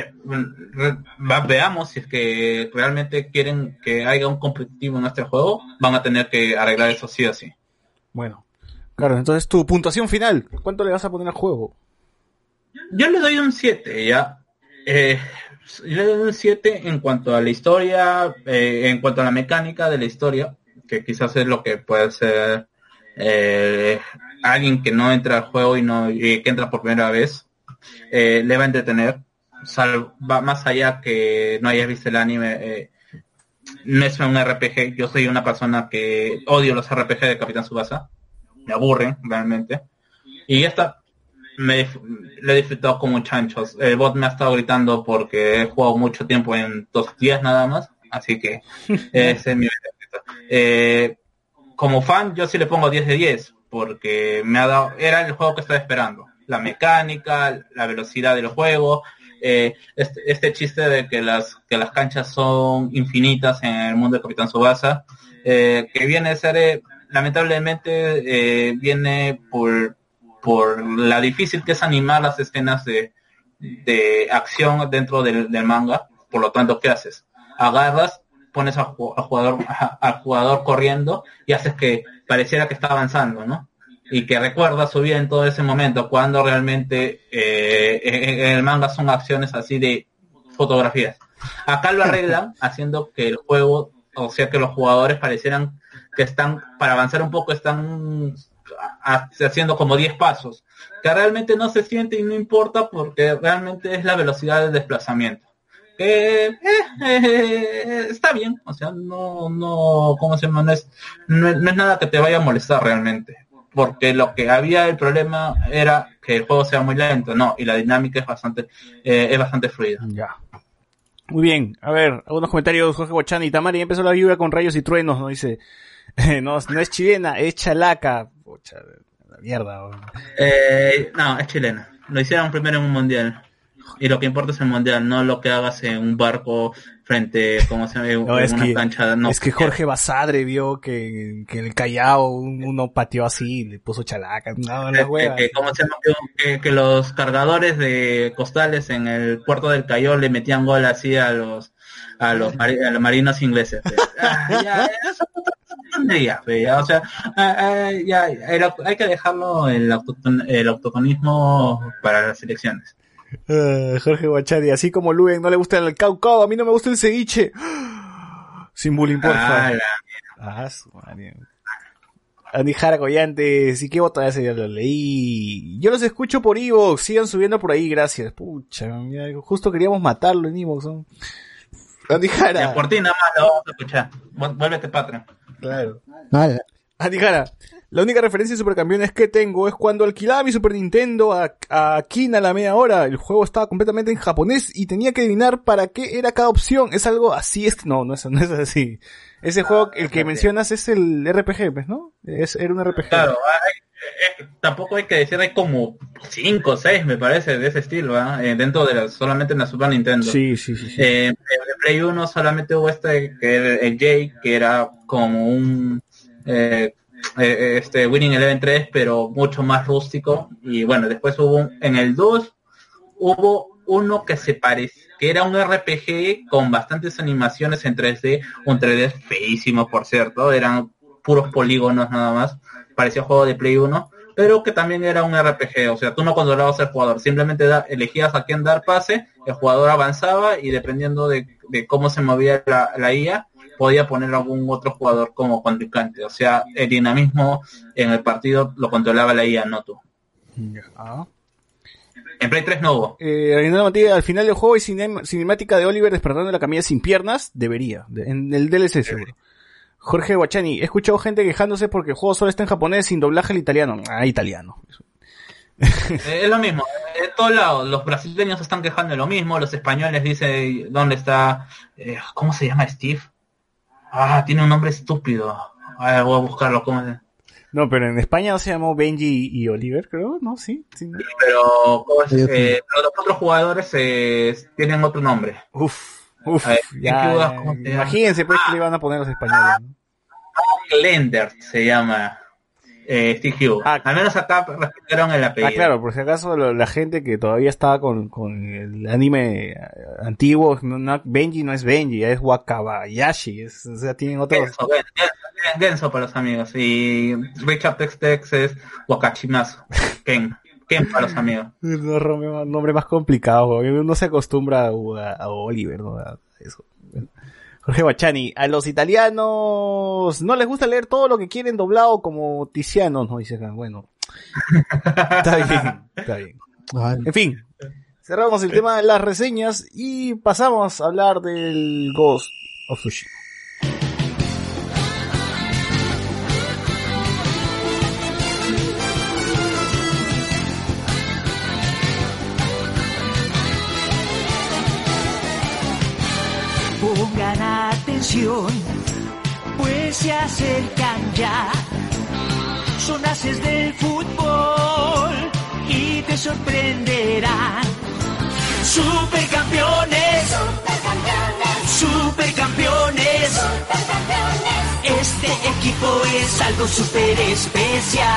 veamos si es que realmente quieren que haya un competitivo en este juego, van a tener que arreglar eso sí o sí. Bueno, claro, entonces tu puntuación final, ¿cuánto le vas a poner al juego? Yo le doy un 7, ya. Eh, doy un 7 en cuanto a la historia, eh, en cuanto a la mecánica de la historia, que quizás es lo que puede ser eh, alguien que no entra al juego y no que entra por primera vez eh, le va a entretener. va más allá que no hayas visto el anime. No es un RPG. Yo soy una persona que odio los RPG de Capitán Subasa. Me aburren realmente. Y esta me le he disfrutado como chanchos. El bot me ha estado gritando porque he jugado mucho tiempo en dos días nada más. Así que ese es mi eh, como fan yo sí le pongo 10 de 10 porque me ha dado era el juego que estaba esperando la mecánica la velocidad del juego eh, este, este, chiste de que las que las canchas son infinitas en el mundo de Capitán Subasa eh, que viene a ser eh, lamentablemente viene por por la difícil que es animar las escenas de, de acción dentro del, del manga por lo tanto qué haces agarras pones al jugador, al jugador corriendo y haces que pareciera que está avanzando, ¿no? Y que recuerda su vida en todo ese momento, cuando realmente eh, en el manga son acciones así de fotografías. Acá lo arreglan haciendo que el juego, o sea que los jugadores parecieran que están, para avanzar un poco, están haciendo como 10 pasos, que realmente no se siente y no importa porque realmente es la velocidad del desplazamiento eh, eh, está bien, o sea, no, no, ¿cómo se llama? No es, no, es nada que te vaya a molestar realmente, porque lo que había el problema era que el juego sea muy lento, no, y la dinámica es bastante, eh, es bastante fluida. Ya. Muy bien, a ver, algunos comentarios, Jorge Guachani, Tamari empezó la lluvia con rayos y truenos, ¿no? Dice, no, no es chilena, es chalaca. La mierda. no, es chilena. Lo hicieron primero en un mundial. Y lo que importa es el mundial, no lo que hagas en un barco frente, como se llama, no, es una que, cancha. No, es que Jorge Basadre vio que, que el Callao uno pateó así, le puso chalaca. No, la que, que, que, los cargadores de costales en el puerto del Callao le metían gol así a los a los, a los marinos ingleses. ah, ya, eso, ya, o sea, ah, ah, ya, hay que dejarlo el, el autoconismo para las elecciones. Uh, Jorge Guachari, así como Luen no le gusta el caucao, a mí no me gusta el ceviche. Sin bullying, por favor. Ah, Andy Jara Collante, sí que vota ese ya lo leí. Yo los escucho por Evox, sigan subiendo por ahí, gracias. Pucha, justo queríamos matarlo en Evox. ¿no? Andy Jara. por ti nada más lo vamos a escuchar. Vuélvete patrón. Claro. Vale. Andy Jara, la única referencia de supercampeones que tengo es cuando alquilaba mi Super Nintendo a, a Kina a la media hora. El juego estaba completamente en japonés y tenía que adivinar para qué era cada opción. Es algo así, es no, no es, no es así. Ese ah, juego, el que mencionas es el RPG, pues, ¿no? Es, era un RPG. Claro, tampoco hay que decir, hay como 5 o 6, me parece, de ese estilo, eh, dentro de la, solamente en la Super Nintendo. Sí, sí, sí. Eh, en Play 1 solamente hubo este, que era el J, que era como un... Eh, eh, este Winning Eleven 3, pero mucho más rústico. Y bueno, después hubo en el 2 hubo uno que se parece, que era un RPG con bastantes animaciones en 3D, un 3D feísimo por cierto, eran puros polígonos nada más, parecía juego de Play 1, pero que también era un RPG, o sea, tú no controlabas al jugador, simplemente elegías a quién dar pase, el jugador avanzaba y dependiendo de, cómo se movía la, la IA, podía poner algún otro jugador como contrincante. O sea, el dinamismo en el partido lo controlaba la IA, no tú. En Play 3 no hubo. Eh, al final del juego hay cinemática de Oliver despertando la camilla sin piernas. Debería. en el DLC seguro. Jorge Guachani, he escuchado gente quejándose porque el juego solo está en japonés sin doblaje al italiano. Ah, italiano. Eh, es lo mismo, en todos lados, los brasileños están quejando de lo mismo, los españoles dicen dónde está, eh, ¿cómo se llama Steve? Ah, tiene un nombre estúpido. A voy a buscarlo. ¿cómo No, pero en España se llamó Benji y Oliver, creo, ¿no? Sí. sí, pero, eh, los otros jugadores eh, tienen otro nombre. Uf, uf. imagínense pues que le iban a poner los españoles. Lender se llama eh, Steve Hughes. Ah, Al menos acá respetaron el apellido. Ah, claro, por si acaso la gente que todavía estaba con, con el anime eh, antiguo, no, Benji no es Benji, es Wakabayashi, es, o sea, tienen otros... Genso, para los amigos, y Richard Tex Tex es Wakachimasu, Ken. Ken para los amigos. Un nombre más complicado, uno se acostumbra a, Oliver, ¿no? A eso. Jorge Bachani, a los italianos no les gusta leer todo lo que quieren doblado como Tiziano, ¿no? Dice bueno. Está bien, está bien. En fin, cerramos el tema de las reseñas y pasamos a hablar del Ghost of Tsushima. Atención, pues se acercan ya. Son haces del fútbol y te sorprenderán. Supercampeones, supercampeones, supercampeones. Este equipo es algo super especial.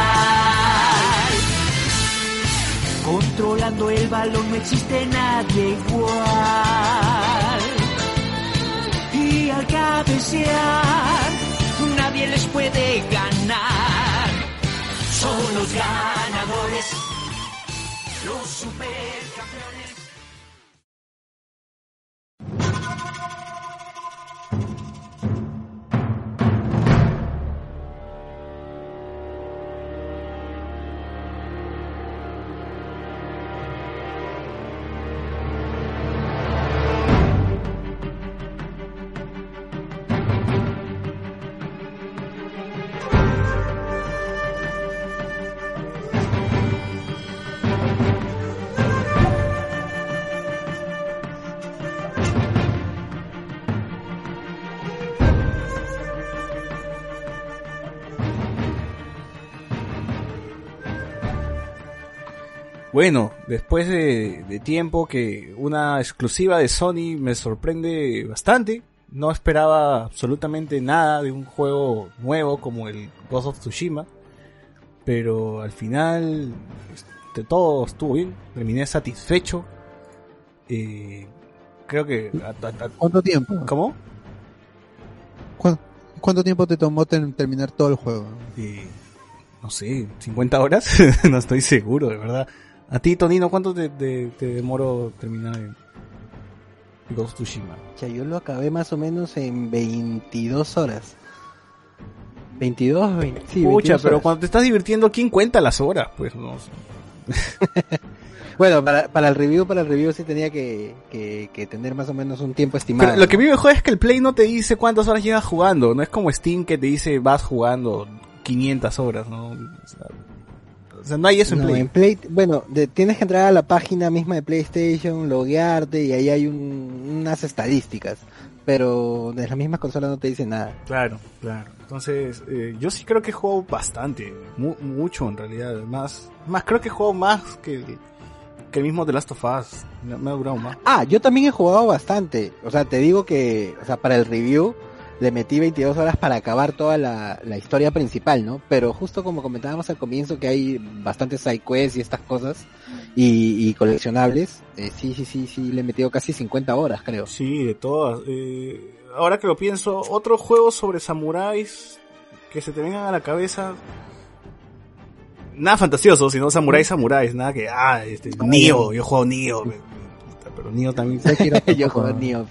Controlando el balón no existe nadie igual. Al cabecear, nadie les puede ganar. Son los ganadores, los supercampeones. Bueno, después de, tiempo que una exclusiva de Sony me sorprende bastante. No esperaba absolutamente nada de un juego nuevo como el Ghost of Tsushima. Pero al final este, todo estuvo bien. Terminé satisfecho. Eh, creo que... ¿Cuánto tiempo? ¿Cómo? ¿Cuánto, tiempo te tomó terminar todo el juego? no sé, 50 horas. no estoy seguro, de verdad. A ti, Tonino, ¿cuánto te, te, demoró terminar en Ghost Tsushima? Ya, yo lo acabé más o menos en 22 horas. 22, 20, sí, Pucha, pero cuando te estás divirtiendo, ¿quién cuenta las horas? Pues no bueno, para, para el review, para el review sí tenía que, que, tener más o menos un tiempo estimado. Pero lo que me mejor es que el Play no te dice cuántas horas llevas jugando. No es como Steam que te dice vas jugando 500 horas, ¿no? O sea, no hay eso en Play. bueno, tienes que entrar a la página misma de PlayStation, loguearte y ahí hay unas estadísticas. Pero de las mismas consolas no te dice nada. Claro, claro. Entonces, eh, yo sí creo que juego bastante, mucho en realidad. Más, más creo que juego más que, que el mismo The Last of Us. Me, ha durado más. Ah, yo también he jugado bastante. O sea, te digo que, o sea, para el review, le metí 22 horas para acabar toda la, historia principal, ¿no? Pero justo como comentábamos al comienzo que hay bastantes side quests y estas cosas y, coleccionables, eh, sí, sí, sí, sí, le he metido casi 50 horas, creo. Sí, de todas. Eh, ahora que lo pienso, otro juego sobre samuráis que se te vengan a la cabeza. Nada fantasioso, sino samuráis, samuráis, nada que, ah, este, Nio, yo juego Nio, pero Nio también. yo juego Nio,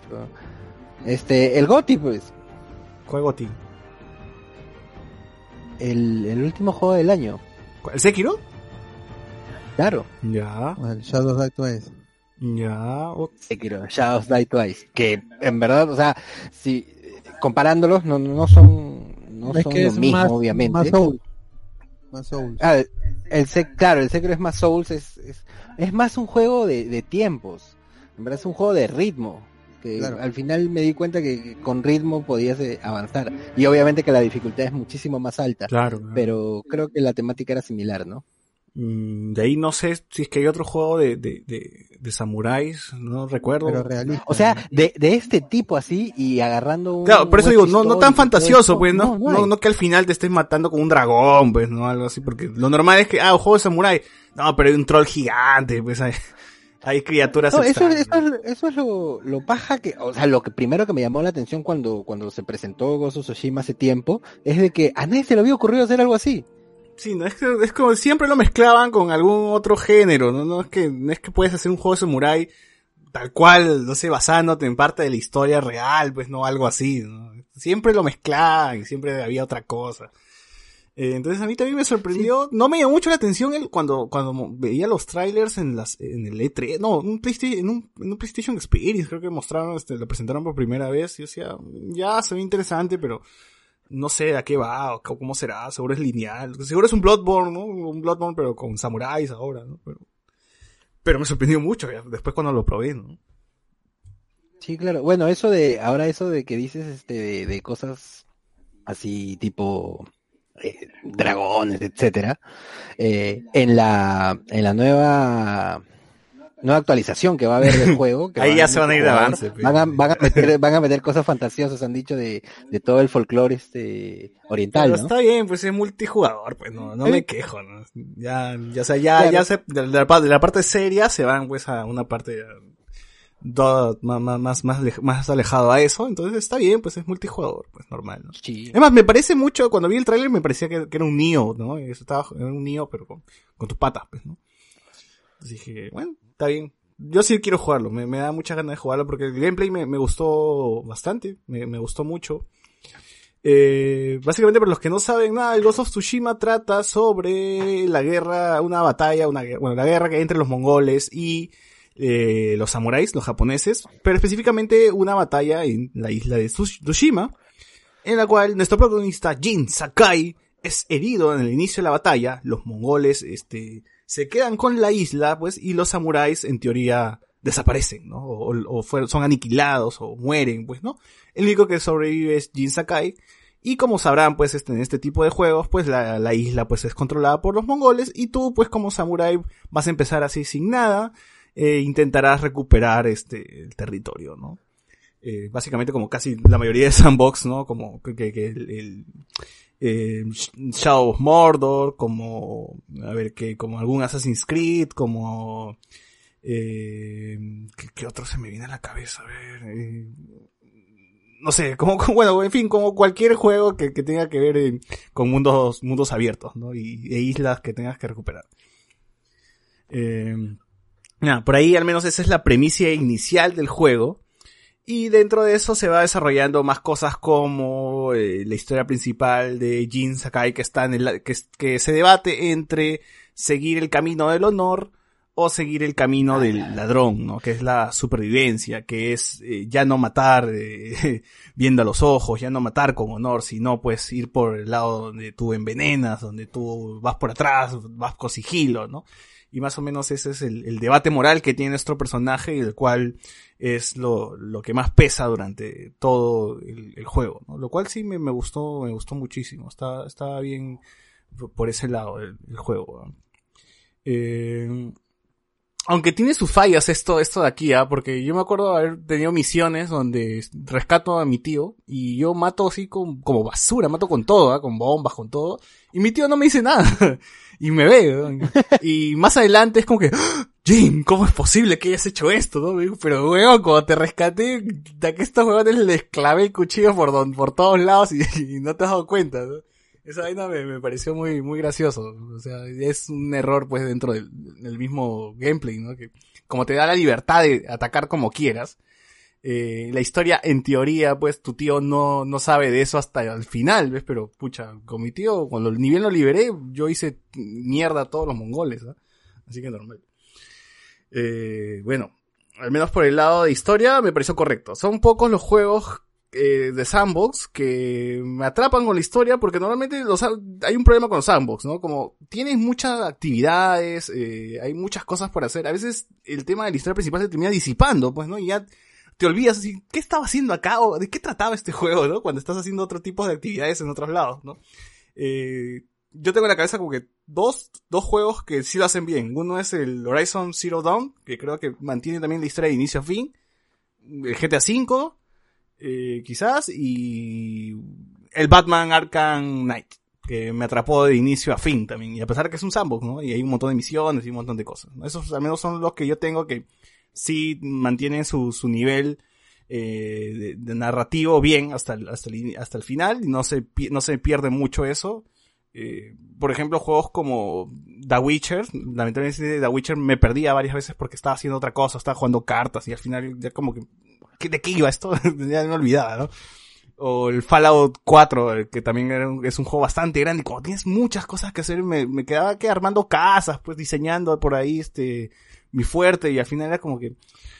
Este, el Goti, pues. ¿Cuál ti? El, el último juego del año. ¿El Sekiro? Claro. Ya. El Shadows Die Twice. Ya. Sekiro, Shadows Die Twice. Que en verdad, o sea, si comparándolos, no, no son, no son lo mismo, obviamente. Más Souls. Más Souls. Ah, el, claro, el Sekiro es más Souls, es, es, es más un juego de, de tiempos. En verdad es un juego de ritmo al final me di cuenta que con ritmo podías eh, avanzar. Y obviamente que la dificultad es muchísimo más alta. Claro. Pero creo que la temática era similar, ¿no? Mm, de ahí no sé si es que hay otro juego de, de, de, samuráis, no recuerdo. Pero realista. O sea, de, de este tipo así y agarrando un. Claro, por eso digo, no, no tan fantasioso, pues, ¿no? No, no, que al final te estés matando con un dragón, pues, ¿no? Algo así, porque lo normal es que, ah, un juego de samurái. No, pero hay un troll gigante, pues, hay, hay criaturas no, eso, eso, eso, es lo, lo paja que, o sea, lo que primero que me llamó la atención cuando, cuando se presentó Gozo Tsushima hace tiempo, es de que a nadie se le había ocurrido hacer algo así. Sí, no es que, es como siempre lo mezclaban con algún otro género, no, no es que, no es que puedes hacer un juego de samurai tal cual, no sé, basándote en parte de la historia real, pues no, algo así, ¿no? Siempre lo mezclaban y siempre había otra cosa. Eh, entonces a mí también me sorprendió, no me llamó mucho la atención el, cuando, cuando veía los trailers en las, en el E3, no, un PlayStation, en un, en un PlayStation Experience creo que mostraron, este, lo presentaron por primera vez, y yo decía, ya se ve interesante, pero no sé a qué va, o cómo será, seguro es lineal, seguro es un Bloodborne, ¿no? Un Bloodborne pero con samuráis ahora, ¿no? Pero, pero me sorprendió mucho después cuando lo probé, ¿no? Sí, claro. Bueno, eso de, ahora eso de que dices, este, de cosas así tipo eh, dragones, etcétera, eh, en la en la nueva nueva actualización que va a haber del juego. Que Ahí ya se van a ir de avance. Van a, van, a meter, van a meter cosas fantasiosas, han dicho, de, de todo el folclore este oriental. Pero está bien, pues es multijugador, pues no, no me quejo, ¿no? Ya, ya, o sea, ya, ya se, de la, de la, parte seria se van pues a una parte más, más, más, más alejado a eso, entonces está bien, pues es multijugador, pues normal, ¿no? Sí. Además, me parece mucho, cuando vi el tráiler me parecía que, era un Nio, ¿no? Eso estaba, era un Nio, pero con, con tus patas, pues, ¿no? Entonces dije, bueno, está bien. Yo sí quiero jugarlo, me, me da mucha ganas de jugarlo porque el gameplay me, me gustó bastante, me, me gustó mucho. Eh, básicamente, para los que no saben nada, el Ghost of Tsushima trata sobre la guerra, una batalla, una bueno, la guerra que hay entre los mongoles y eh, los samuráis, los japoneses, pero específicamente una batalla en la isla de Tsushima, en la cual nuestro protagonista Jin Sakai es herido en el inicio de la batalla, los mongoles este, se quedan con la isla, pues, y los samuráis en teoría desaparecen, ¿no? O, son aniquilados o mueren, pues, ¿no? El único que sobrevive es Jin Sakai. Y como sabrán, pues, este, en este tipo de juegos, pues, la, la isla, pues, es controlada por los mongoles. Y tú, pues, como samurái, vas a empezar así sin nada eh, intentarás recuperar este el territorio, ¿no? Eh, básicamente como casi la mayoría de sandbox, ¿no? Como que, que el, eh, Shadow of Mordor, como, a ver, que como algún Assassin's Creed, como, eh, ¿qué, otro se me viene a la cabeza? A ver, eh, no sé, como, bueno, en fin, como cualquier juego que, tenga que ver eh, con mundos, mundos abiertos, ¿no? Y, e islas que tengas que recuperar. Eh, por ahí al menos esa es la premisa inicial del juego. Y dentro de eso se va desarrollando más cosas como eh, la historia principal de Jin Sakai que está en el, que, que se debate entre seguir el camino del honor o seguir el camino del ladrón, ¿no? Que es la supervivencia, que es eh, ya no matar eh, viendo a los ojos, ya no matar con honor, sino pues ir por el lado donde tú envenenas, donde tú vas por atrás, vas con sigilo, ¿no? Y más o menos ese es el, debate moral que tiene nuestro personaje y el cual es lo, lo que más pesa durante todo el, juego. Lo cual sí me, me, gustó, me gustó muchísimo, está, está bien por ese lado el, juego. Eh, aunque tiene sus fallas esto, esto de aquí, ¿ah? Porque yo me acuerdo haber tenido misiones donde rescato a mi tío y yo mato así con, como basura, mato con todo, ¿ah? Con bombas, con todo. Y mi tío no me dice nada. y me ve, Y más adelante es como que, ¡Ah! Jim, ¿cómo es posible que hayas hecho esto, no? Pero, weón, cuando te rescaté, de que estos weones les clavé el cuchillo por, don, por todos lados y, y no te has dado cuenta, ¿no? Esa vaina me, me, pareció muy, muy gracioso. O sea, es un error pues dentro del, del, mismo gameplay, ¿no? Que como te da la libertad de atacar como quieras, eh, la historia en teoría pues tu tío no, no sabe de eso hasta el final, ¿ves? Pero pucha, con mi tío, cuando ni bien lo liberé, yo hice mierda a todos los mongoles, ¿ah? Así que normal. Eh, bueno, al menos por el lado de historia me pareció correcto. Son pocos los juegos eh, de sandbox que me atrapan con la historia porque normalmente hay un problema con sandbox, ¿no? Como tienes muchas actividades, eh, hay muchas cosas por hacer. A veces el tema de la historia principal se termina disipando, pues, ¿no? Y ya te olvidas así, ¿qué estaba haciendo acá? ¿O de qué trataba este juego, no? Cuando estás haciendo otro tipo de actividades en otros lados, ¿no? Eh, yo tengo en la cabeza como que dos, dos juegos que sí lo hacen bien. Uno es el Horizon Zero Dawn, que creo que mantiene también la historia de inicio a fin. El GTA V, eh, quizás, y el Batman Arkham Knight, que me atrapó de inicio a fin también, y a pesar de que es un sandbox, ¿no? Y hay un montón de misiones y un montón de cosas. Esos al menos son los que yo tengo que sí mantienen su, su nivel eh, de, narrativo bien hasta el, hasta el, hasta el final, y no se, no se pierde mucho eso. Eh, por ejemplo, juegos como The Witcher, lamentablemente The Witcher me perdía varias veces porque estaba haciendo otra cosa, estaba jugando cartas y al final ya como que ¿de qué iba esto? ya me olvidaba, ¿no? O el Fallout 4, que también es un juego bastante grande. Y cuando tienes muchas cosas que hacer, me, quedaba que armando casas, pues diseñando por ahí este mi fuerte. Y al final era como que,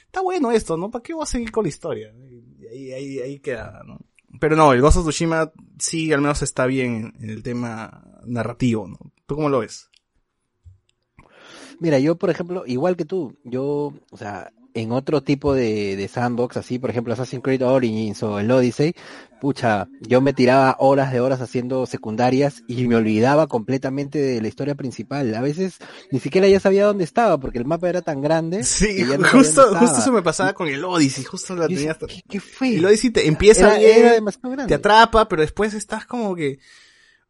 está bueno esto, ¿no? ¿Para qué voy a seguir con la historia? Y ahí, ahí, ahí queda, ¿no? Pero no, el Ghost of Tsushima sí al menos está bien en el tema narrativo, ¿no? ¿Tú cómo lo ves? Mira, yo por ejemplo, igual que tú, yo, o sea, en otro tipo de, de, sandbox, así por ejemplo Assassin's Creed Origins o el Odyssey, pucha, yo me tiraba horas de horas haciendo secundarias y me olvidaba completamente de la historia principal. A veces ni siquiera ya sabía dónde estaba porque el mapa era tan grande. Sí, justo, justo eso me pasaba con el Odyssey, justo la tenía ¿Qué, ¿Qué, fue? El Odyssey te empieza bien, te atrapa, pero después estás como que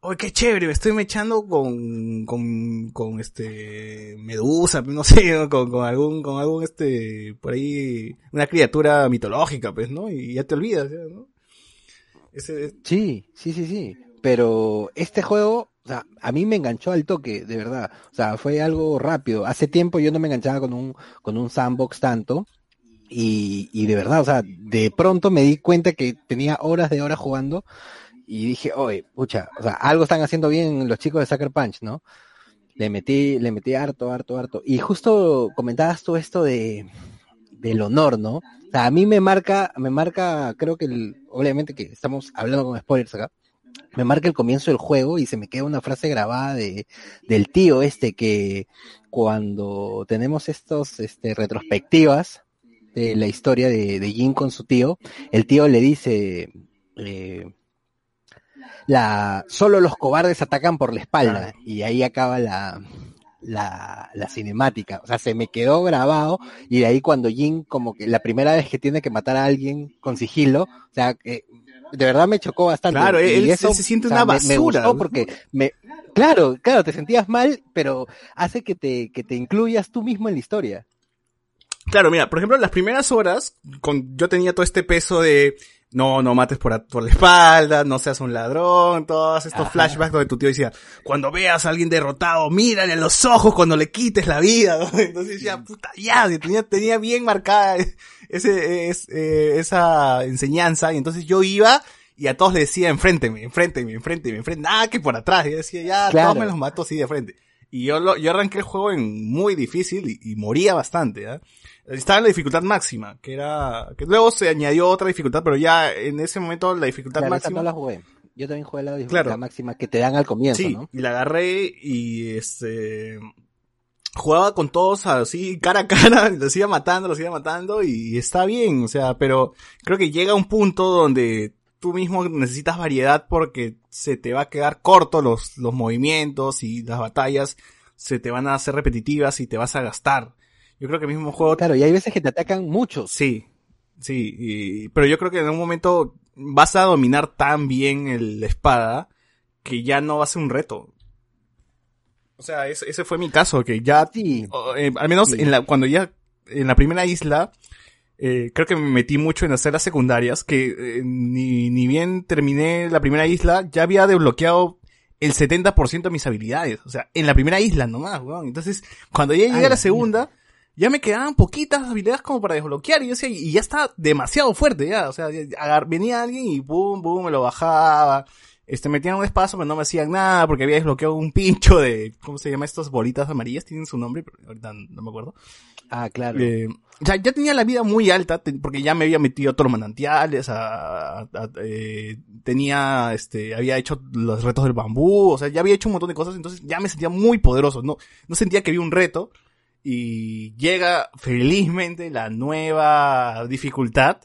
¡Uy, qué chévere! Me estoy mechando con, con, con este, Medusa, no sé, con, con algún, con algún este, por ahí, una criatura mitológica, pues, ¿no? Y ya te olvidas, ¿no? Sí, sí, sí, sí. Pero este juego, o sea, a mí me enganchó al toque, de verdad. O sea, fue algo rápido. Hace tiempo yo no me enganchaba con un, con un sandbox tanto. Y, y de verdad, o sea, de pronto me di cuenta que tenía horas de horas jugando y dije, oye, pucha, o sea, algo están haciendo bien los chicos de Sucker Punch, ¿no? Le metí, le metí harto, harto, harto. Y justo comentabas tú esto de, del honor, ¿no? O sea, a mí me marca, me marca, creo que el, obviamente que estamos hablando con spoilers acá, me marca el comienzo del juego y se me queda una frase grabada de, del tío este que cuando tenemos estos, este, retrospectivas de la historia de, de Jin con su tío, el tío le dice, eh, la, solo los cobardes atacan por la espalda y ahí acaba la, la, la, cinemática. O sea, se me quedó grabado y de ahí cuando Jin como que la primera vez que tiene que matar a alguien con sigilo, o sea, de verdad me chocó bastante. Claro, él, eso, se siente una basura. Me, gustó porque me, claro, claro, te sentías mal, pero hace que te, que te incluyas tú mismo en la historia. Claro, mira, por ejemplo, las primeras horas, con, yo tenía todo este peso de, no, no mates por, por la espalda, no seas un ladrón, todos estos flashbacks donde tu tío decía, cuando veas a alguien derrotado, mírale a los ojos cuando le quites la vida, Entonces decía, puta, ya, tenía, tenía bien marcada ese, es, eh, esa enseñanza, y entonces yo iba, y a todos le decía, enfrénteme, enfrénteme, enfrénteme, enfrénteme, nada que por atrás, y yo decía, ya, todos me los mato así de frente. Y yo lo, yo arranqué el juego en muy difícil y, y moría bastante, ¿eh? estaba en la dificultad máxima, que era, que luego se añadió otra dificultad, pero ya en ese momento la dificultad máxima. no la jugué. Yo también jugué la dificultad máxima que te dan al comienzo, sí, y la agarré y este, jugaba con todos así cara a cara, los iba matando, los iba matando y está bien, o sea, pero creo que llega un punto donde tú mismo necesitas variedad porque se te va a quedar corto los, los movimientos y las batallas se te van a hacer repetitivas y te vas a gastar. Yo creo que el mismo juego... Claro, y hay veces que te atacan muchos. Sí, sí, pero yo creo que en un momento vas a dominar tan bien el, la espada que ya no va a ser un reto. O sea, ese, ese fue mi caso, que ya, sí. Eh, al menos en la, cuando ya, en la primera isla, eh, creo que me metí mucho en hacer las secundarias, que eh, ni, ni bien terminé la primera isla, ya había desbloqueado el 70% de mis habilidades. O sea, en la primera isla nomás, weón. Entonces, cuando ya llegué a la segunda, ya me quedaban poquitas habilidades como para desbloquear y yo decía, y ya está demasiado fuerte ya, o sea, venía alguien y boom, boom, me lo bajaba, este, metían un espacio pero no me hacían nada porque había desbloqueado un pincho de, ¿cómo se llama? Estas bolitas amarillas, tienen su nombre, pero ahorita no me acuerdo. Ah, claro. Eh, ya, ya tenía la vida muy alta porque ya me había metido a manantiales, a, eh, tenía, este, había hecho los retos del bambú, o sea, ya había hecho un montón de cosas, entonces ya me sentía muy poderoso, no, no sentía que había un reto, y llega felizmente la nueva dificultad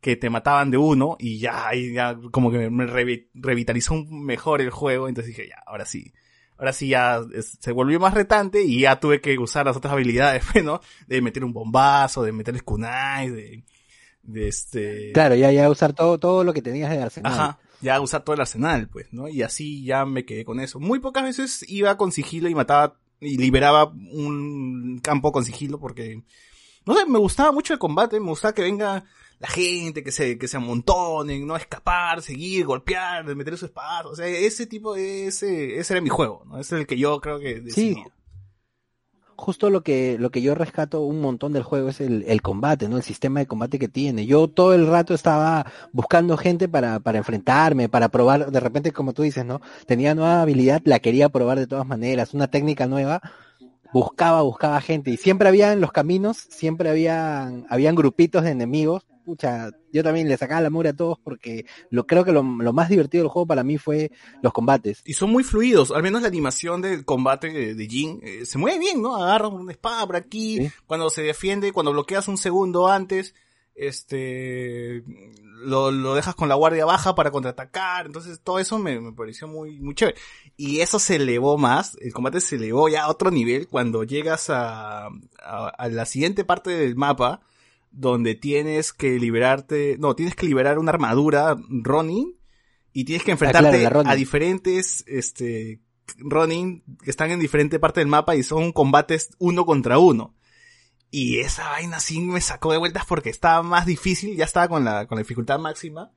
que te mataban de uno y ya, ya como que me revitalizó mejor el juego, entonces dije, ya, ahora sí. Ahora sí ya se volvió más retante y ya tuve que usar las otras habilidades, ¿no? De meter un bombazo, de meter kunai, de, de este... Claro, ya, ya usar todo, todo lo que tenías de arsenal. Ajá, ya usar todo el arsenal, pues, ¿no? Y así ya me quedé con eso. Muy pocas veces iba con sigilo y mataba y liberaba un campo con sigilo porque, no sé, me gustaba mucho el combate, me gustaba que venga la gente, que se, que se amontonen, no escapar, seguir, golpear, meter su espada, o sea, ese tipo, ese, ese era mi juego, ¿no? Ese es el que yo creo que decidía. Sí. justo lo que, lo que yo rescato un montón del juego es el, el combate, ¿no? El sistema de combate que tiene. Yo todo el rato estaba buscando gente para, para enfrentarme, para probar, de repente, como tú dices, ¿no? Tenía nueva habilidad, la quería probar de todas maneras, una técnica nueva, buscaba, buscaba gente, y siempre había en los caminos, siempre habían, habían grupitos de enemigos pucha, yo también le sacaba la mugre a todos porque lo creo que lo, más divertido del juego para mí fue los combates. Y son muy fluidos, al menos la animación del combate de, Jin eh, se mueve bien, ¿no? Agarra una espada por aquí, cuando se defiende, cuando bloqueas un segundo antes, este lo, lo, dejas con la guardia baja para contraatacar, entonces todo eso me, me, pareció muy, muy chévere. Y eso se elevó más, el combate se elevó ya a otro nivel cuando llegas a, a, a la siguiente parte del mapa, donde tienes que liberarte, no, tienes que liberar una armadura Ronin y tienes que ah, enfrentarte a diferentes, este, Ronin que están en diferente parte del mapa y son combates uno contra uno. Y esa vaina sí me sacó de vueltas porque estaba más difícil, ya estaba con la, con la dificultad máxima.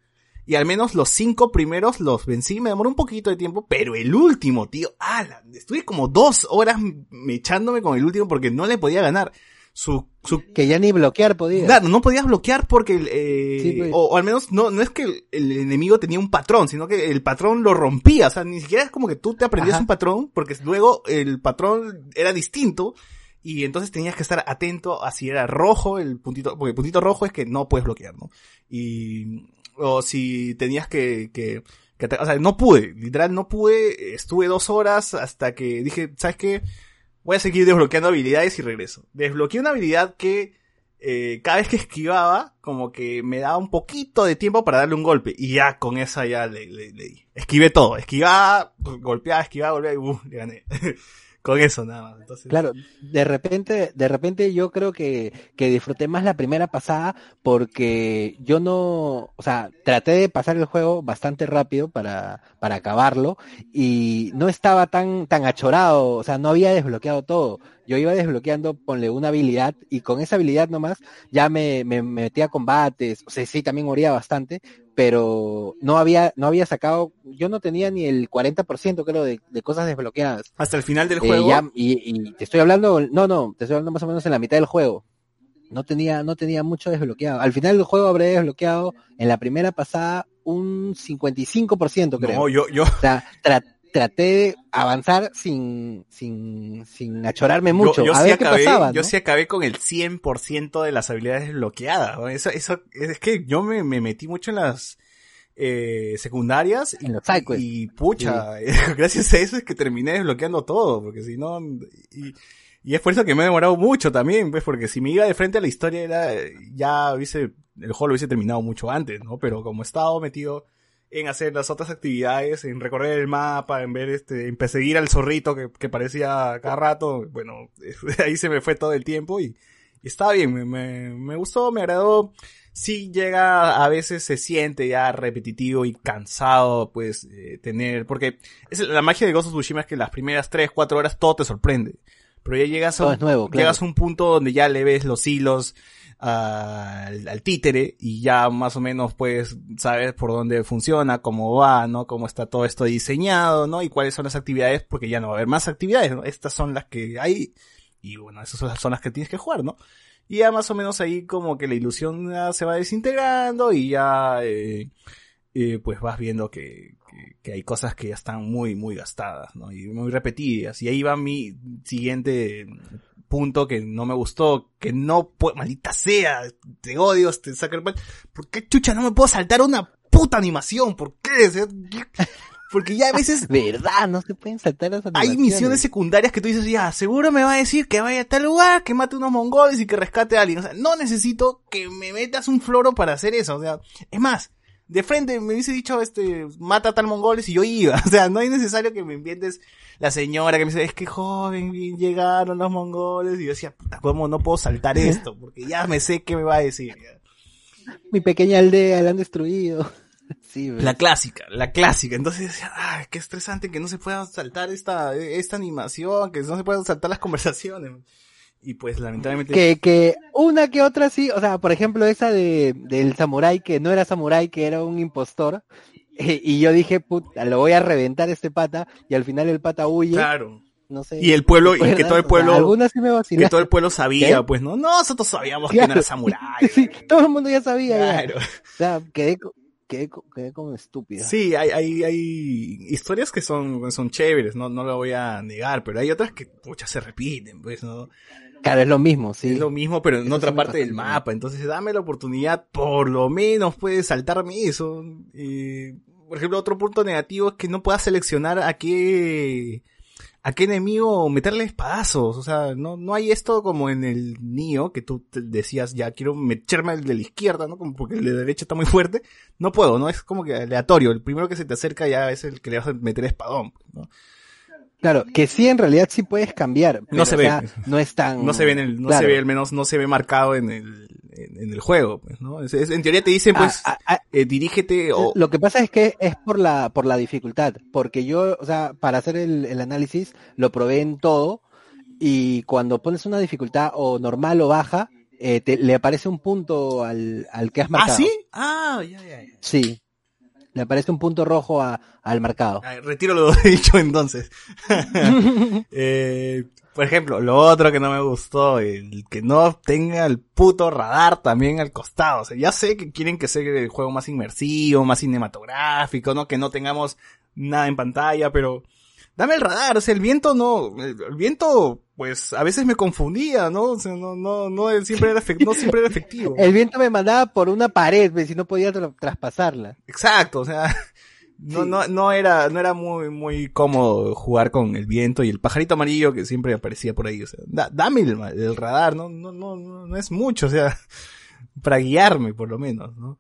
Y al menos los cinco primeros los vencí, me demoró un poquito de tiempo, pero el último, tío, ala, estuve como dos horas echándome con el último porque no le podía ganar su, su... Que ya ni bloquear podía. Claro, no podías bloquear porque, eh, pues. o, al menos no, no es que el, enemigo tenía un patrón, sino que el patrón lo rompía, o sea, ni siquiera es como que tú te aprendías un patrón, porque luego el patrón era distinto, y entonces tenías que estar atento a si era rojo el puntito, porque el puntito rojo es que no puedes bloquear, ¿no? Y, o si tenías que, que, que o sea, no pude, literal no pude, estuve dos horas hasta que dije, ¿sabes qué? Voy a seguir desbloqueando habilidades y regreso. Desbloqueé una habilidad que eh, cada vez que esquivaba, como que me daba un poquito de tiempo para darle un golpe. Y ya con esa ya le, le, le. Esquivé todo. Esquivaba, golpeaba, esquivaba, golpeaba y uh, le gané. con eso nada. Entonces... Claro, de repente, de repente yo creo que, que disfruté más la primera pasada porque yo no, o sea, traté de pasar el juego bastante rápido para, para acabarlo y no estaba tan, tan achorado, o sea, no había desbloqueado todo. Yo iba desbloqueando, ponle una habilidad y con esa habilidad nomás ya me, me, metía a combates, o sea, sí, también moría bastante, pero no había, no había sacado, yo no tenía ni el 40% creo de, de cosas desbloqueadas. Hasta el final del eh, juego. y, y, te estoy hablando, no, no, te estoy hablando más o menos en la mitad del juego. No tenía, no tenía mucho desbloqueado. Al final del juego habré desbloqueado en la primera pasada un 55% creo. No, yo, yo. O sea, traté de avanzar sin, sin, sin achorarme mucho. Yo, a ver qué pasaba, yo sí acabé con el 100% de las habilidades desbloqueadas. Eso, eso, es que yo me, me metí mucho en las, eh, secundarias y, y, pucha, gracias a eso es que terminé desbloqueando todo, porque si no, y, y es por eso que me he demorado mucho también, pues, porque si me iba de frente a la historia era, ya hubiese, el juego lo hubiese terminado mucho antes, ¿no? Pero como he estado metido en hacer las otras actividades, en recorrer el mapa, en ver este, en perseguir al zorrito que, que parecía cada rato, bueno, ahí se me fue todo el tiempo y, y estaba bien, me, me, me gustó, me agradó. Sí llega, a veces se siente ya repetitivo y cansado, pues, eh, tener, porque es la magia de Ghost of Tsushima es que las primeras 3, 4 horas todo te sorprende. Pero ya llegas a, un, llegas a un punto donde ya le ves los hilos al, al, títere y ya más o menos pues sabes por dónde funciona, cómo va, ¿no? Cómo está todo esto diseñado, ¿no? Y cuáles son las actividades, porque ya no va a haber más actividades, ¿no? Estas son las que hay y bueno, esas son las que tienes que jugar, ¿no? Y ya más o menos ahí como que la ilusión se va desintegrando y ya eh, eh, pues vas viendo que, que, hay cosas que ya están muy, muy gastadas, ¿no? Y muy repetidas. Y ahí va mi siguiente punto que no me gustó, que no puedo, maldita sea, te odio, este Sucker ¿Por qué chucha no me puedo saltar una puta animación? ¿Por qué? Porque ya a veces... ¿Verdad? No se pueden saltar las Hay misiones secundarias que tú dices, ya, seguro me va a decir que vaya a tal lugar, que mate unos mongoles y que rescate a alguien. O sea, no necesito que me metas un floro para hacer eso. O sea, es más, de frente me hubiese dicho, este, mata a tal mongoles y yo iba. O sea, no es necesario que me inventes la señora que me dice, es que joven, bien llegaron los mongoles. Y yo decía, puta, ¿cómo no puedo saltar esto? Porque ya me sé qué me va a decir. Mi pequeña aldea la han destruido. Sí, la clásica, la clásica. Entonces decía, ay, qué estresante que no se pueda saltar esta, esta animación, que no se puedan saltar las conversaciones. Y pues lamentablemente... Que, que una que otra sí, o sea, por ejemplo esa de, del samurái que no era samurái, que era un impostor. y yo dije, puta, lo voy a reventar este pata, y al final el pata huye. Claro. no sé. Y el pueblo, y que todo el pueblo, algunas sí me que todo el pueblo sabía, pues, ¿no? Nosotros sabíamos que no era samurái. sí, todo el mundo ya sabía. Claro. O sea, quedé, quedé, quedé como estúpido. Sí, hay, hay, hay historias que son, son chéveres, no, no lo voy a negar, pero hay otras que, pucha, se repiten, pues, ¿no? Claro, es lo mismo, sí. Es lo mismo, pero en otra parte del mapa. Entonces, dame la oportunidad, por lo menos puedes saltarme eso. Y, por ejemplo, otro punto negativo es que no puedas seleccionar a qué, a qué enemigo meterle espadazos. O sea, no, no hay esto como en el Nio, que tú decías, ya quiero meterme al de la izquierda, ¿no? Como porque el de la derecha está muy fuerte. No puedo, ¿no? Es como que aleatorio. El primero que se te acerca ya es el que le vas a meter espadón, ¿no? Claro, que sí en realidad sí puedes cambiar. no se ve. no es tan. No se ve en el, no se ve, al menos no se ve marcado en el, en, el juego, pues, ¿no? Es, en teoría te dicen, pues, ah, ah, ah. eh, dirígete o... Lo que pasa es que es por la, por la dificultad, porque yo, o sea, para hacer el, el análisis, lo probé en todo, y cuando pones una dificultad o normal o baja, eh, te, le aparece un punto al, al que has marcado. ¿Ah, sí? Ah, ya, ya, ya. Sí. Le aparece un punto rojo a, al marcado. retiro lo dicho entonces. eh, por ejemplo, lo otro que no me gustó, el que no tenga el puto radar también al costado. O sea, ya sé que quieren que sea el juego más inmersivo, más cinematográfico, ¿no? Que no tengamos nada en pantalla, pero dame el radar, o sea, el viento no, el, viento, pues, a veces me confundía, ¿no? O sea, no, no, no siempre era, no siempre era efectivo. el viento me mandaba por una pared, si no podía traspasarla. Exacto, o sea, no, no, no era, no era muy, muy cómodo jugar con el viento y el pajarito amarillo que siempre aparecía por ahí, o sea, dame el, el radar, no, no, no, no es mucho, o sea, para guiarme por lo menos, ¿no?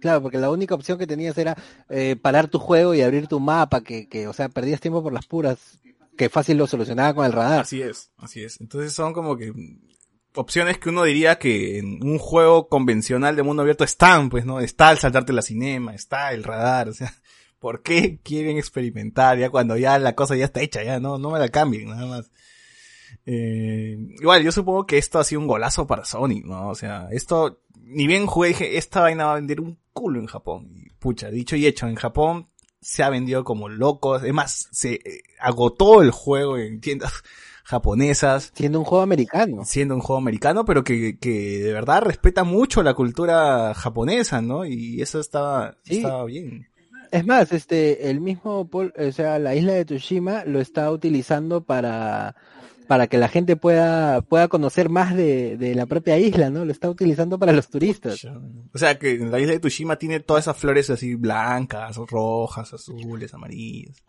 Claro, porque la única opción que tenías era eh, parar tu juego y abrir tu mapa, que, que, o sea, perdías tiempo por las puras, que fácil lo solucionaba con el radar. Así es, así es. Entonces son como que opciones que uno diría que en un juego convencional de mundo abierto están, pues, ¿no? Está el saltarte la cinema, está el radar, o sea, ¿por qué quieren experimentar ya cuando ya la cosa ya está hecha, ya no, no me la cambien, nada más. Eh, igual, yo supongo que esto ha sido un golazo para Sony, ¿no? O sea, esto, ni bien jugué, dije, esta vaina va a vender un culo en Japón. Y pucha, dicho y hecho, en Japón se ha vendido como loco. Además, se eh, agotó el juego en tiendas japonesas. Siendo un juego americano. Siendo un juego americano, pero que, que de verdad respeta mucho la cultura japonesa, ¿no? Y eso estaba, estaba bien. Es más, este, el mismo, o sea, la isla de Tsushima lo está utilizando para para que la gente pueda, pueda conocer más de, de la propia isla, ¿no? Lo está utilizando para los turistas. O sea, que la isla de Tushima tiene todas esas flores así blancas, rojas, azules, amarillas.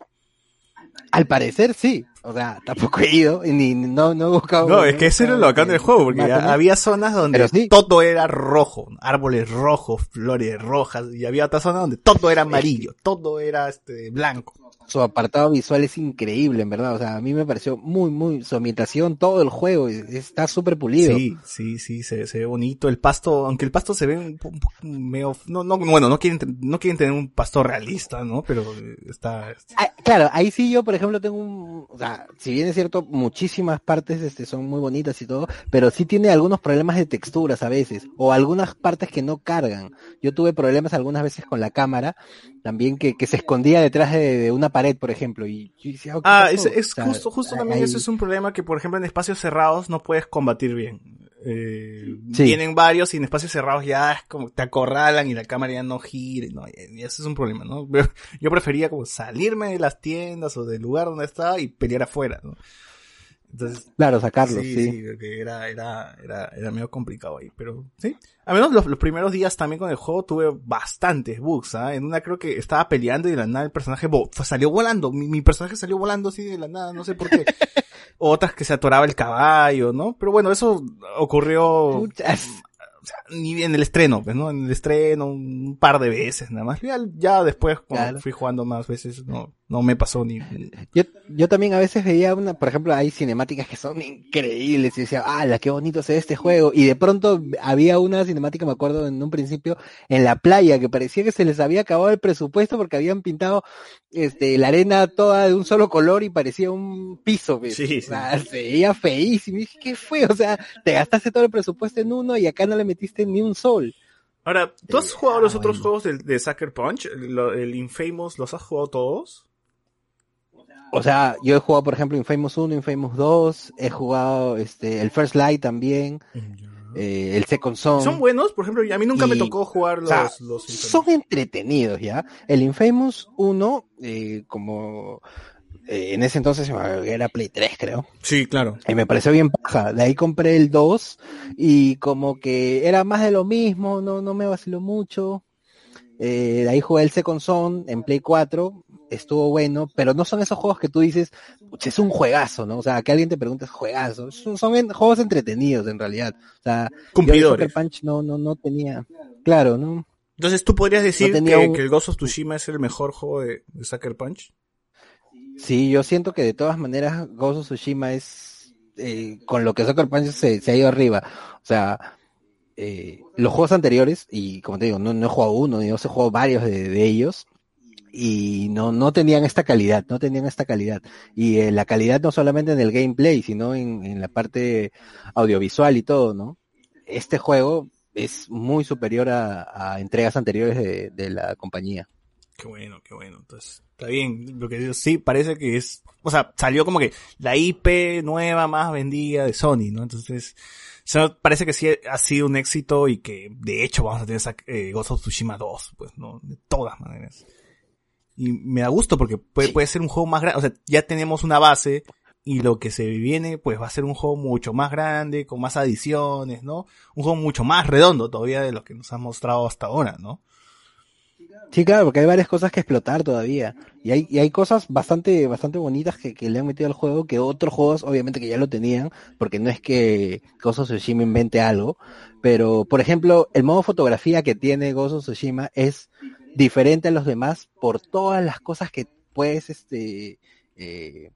Al parecer sí. O sea, tampoco he ido y ni no, no he buscado. No, es que ese era lo bacán del juego, porque había zonas donde todo era rojo, árboles rojos, flores rojas, y había otras zonas donde todo era amarillo, todo era este blanco su apartado visual es increíble, en verdad. O sea, a mí me pareció muy, muy, su ambientación, todo el juego, está súper pulido. Sí, sí, sí, se, se, ve bonito. El pasto, aunque el pasto se ve un poco medio, no, no, bueno, no quieren, no quieren tener un pasto realista, ¿no? Pero está, ah, claro, ahí sí yo, por ejemplo, tengo un, o sea, si bien es cierto, muchísimas partes, este, son muy bonitas y todo, pero sí tiene algunos problemas de texturas a veces, o algunas partes que no cargan. Yo tuve problemas algunas veces con la cámara, también que, que se escondía detrás de, una pared, por ejemplo. Y oh, ah, es, es justo, justo también eso es un problema que, por ejemplo, en espacios cerrados no puedes combatir bien. Eh, Tienen varios y en espacios cerrados ya es como te acorralan y la cámara ya no gira, no, y eso es un problema, ¿no? Yo prefería como salirme de las tiendas o del lugar donde estaba y pelear afuera, ¿no? Entonces, claro, sacarlo, sí. Sí, porque era, era, era, era medio complicado ahí, pero sí. A menos los, los primeros días también con el juego tuve bastantes bugs, ¿ah? En una creo que estaba peleando y de la nada el personaje salió volando. Mi, mi, personaje salió volando así de la nada, no sé por qué. Otras que se atoraba el caballo, ¿no? Pero bueno, eso ocurrió o sea, ni en el estreno, pues, ¿no? En el estreno un par de veces nada más. Ya, ya después, cuando fui jugando más veces, no, no me pasó ni... Yo, yo también a veces veía una, por ejemplo, hay cinemáticas que son increíbles y decía, ah, qué bonito se ve este juego. Y de pronto había una cinemática, me acuerdo en un principio, en la playa, que parecía que se les había acabado el presupuesto porque habían pintado este, la arena toda de un solo color y parecía un piso, ¿ves? Sí, sí. se veía feísimo. Y dije, ¿qué fue? O sea, te gastaste todo el presupuesto en uno y acá no le metiste ni un sol. Ahora, ¿tú has jugado los otros juegos de, de Sucker Punch? El, el, Infamous, ¿los has jugado todos? O sea, yo he jugado, por ejemplo, Infamous 1, Infamous 2, he jugado este el First Light también, eh, el Second Son. Son buenos, por ejemplo, a mí nunca me tocó jugar los, los Son entretenidos, ¿ya? El Infamous 1, eh, como eh, en ese entonces era Play 3, creo. Sí, claro. Y me pareció bien paja. De ahí compré el 2 y como que era más de lo mismo, no, no me vaciló mucho. Eh, de ahí jugué el Second Son en Play 4, estuvo bueno, pero no son esos juegos que tú dices, es un juegazo, ¿no? O sea, que alguien te pregunte, es juegazo. Son, juegos entretenidos en realidad. O sea, Cumplidores. Punch no, no, no tenía, claro, ¿no? Entonces, ¿tú podrías decir que, el Ghost of Tsushima es el mejor juego de, de Sucker Punch? Sí, yo siento que de todas maneras Ghost of Tsushima es eh, con lo que Soccer Punch se, ha ido arriba. O sea, eh, los juegos anteriores, y como te digo, no, no he jugado uno, ni dos he jugado varios de, ellos, y no, no tenían esta calidad, no tenían esta calidad. Y eh, la calidad no solamente en el gameplay, sino en, en la parte audiovisual y todo, ¿no? Este juego es muy superior a, entregas anteriores de, de la compañía. Qué bueno, qué bueno. Entonces, está bien. Lo que digo, sí, parece que es, o sea, salió como que la IP nueva más vendida de Sony, ¿no? Entonces, parece que sí ha sido un éxito y que de hecho vamos a tener esa, eh, Ghost of Tsushima 2, pues, ¿no? De todas maneras. Y me da gusto porque puede, puede ser un juego más grande, o sea, ya tenemos una base y lo que se viene pues va a ser un juego mucho más grande, con más adiciones, ¿no? Un juego mucho más redondo todavía de lo que nos ha mostrado hasta ahora, ¿no? Sí, claro, porque hay varias cosas que explotar todavía. Y hay, y hay cosas bastante, bastante bonitas que, que le han metido al juego que otros juegos obviamente que ya lo tenían, porque no es que of Tsushima invente algo, pero por ejemplo, el modo fotografía que tiene of Tsushima es diferente a los demás por todas las cosas que puedes este eh,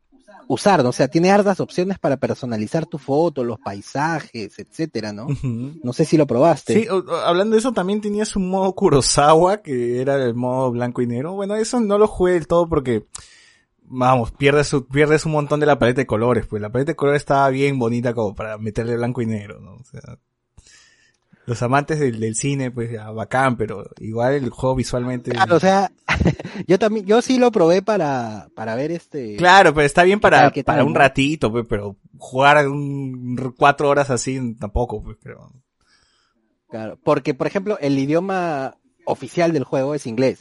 usar, ¿no? O sea, tiene hartas opciones para personalizar tu foto, los paisajes, etcétera, ¿no? No sé si lo probaste. Sí, hablando de eso, también tenías un modo Kurosawa, que era el modo blanco y negro. Bueno, eso no lo jugué del todo porque, vamos, pierdes, pierdes un montón de la paleta de colores, pues la paleta de colores estaba bien bonita como para meterle blanco y negro, ¿no? O sea, los amantes del, cine, pues ya, bacán, pero igual el juego visualmente. Claro, o sea, yo también, yo sí lo probé para, para ver este. Claro, pero está bien para, para un ratito, pues, pero jugar un, cuatro horas así tampoco, pues, creo. Claro, porque por ejemplo, el idioma oficial del juego es inglés,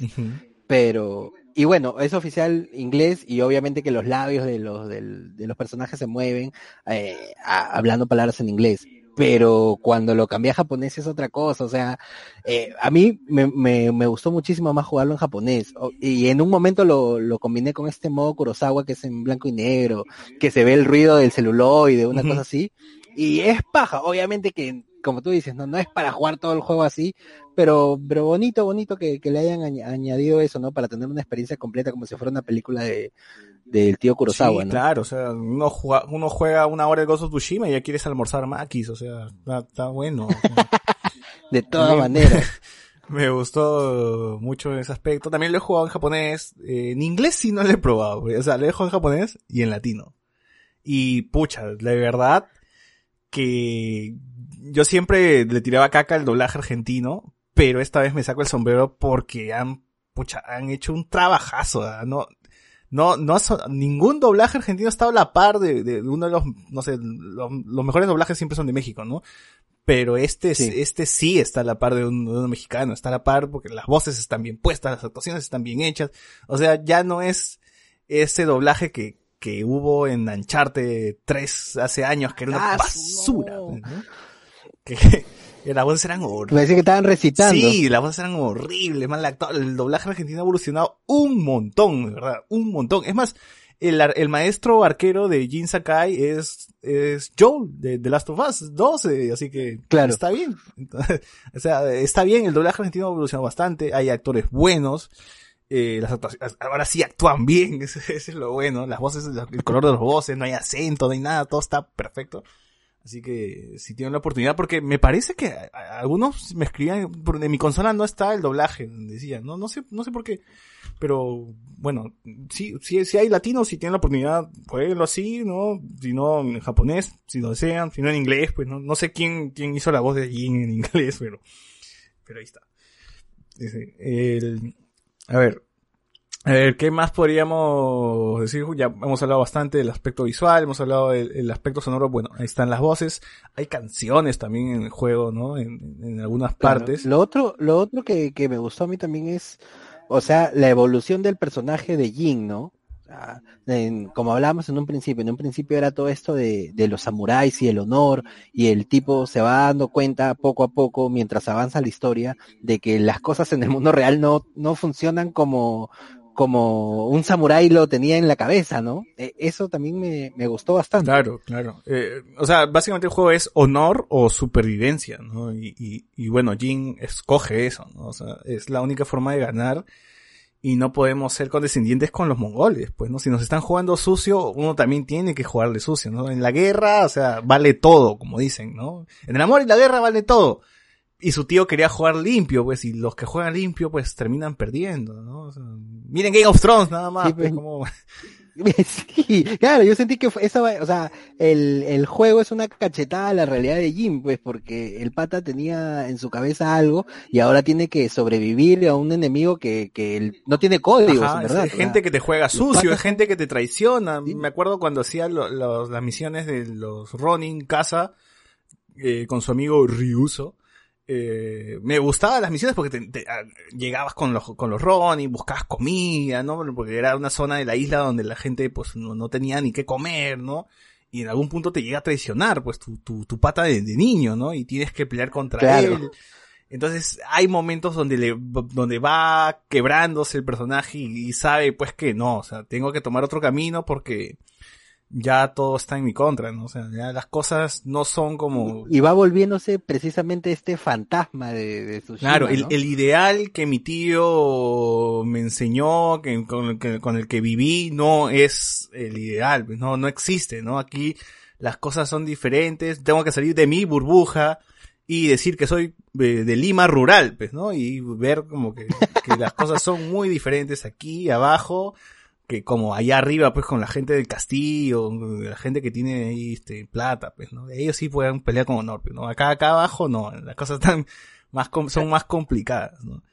pero y bueno, es oficial inglés y obviamente que los labios de los, de los personajes se mueven eh, hablando palabras en inglés pero cuando lo cambié a japonés es otra cosa, o sea, eh, a mí me, me, me, gustó muchísimo más jugarlo en japonés, y en un momento lo, lo combiné con este modo Kurosawa que es en blanco y negro, que se ve el ruido del celuloide, una cosa así, y es paja, obviamente que, como tú dices, no, no es para jugar todo el juego así, pero, pero bonito, bonito que, que le hayan añadido eso, ¿no? Para tener una experiencia completa como si fuera una película de, del tío Kurosawa, sí, claro, o sea, uno juega, uno juega una hora de Ghost of Tsushima y ya quieres almorzar maquis, o sea, está, bueno. de todas maneras. Me gustó mucho ese aspecto. También lo he jugado en japonés. Eh, en inglés sí no lo he probado. O sea, lo he jugado en japonés y en latino. Y pucha, de verdad que yo siempre le tiraba caca al doblaje argentino, pero esta vez me saco el sombrero porque han, pucha, han hecho un trabajazo. No, no, no, ningún doblaje argentino está a la par de, de uno de los, no sé, los, mejores doblajes siempre son de México, ¿no? Pero este sí. este sí está a la par de un, de un, mexicano, está a la par porque las voces están bien puestas, las actuaciones están bien hechas. O sea, ya no es ese doblaje que, que hubo en Ancharte 3 hace años, que era una ah, basura. ¿no? Que, las voces eran horribles. Parece que estaban recitando. Sí, las voces eran horribles, mal El doblaje argentino ha evolucionado un montón, de verdad, un montón. Es más, el, el maestro arquero de Jin Sakai es, es Joel de The Last of Us 12, así que claro. está bien. o sea, está bien, el doblaje argentino ha evolucionado bastante, hay actores buenos. Eh, las ahora sí actúan bien, ese, ese, es lo bueno, las voces, el color de los voces, no hay acento, no hay nada, todo está perfecto. Así que si tienen la oportunidad, porque me parece que algunos me escribían, en mi consola no está el doblaje, decía, no, no sé, no sé por qué, pero bueno, si, si, si hay latinos, si tienen la oportunidad, jueguenlo así, ¿no? Si no en japonés, si lo desean, si no en inglés, pues no, no sé quién, quién hizo la voz de Jin en inglés, pero, pero ahí está. El, a ver, A ver, ¿qué más podríamos decir? Ya hemos hablado bastante del aspecto visual, hemos hablado del, aspecto sonoro, bueno, ahí están las voces, hay canciones también en el juego, ¿no? En, algunas partes. Lo otro, lo otro que, que me gustó a mí también es, o sea, la evolución del personaje de Jin, ¿no? como hablábamos en un principio, en un principio era todo esto de, de, los samuráis y el honor, y el tipo se va dando cuenta poco a poco, mientras avanza la historia, de que las cosas en el mundo real no, no funcionan como, como un samurái lo tenía en la cabeza, ¿no? E, eso también me, me, gustó bastante. Claro, claro. Eh, o sea, básicamente el juego es honor o supervivencia, ¿no? Y, y, y, bueno, Jin escoge eso, ¿no? O sea, es la única forma de ganar y no podemos ser condescendientes con los mongoles, pues, ¿no? Si nos están jugando sucio, uno también tiene que jugarle sucio, ¿no? En la guerra, o sea, vale todo, como dicen, ¿no? En el amor y la guerra vale todo y su tío quería jugar limpio, pues, y los que juegan limpio, pues, terminan perdiendo, ¿no? miren Game of Thrones, nada más, sí, pues, como... Sí, claro, yo sentí que esa, o sea, el, el juego es una cachetada a la realidad de Jim, pues, porque el pata tenía en su cabeza algo y ahora tiene que sobrevivir a un enemigo que, que no tiene códigos, ¿verdad? Es gente que te juega sucio, es gente que te traiciona. Me acuerdo cuando hacía las misiones de los Ronin casa eh, con su amigo Ryuso eh, me gustaban las misiones porque te, ah, llegabas con los, con los Ronin, buscabas comida, ¿no? Porque era una zona de la isla donde la gente pues no, tenía ni qué comer, ¿no? Y en algún punto te llega a traicionar, pues tu, tu, tu pata de, niño, ¿no? Y tienes que pelear contra él. Entonces hay momentos donde le, donde va quebrándose el personaje y, y, sabe pues que no, o sea, tengo que tomar otro camino porque ya todo está en mi contra, ¿no? O sea, ya las cosas no son como... Y va volviéndose precisamente este fantasma de, de Tsushima, Claro, el, el, ideal que mi tío me enseñó, que, con, el que, con el que viví, no es el ideal, pues, no, no existe, ¿no? Aquí las cosas son diferentes, tengo que salir de mi burbuja y decir que soy de, de Lima rural, pues, ¿no? Y ver como que, que las cosas son muy diferentes aquí, abajo, que como allá arriba, pues con la gente del castillo, la gente que tiene ahí este, plata, pues, ¿no? Ellos sí pueden pelear con honor, pues, ¿no? Acá, acá abajo no, las cosas están más, son más complicadas, ¿no?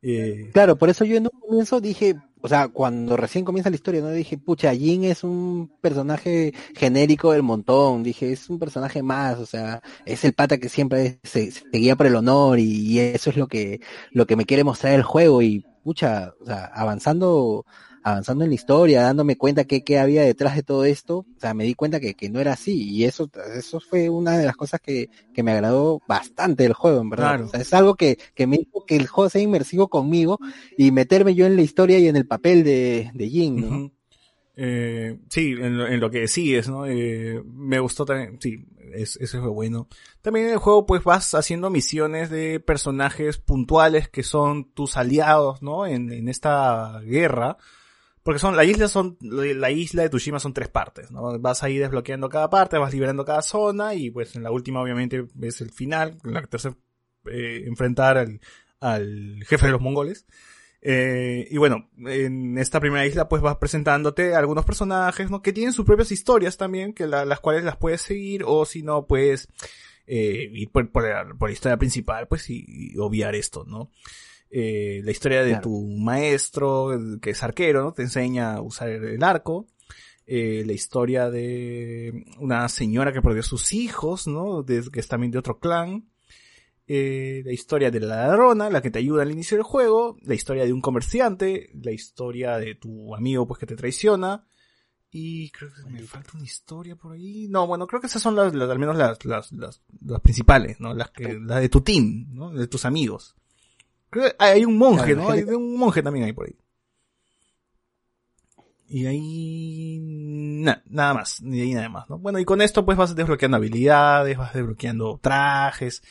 Eh... Claro, por eso yo en un comienzo dije, o sea, cuando recién comienza la historia, ¿no? Dije, pucha, Jin es un personaje genérico del montón, dije, es un personaje más, o sea, es el pata que siempre se, se guía por el honor y, y, eso es lo que, lo que me quiere mostrar el juego y, pucha, o sea, avanzando, avanzando en la historia, dándome cuenta que, que había detrás de todo esto, o sea, me di cuenta que, que no era así, y eso, eso fue una de las cosas que, que me agradó bastante del juego, en verdad. O sea, es algo que, que me hizo que el juego sea inmersivo conmigo y meterme yo en la historia y en el papel de, de Jin, ¿no? Eh, sí, en lo, en lo, que sigues, ¿no? Eh, me gustó también, sí, es, eso fue bueno. También en el juego pues vas haciendo misiones de personajes puntuales que son tus aliados, ¿no? En, en esta guerra. Porque son, la isla son, la isla de Tushima son tres partes, ¿no? Vas a ir desbloqueando cada parte, vas liberando cada zona y pues en la última obviamente es el final, en la que te eh, enfrentar al, al jefe de los mongoles. Eh, y bueno, en esta primera isla pues vas presentándote algunos personajes, ¿no? Que tienen sus propias historias también, que la, las cuales las puedes seguir o si no puedes eh, ir por, por, por, la historia principal pues y, y obviar esto, ¿no? Eh, la historia de tu maestro, que es arquero, ¿no? Te enseña a usar el arco. Eh, la historia de una señora que perdió sus hijos, ¿no? De, que es también de otro clan. Eh, la historia de la ladrona, la que te ayuda al inicio del juego. La historia de un comerciante. La historia de tu amigo, pues, que te traiciona. Y creo que me falta una historia por ahí. No, bueno, creo que esas son las, las al menos las, las, las, las principales, ¿no? Las que, las de tu team, ¿no? De tus amigos. Creo que hay un monje, ¿no? Hay un monje también ahí por ahí. Y ahí nada más, ni ahí nada más, ¿no? Bueno, y con esto pues vas desbloqueando habilidades, vas desbloqueando trajes,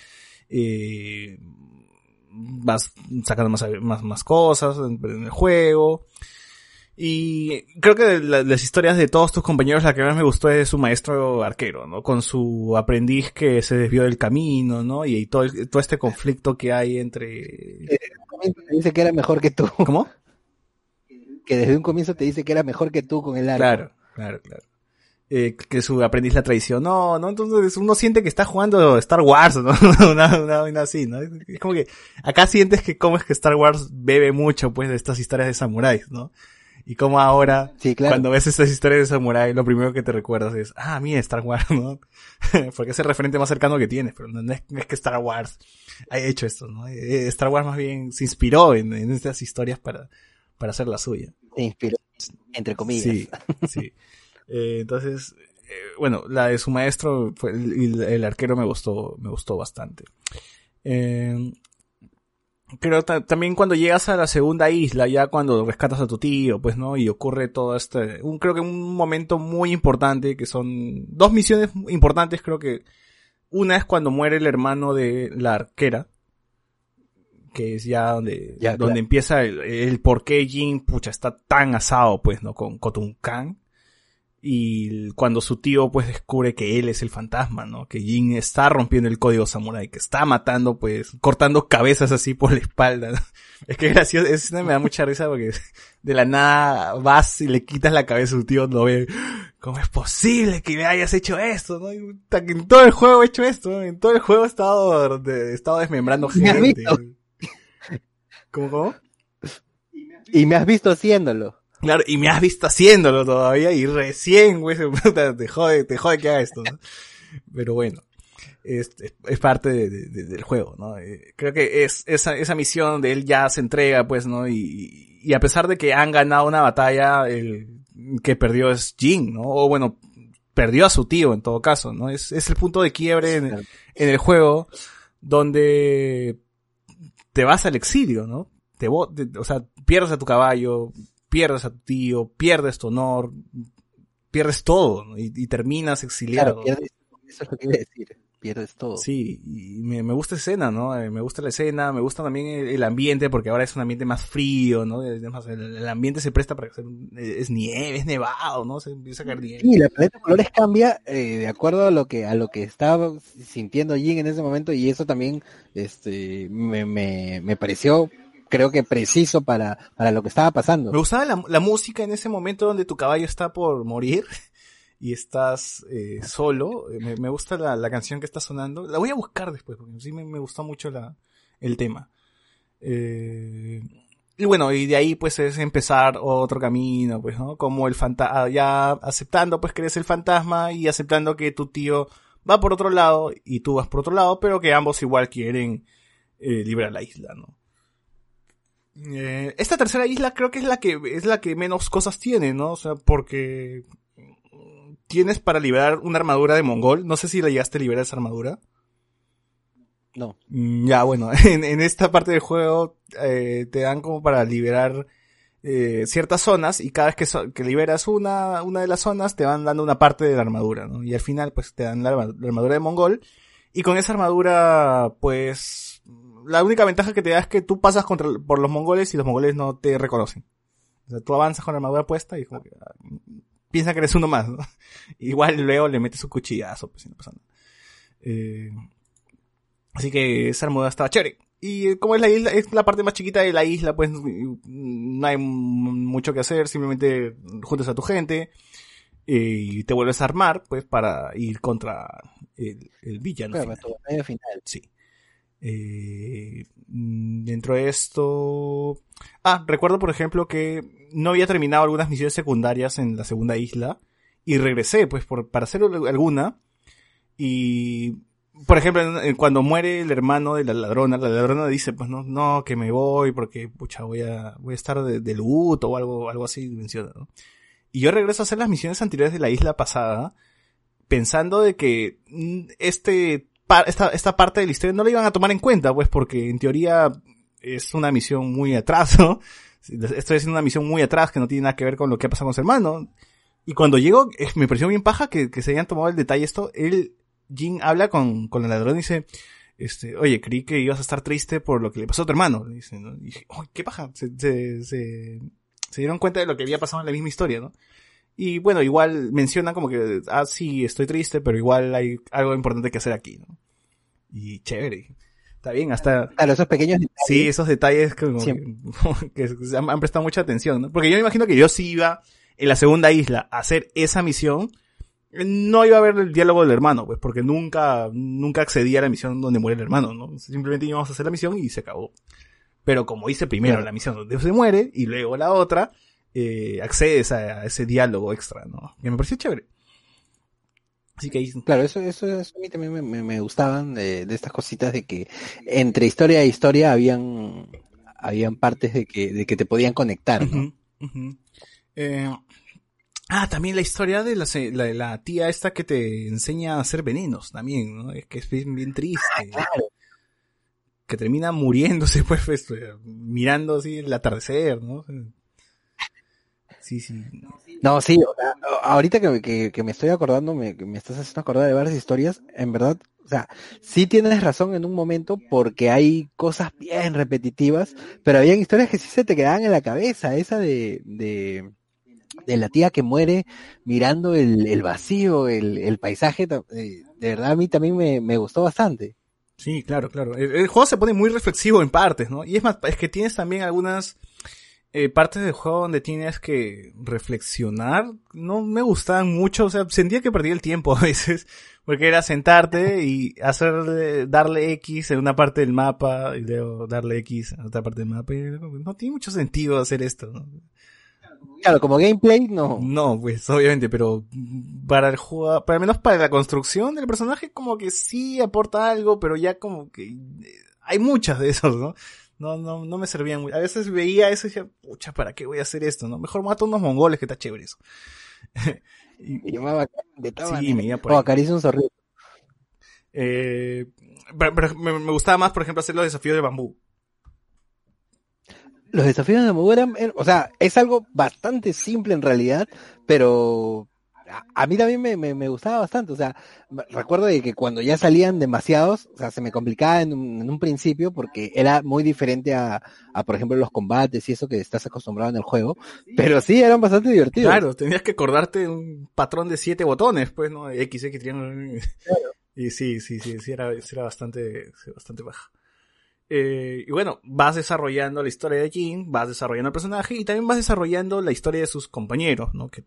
eh, vas sacando más, más, más cosas en, el juego. Y creo que las historias de todos tus compañeros, la que más me gustó es su maestro arquero, ¿no? Con su aprendiz que se desvió del camino, ¿no? Y, todo, todo este conflicto que hay entre... te dice que era mejor que tú. ¿Cómo? Que desde un comienzo te dice que era mejor que tú con el arco. Claro, claro, claro. eh, que su aprendiz la traicionó, ¿no? Entonces uno siente que está jugando Star Wars, ¿no? una, una, así, ¿no? Es como que acá sientes que cómo es que Star Wars bebe mucho, pues, de estas historias de samuráis, ¿no? Y como ahora, cuando ves estas historias de samuráis, lo primero que te recuerdas es, ah, mira, Star Wars, ¿no? Porque es el referente más cercano que tienes, pero no es, que Star Wars haya hecho esto, ¿no? Eh, Star Wars más bien se inspiró en, en estas historias para, para hacer la suya. Se inspiró, entre comillas. Sí, sí. Eh, entonces, eh, bueno, la de su maestro fue, el, el, arquero me gustó, me gustó bastante. Eh, pero también cuando llegas a la segunda isla, ya cuando rescatas a tu tío, pues, ¿no? Y ocurre todo este, un, creo que un momento muy importante, que son dos misiones importantes, creo que una es cuando muere el hermano de la arquera, que es ya donde, donde empieza el, el, por qué Jin, pucha, está tan asado, pues, ¿no? Con Kotunkan y cuando su tío pues descubre que él es el fantasma, ¿no? Que Jin está rompiendo el código samurai, que está matando pues, cortando cabezas así por la espalda. Es que gracioso, eso me da mucha risa porque de la nada vas y le quitas la cabeza a su tío, lo ve, ¿cómo es posible que me hayas hecho esto? ¿no? En todo el juego he hecho esto, ¿no? en todo el juego he estado, he estado desmembrando gente. ¿Cómo, cómo? Y me has visto haciéndolo. Claro, y me has visto haciéndolo todavía y recién, güey, te jode, te jode que haga esto, ¿no? Pero bueno, es, es parte de, del juego, ¿no? Eh, creo que es esa, esa misión donde él ya se entrega, pues, ¿no? Y, y a pesar de que han ganado una batalla, el que perdió es Jin, ¿no? O bueno, perdió a su tío en todo caso, ¿no? Es, es el punto de quiebre en, en el juego donde te vas al exilio, ¿no? Te, o sea, pierdes a tu caballo, pierdes a tu tío, pierdes tu honor, pierdes todo y, terminas exiliado. Claro, eso es lo que iba a decir, pierdes todo. Sí, y me, me gusta la escena, ¿no? Eh, me gusta la escena, me gusta también el, ambiente, porque ahora es un ambiente más frío, ¿no? Además, el, ambiente se presta para que es nieve, es nevado, ¿no? Se empieza a caer nieve. Sí, la paleta de colores cambia eh, de acuerdo a lo que a lo que estaba sintiendo Jin en ese momento y eso también este me, me, me pareció creo que preciso para, para lo que estaba pasando. Me gustaba la, la música en ese momento donde tu caballo está por morir y estás eh, solo. Eh, me, me gusta la, la, canción que está sonando. La voy a buscar después, porque sí me, me gustó mucho la, el tema. Eh, y bueno, y de ahí pues es empezar otro camino, pues, ¿no? Como el fantasma, ah, ya aceptando pues que eres el fantasma y aceptando que tu tío va por otro lado y tú vas por otro lado, pero que ambos igual quieren eh, liberar la isla, ¿no? Eh, esta tercera isla creo que es la que es la que menos cosas tiene, ¿no? O sea, porque tienes para liberar una armadura de mongol. No sé si la llegaste a liberar esa armadura. No. Mm, ya, bueno, en, en esta parte del juego eh, te dan como para liberar eh, ciertas zonas y cada vez que, que, liberas una, una de las zonas te van dando una parte de la armadura, ¿no? Y al final pues te dan la, la armadura de mongol y con esa armadura pues la única ventaja que te da es que tú pasas contra, por los mongoles y los mongoles no te reconocen. O sea, tú avanzas con la armadura puesta y como que ah, piensa que eres uno más, ¿no? Igual luego le metes un cuchillazo, pues si no pasa nada. Eh, así que esa armadura estaba chévere. Y como es la isla, es la parte más chiquita de la isla, pues no hay mucho que hacer, simplemente juntas a tu gente y te vuelves a armar, pues para ir contra el, el villano. final. final. Sí. Eh, mm, dentro de esto... Ah, recuerdo por ejemplo que no había terminado algunas misiones secundarias en la segunda isla y regresé pues para hacer alguna y por ejemplo cuando muere el hermano de la ladrona la ladrona dice pues no no que me voy porque pucha voy a voy a estar de, luto o algo algo así menciona ¿no? y yo regreso a hacer las misiones anteriores de la isla pasada pensando de que mm, este esta, esta parte de la historia no la iban a tomar en cuenta, pues porque en teoría es una misión muy atrás, ¿no? Estoy haciendo una misión muy atrás que no tiene nada que ver con lo que ha pasado con su hermano. Y cuando llego, me pareció bien paja que, que se hayan tomado el detalle esto. Él, Jin habla con, con el ladrón y dice, este, oye, creí que ibas a estar triste por lo que le pasó a tu hermano. Dice, ¿no? y dije, qué paja. Se, se, se, dieron cuenta de lo que había pasado en la misma historia, ¿no? Y bueno, igual mencionan como que, ah, sí, estoy triste, pero igual hay algo importante que hacer aquí, ¿no? Y chévere. Está bien, hasta... Claro, esos pequeños detalles. Sí, esos detalles que, que, se han, prestado mucha atención, ¿no? Porque yo me imagino que yo sí iba en la segunda isla a hacer esa misión, no iba a haber el diálogo del hermano, pues, porque nunca, nunca accedía a la misión donde muere el hermano, ¿no? Simplemente íbamos a hacer la misión y se acabó. Pero como hice primero la misión donde se muere y luego la otra, eh, accedes a, ese diálogo extra, ¿no? Que me pareció chévere. Así que Claro, eso, eso, a mí también me, me, gustaban de, de, estas cositas de que entre historia e historia habían, habían partes de que, de que te podían conectar, ¿no? eh, Ah, también la historia de la, la, tía esta que te enseña a hacer venenos también, ¿no? Es que es bien, triste. Ah, claro. Que termina muriéndose, pues, pues mirando así el atardecer, ¿no? Sí, sí. No, sí, ahorita que, que, me estoy acordando, me, me estás haciendo acordar de varias historias, en verdad, o sea, sí tienes razón en un momento porque hay cosas bien repetitivas, pero había historias que sí se te quedaban en la cabeza, esa de, de de la tía que muere mirando el, vacío, el, paisaje, eh, de verdad a mí también me, gustó bastante. Sí, claro, claro. El, juego se pone muy reflexivo en partes, ¿no? Y es más, es que tienes también algunas eh, partes del juego donde tienes que reflexionar. No me gustaban mucho, o sea, sentía que perdía el tiempo a veces, porque era sentarte y hacer, darle X en una parte del mapa y luego darle X en otra parte del mapa. Y no tiene mucho sentido hacer esto, ¿no? Claro, como gameplay no. No, pues obviamente, pero para el juego, para menos para la construcción del personaje como que sí aporta algo, pero ya como que hay muchas de esos, ¿no? No, no, no me servían muy. A veces veía eso y decía, pucha, ¿para qué voy a hacer esto? ¿No? Mejor mato unos mongoles que está chévere eso. y, llamaba de sí, me iba por ahí. un zorrito. Eh, pero, me, me, gustaba más, por ejemplo, hacer los desafíos de bambú los desafíos de Mabu eran, o sea, es algo bastante simple en realidad, pero a, mí también me, me, gustaba bastante, o sea, recuerdo de que cuando ya salían demasiados, o sea, se me complicaba en un, en un principio porque era muy diferente a, a, por ejemplo, los combates y eso que estás acostumbrado en el juego, pero sí, eran bastante divertidos. Claro, tenías que acordarte un patrón de siete botones, pues, ¿no? X, X, triángulo. Y sí, sí, sí, sí, era, era bastante, bastante baja. Eh, y bueno, vas desarrollando la historia de Jin, vas desarrollando el personaje y también vas desarrollando la historia de sus compañeros, ¿no? Que,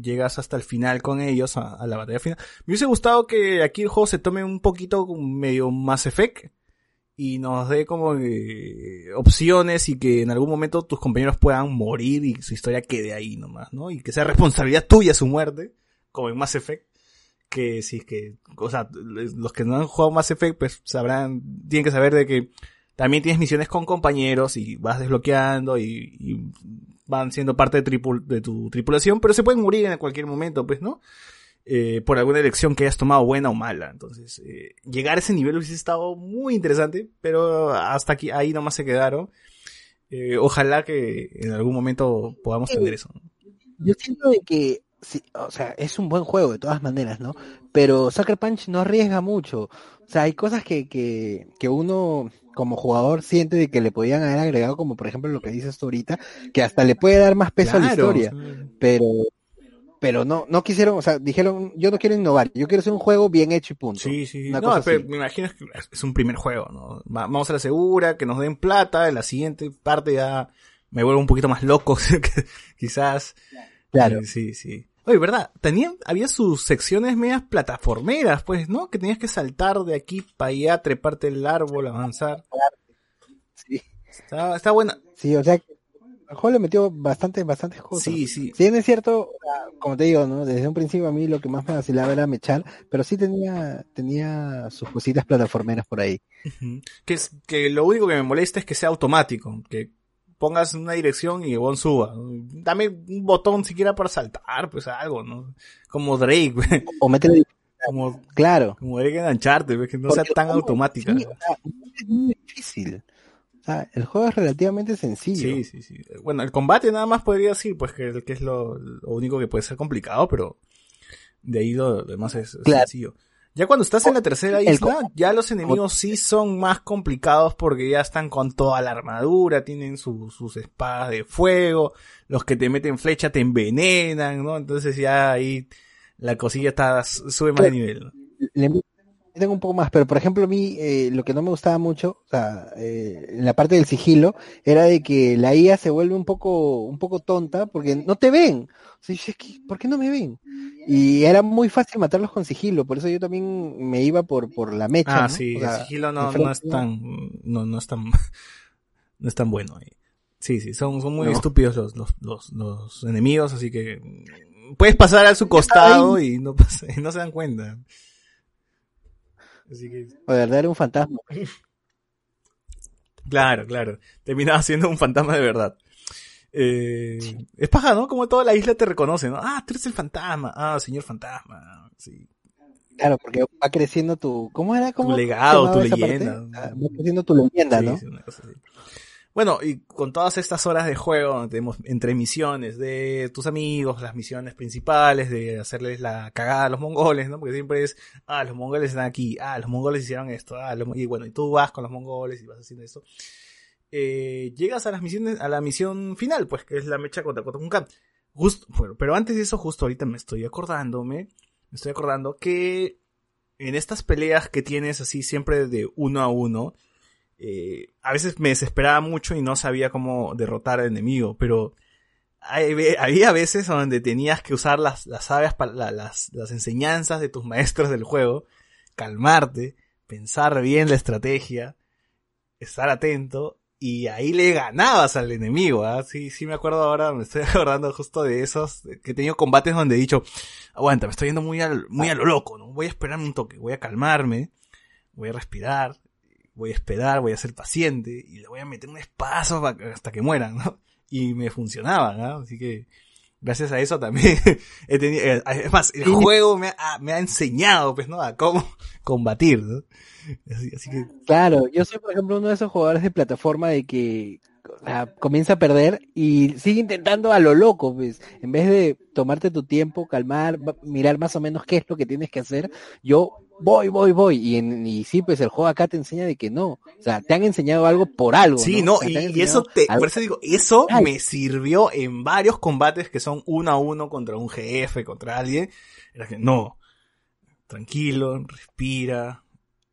llegas hasta el final con ellos, a, la batalla final. Me hubiese gustado que aquí el juego se tome un poquito medio más Effect y nos dé como opciones y que en algún momento tus compañeros puedan morir y su historia quede ahí nomás, ¿no? Y que sea responsabilidad tuya su muerte, como en Mass Effect que si es que, o sea, los que no han jugado Mass Effect, pues sabrán, tienen que saber de que también tienes misiones con compañeros y vas desbloqueando y, van siendo parte de, de tu tripulación, pero se pueden morir en cualquier momento, pues, ¿no? Eh, por alguna elección que hayas tomado buena o mala. Entonces, eh, llegar a ese nivel hubiese estado muy interesante, pero hasta aquí, ahí nomás se quedaron. Eh, ojalá que en algún momento podamos tener eso. Yo siento de que sí, o sea, es un buen juego de todas maneras, ¿no? Pero Sucker Punch no arriesga mucho. O sea, hay cosas que, que, que uno como jugador siente de que le podían haber agregado, como por ejemplo lo que dices tú ahorita, que hasta le puede dar más peso a la historia. Pero, pero no, no quisieron, o sea, dijeron, yo no quiero innovar, yo quiero hacer un juego bien hecho y punto. Sí, sí, no, pero me imagino que es un primer juego, ¿no? Vamos a la segura, que nos den plata, en la siguiente parte ya me vuelvo un poquito más loco, quizás. Claro. Sí, sí. Oye, ¿verdad? Tenían, había sus secciones medias plataformeras, pues, ¿no? Que tenías que saltar de aquí para allá, treparte el árbol, avanzar. Sí. Está, está buena. Sí, o sea, el juego le metió bastante, bastantes cosas. Sí, sí. Si es cierto, como te digo, ¿no? Desde un principio a mí lo que más me vacilaba era mechar, pero sí tenía, tenía sus cositas plataformeras por ahí. Que es, que lo único que me molesta es que sea automático, que pongas una dirección y el suba. Dame un botón siquiera para saltar, pues algo, ¿no? Como Drake, O métele como, claro. Como Drake engancharte, que no sea tan automática. es muy difícil. O sea, el juego es relativamente sencillo. Sí, sí, sí. Bueno, el combate nada más podría decir, pues que, que es lo, único que puede ser complicado, pero de ahí lo, demás es, sencillo. Ya cuando estás en la tercera isla, ya los enemigos sí son más complicados porque ya están con toda la armadura, tienen sus espadas de fuego, los que te meten flecha te envenenan, ¿no? Entonces ya ahí la cosilla está, sube más de nivel. Le, tengo un poco más, pero por ejemplo a mí eh, lo que no me gustaba mucho, o sea, eh, en la parte del sigilo, era de que la IA se vuelve un poco, un poco tonta porque no te ven. O sea, ¿por qué no me ven? Y era muy fácil matarlos con sigilo, por eso yo también me iba por, por la mecha. Ah, sí, el sigilo no, no es tan, no, no es tan, no es tan bueno ahí. Sí, sí, son, son muy estúpidos los, los, los, los, enemigos, así que puedes pasar a su costado y no, y no se dan cuenta. Así que... O de verdad era un fantasma. Claro, claro. Terminaba siendo un fantasma de verdad. Eh, Es paja, ¿no? Como toda la isla te reconoce, ¿no? Ah, tú eres el fantasma. Ah, señor fantasma. Sí. Claro, porque va creciendo tu... ¿Cómo era? ¿Cómo tu legado, tu leyenda. Ah, va creciendo tu leyenda, ¿no? Sí, una cosa así. Bueno, y con todas estas horas de juego, tenemos entre misiones de tus amigos, las misiones principales, de hacerles la cagada a los mongoles, ¿no? Porque siempre es, ah, los mongoles están aquí, ah, los mongoles hicieron esto, ah, y bueno, y tú vas con los mongoles y vas haciendo eso. Eh, llegas a las misiones, a la misión final, pues, que es la mecha contra Kotokunkan. Justo, bueno, pero antes de eso, justo ahorita me estoy acordándome, me estoy acordando que en estas peleas que tienes así siempre de uno a uno, eh, a veces me desesperaba mucho y no sabía cómo derrotar al enemigo, pero había veces donde tenías que usar las, las las, las enseñanzas de tus maestros del juego, calmarte, pensar bien la estrategia, estar atento y ahí le ganabas al enemigo, ¿ah? Sí, me acuerdo ahora, me estoy acordando justo de esos, que he tenido combates donde he dicho, aguanta, me estoy yendo muy, al, a lo loco, ¿no? Voy a esperarme un toque, voy a calmarme, voy a respirar, voy a esperar, voy a ser paciente y le voy a meter un espacio hasta que mueran, ¿no? Y me funcionaba, ¿no? Así que gracias a eso también he tenido, eh, es más, el juego me ha, me ha enseñado, pues, ¿no? A cómo combatir, ¿no? Así, que... Claro, yo soy, por ejemplo, uno de esos jugadores de plataforma de que comienza a perder y sigue intentando a lo loco, pues, en vez de tomarte tu tiempo, calmar, mirar más o menos qué es lo que tienes que hacer, yo voy, voy, voy. Y, en, y sí, pues el juego acá te enseña de que no. O sea, te han enseñado algo por algo. Sí, no, y, eso te, por eso digo, eso me sirvió en varios combates que son uno a uno contra un jefe, contra alguien. Era que no, tranquilo, respira,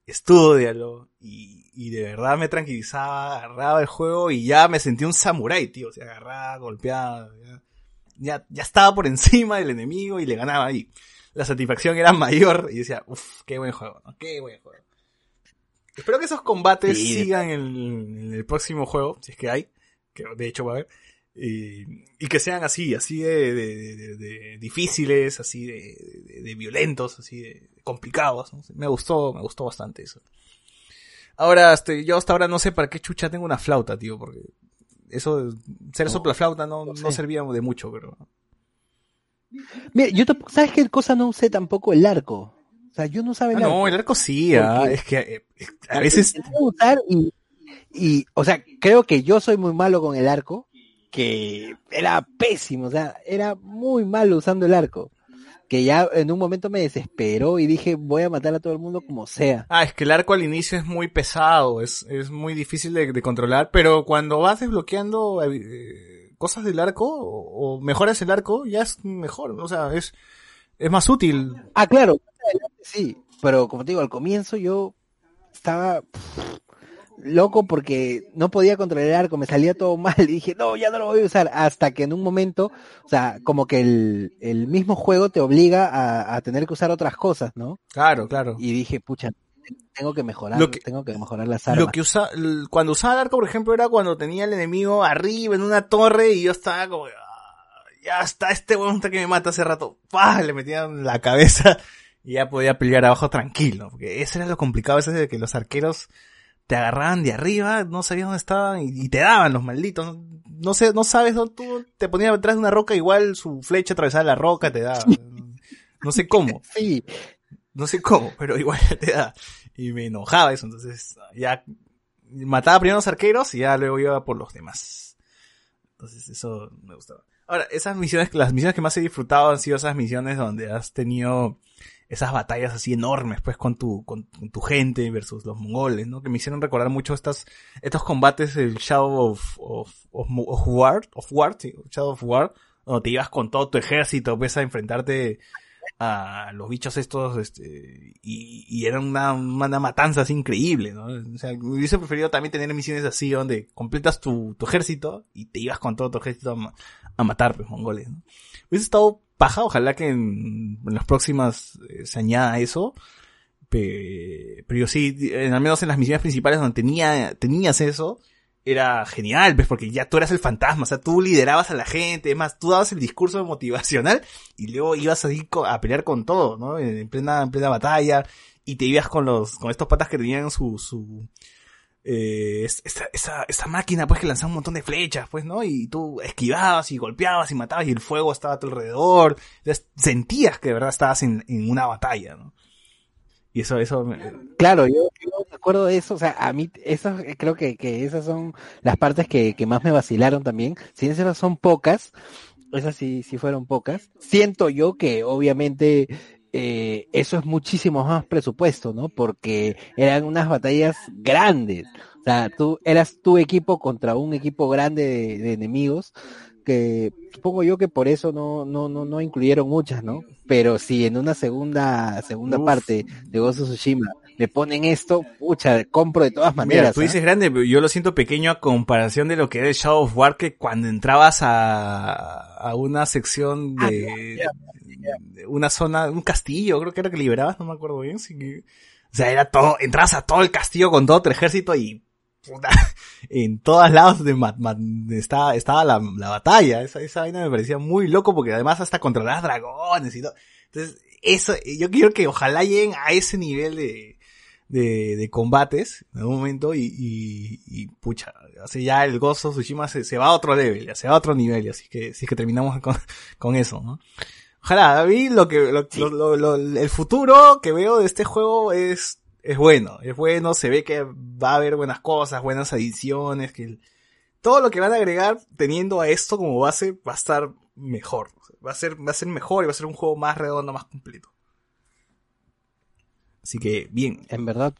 estudialo. Y, y de verdad me tranquilizaba, agarraba el juego y ya me sentí un samurái, tío. O sea, agarraba, golpeaba, ya, ya estaba por encima del enemigo y le ganaba ahí la satisfacción era mayor y decía, uff, qué buen juego, ¿no? qué buen juego. Espero que esos combates sigan en, el próximo juego, si es que hay, que de hecho va a haber, y, que sean así, así de, difíciles, así de, violentos, así de complicados. Me gustó, me gustó bastante eso. Ahora, este, yo hasta ahora no sé para qué chucha tengo una flauta, tío, porque eso, ser sopla flauta no, no servía de mucho, pero Mira, yo ¿sabes qué cosa no usé tampoco? El arco. O sea, yo no sabía ah, No, el arco sí, ah, es que eh, a veces... Usar y, y, o sea, creo que yo soy muy malo con el arco, que era pésimo, o sea, era muy malo usando el arco. Que ya en un momento me desesperó y dije, voy a matar a todo el mundo como sea. Ah, es que el arco al inicio es muy pesado, es, es muy difícil de, controlar, pero cuando vas desbloqueando... Eh, cosas del arco o, mejoras el arco, ya es mejor, o sea, es, es más útil. Ah, claro, sí, pero como te digo, al comienzo yo estaba loco porque no podía controlar el arco, me salía todo mal y dije, no, ya no lo voy a usar, hasta que en un momento, o sea, como que el, el mismo juego te obliga a, a tener que usar otras cosas, ¿no? Claro, claro. Y dije, pucha, tengo que mejorar, lo que, tengo que mejorar las armas. Lo que usa, cuando usaba el arco, por ejemplo, era cuando tenía el enemigo arriba en una torre y yo estaba como, ah, ya está este weón que me mata hace rato, ¡pah! le metían la cabeza y ya podía pelear abajo tranquilo, porque ese era lo complicado, ese de que los arqueros te agarraban de arriba, no sabías dónde estaban y, te daban los malditos. No, sé, no sabes dónde tú te ponías detrás de una roca, igual su flecha atravesaba la roca te daba. No sé cómo. Sí. No sé cómo, pero igual te da y me enojaba eso, entonces ya mataba primero a los arqueros y ya luego iba por los demás. Entonces eso me gustaba. Ahora, esas misiones, las misiones que más he disfrutado han sido esas misiones donde has tenido esas batallas así enormes, pues, con tu, con, tu gente versus los mongoles, ¿no? Que me hicieron recordar mucho estas, estos combates del Shadow of, of, of, War, of War, Shadow of War, donde te ibas con todo tu ejército, pues, a enfrentarte a los bichos estos, este, y, y era una, una matanza así increíble, ¿no? O sea, me hubiese preferido también tener misiones así donde completas tu, tu ejército y te ibas con todo tu ejército a, matar, pues, mongoles, ¿no? Hubiese estado paja, ojalá que en, las próximas eh, se añada eso, pero yo sí, al menos en las misiones principales donde tenía, tenías eso, era genial, ¿ves? Porque ya tú eras el fantasma, o sea, tú liderabas a la gente, es más, tú dabas el discurso motivacional y luego ibas así a pelear con todo, ¿no? En plena, en plena batalla y te ibas con los, con estos patas que tenían su, su, eh, esa, esa, esa máquina pues que lanzaba un montón de flechas, pues, ¿no? Y tú esquivabas y golpeabas y matabas y el fuego estaba a tu alrededor, Entonces, sentías que de verdad estabas en, en una batalla, ¿no? Y eso, eso. Claro, yo, acuerdo de eso, o sea, a mí, eso, creo que, que esas son las partes que, que más me vacilaron también. Si esas son pocas, esas sí, sí fueron pocas. Siento yo que obviamente eh, eso es muchísimo más presupuesto, ¿no? Porque eran unas batallas grandes. O sea, tú eras tu equipo contra un equipo grande de, de enemigos que supongo yo que por eso no, no, no, no incluyeron muchas, ¿no? Pero si en una segunda, segunda parte de of Tsushima me ponen esto, pucha, compro de todas maneras. Mira, tú dices ¿ah? grande, pero yo lo siento pequeño a comparación de lo que era el Shadow of War, que cuando entrabas a, a una sección ah, de, una zona, un castillo, creo que era que liberabas, no me acuerdo bien, o sea, era todo, entrabas a todo el castillo con todo tu ejército y en todos lados de estaba, estaba la, la batalla. Esa, esa vaina me parecía muy loco porque además hasta controlar dragones y todo. Entonces, eso, yo quiero que ojalá lleguen a ese nivel de, de, de combates en algún momento y, y, y pucha, así ya el gozo Tsushima se, se, va a otro level, ya se va a otro nivel, así que, si es que terminamos con, con eso, ¿no? Ojalá, a mí lo que, lo, lo, el futuro que veo de este juego es es bueno, es bueno, se ve que va a haber buenas cosas, buenas adiciones, que todo lo que van a agregar teniendo a esto como base va a estar mejor, va a ser, va a ser mejor y va a ser un juego más redondo, más completo. Así que, bien. En verdad,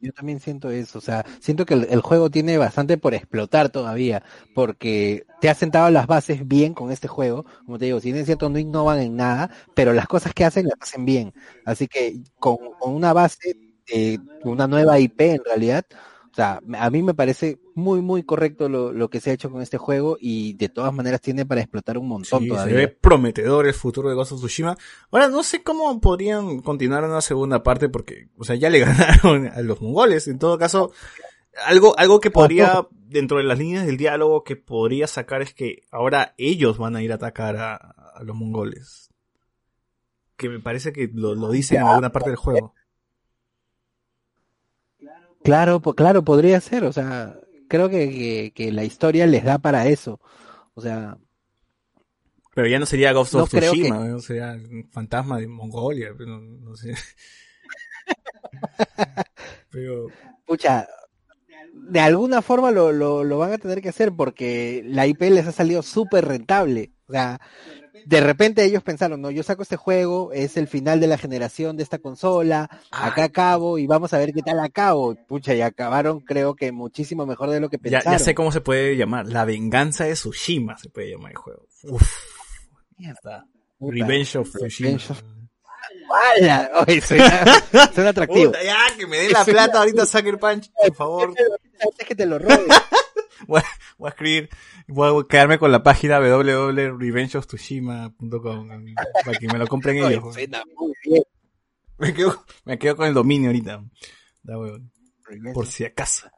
yo también siento eso, o sea, siento que el, juego tiene bastante por explotar todavía, porque te ha sentado las bases bien con este juego, como te digo, si es cierto no innovan en nada, pero las cosas que hacen las hacen bien, así que con, con una base eh, una nueva IP en realidad. O sea, a mí me parece muy, muy correcto lo, lo, que se ha hecho con este juego y de todas maneras tiene para explotar un montón todavía. Se ve prometedor el futuro de Ghost of Tsushima. Ahora, no sé cómo podrían continuar una segunda parte porque, o sea, ya le ganaron a los mongoles. En todo caso, algo, algo que podría, dentro de las líneas del diálogo, que podría sacar es que ahora ellos van a ir a atacar a, a los mongoles. Que me parece que lo, lo dicen en alguna parte del juego. Claro, claro, podría ser, o sea, creo que, que, la historia les da para eso, o sea... Pero ya no sería Ghost of Tsushima, no sería un fantasma de Mongolia, no, no sé. pero... Pucha, de alguna forma lo, lo, lo, van a tener que hacer porque la IP les ha salido súper rentable. O sea, de repente ellos pensaron, no, yo saco este juego, es el final de la generación de esta consola, acá acabo y vamos a ver qué tal acabo. Pucha, y acabaron creo que muchísimo mejor de lo que pensaron. Ya, sé cómo se puede llamar, La venganza de Tsushima se puede llamar el juego. Uf. Mierda. Revenge of Tsushima. ¡Hala! Oye, suena, atractivo. ya, que me den la plata ahorita Sucker Punch, por favor. Es que te lo robe. voy, a, escribir, voy a quedarme con la página www.revengeoftsushima.com para que me lo compren ellos. Me quedo, me quedo con el dominio ahorita. por si acaso.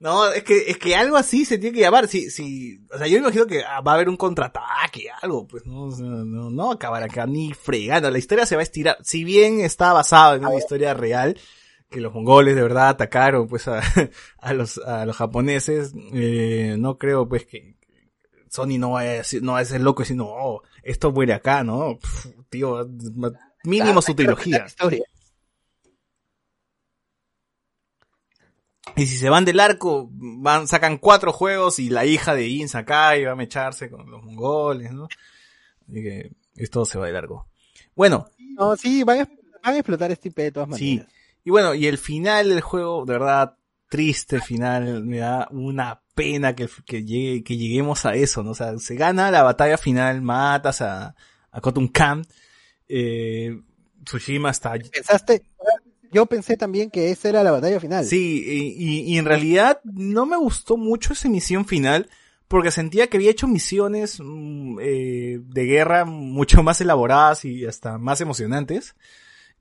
No, es que, es que algo así se tiene que llamar. Si, si, o sea, yo imagino que va a haber un contraataque, algo, pues no, no, no acabar acá ni fregando. La historia se va a estirar. Si bien está basada en una historia real, que los mongoles de verdad atacaron pues a, a los a los japoneses eh, no creo pues que Sony no va a decir, no va a ser loco y decir no oh, esto muere acá no tío mínimo su trilogía. y si se van del arco van sacan cuatro juegos y la hija de In Sakai va a mecharse con los mongoles no así que esto se va de largo. Bueno. No sí van a, van a explotar este IP de todas maneras. sí y bueno, y el final del juego, de verdad, triste final, me da una pena que, que, llegue, que lleguemos a eso, ¿no? O sea, se gana la batalla final, matas a, a Khotun Khan, Eh, Tsushima está... ¿Pensaste? Yo pensé también que esa era la batalla final. Sí, y, y en realidad no me gustó mucho esa misión final porque sentía que había hecho misiones mm, eh, de guerra mucho más elaboradas y hasta más emocionantes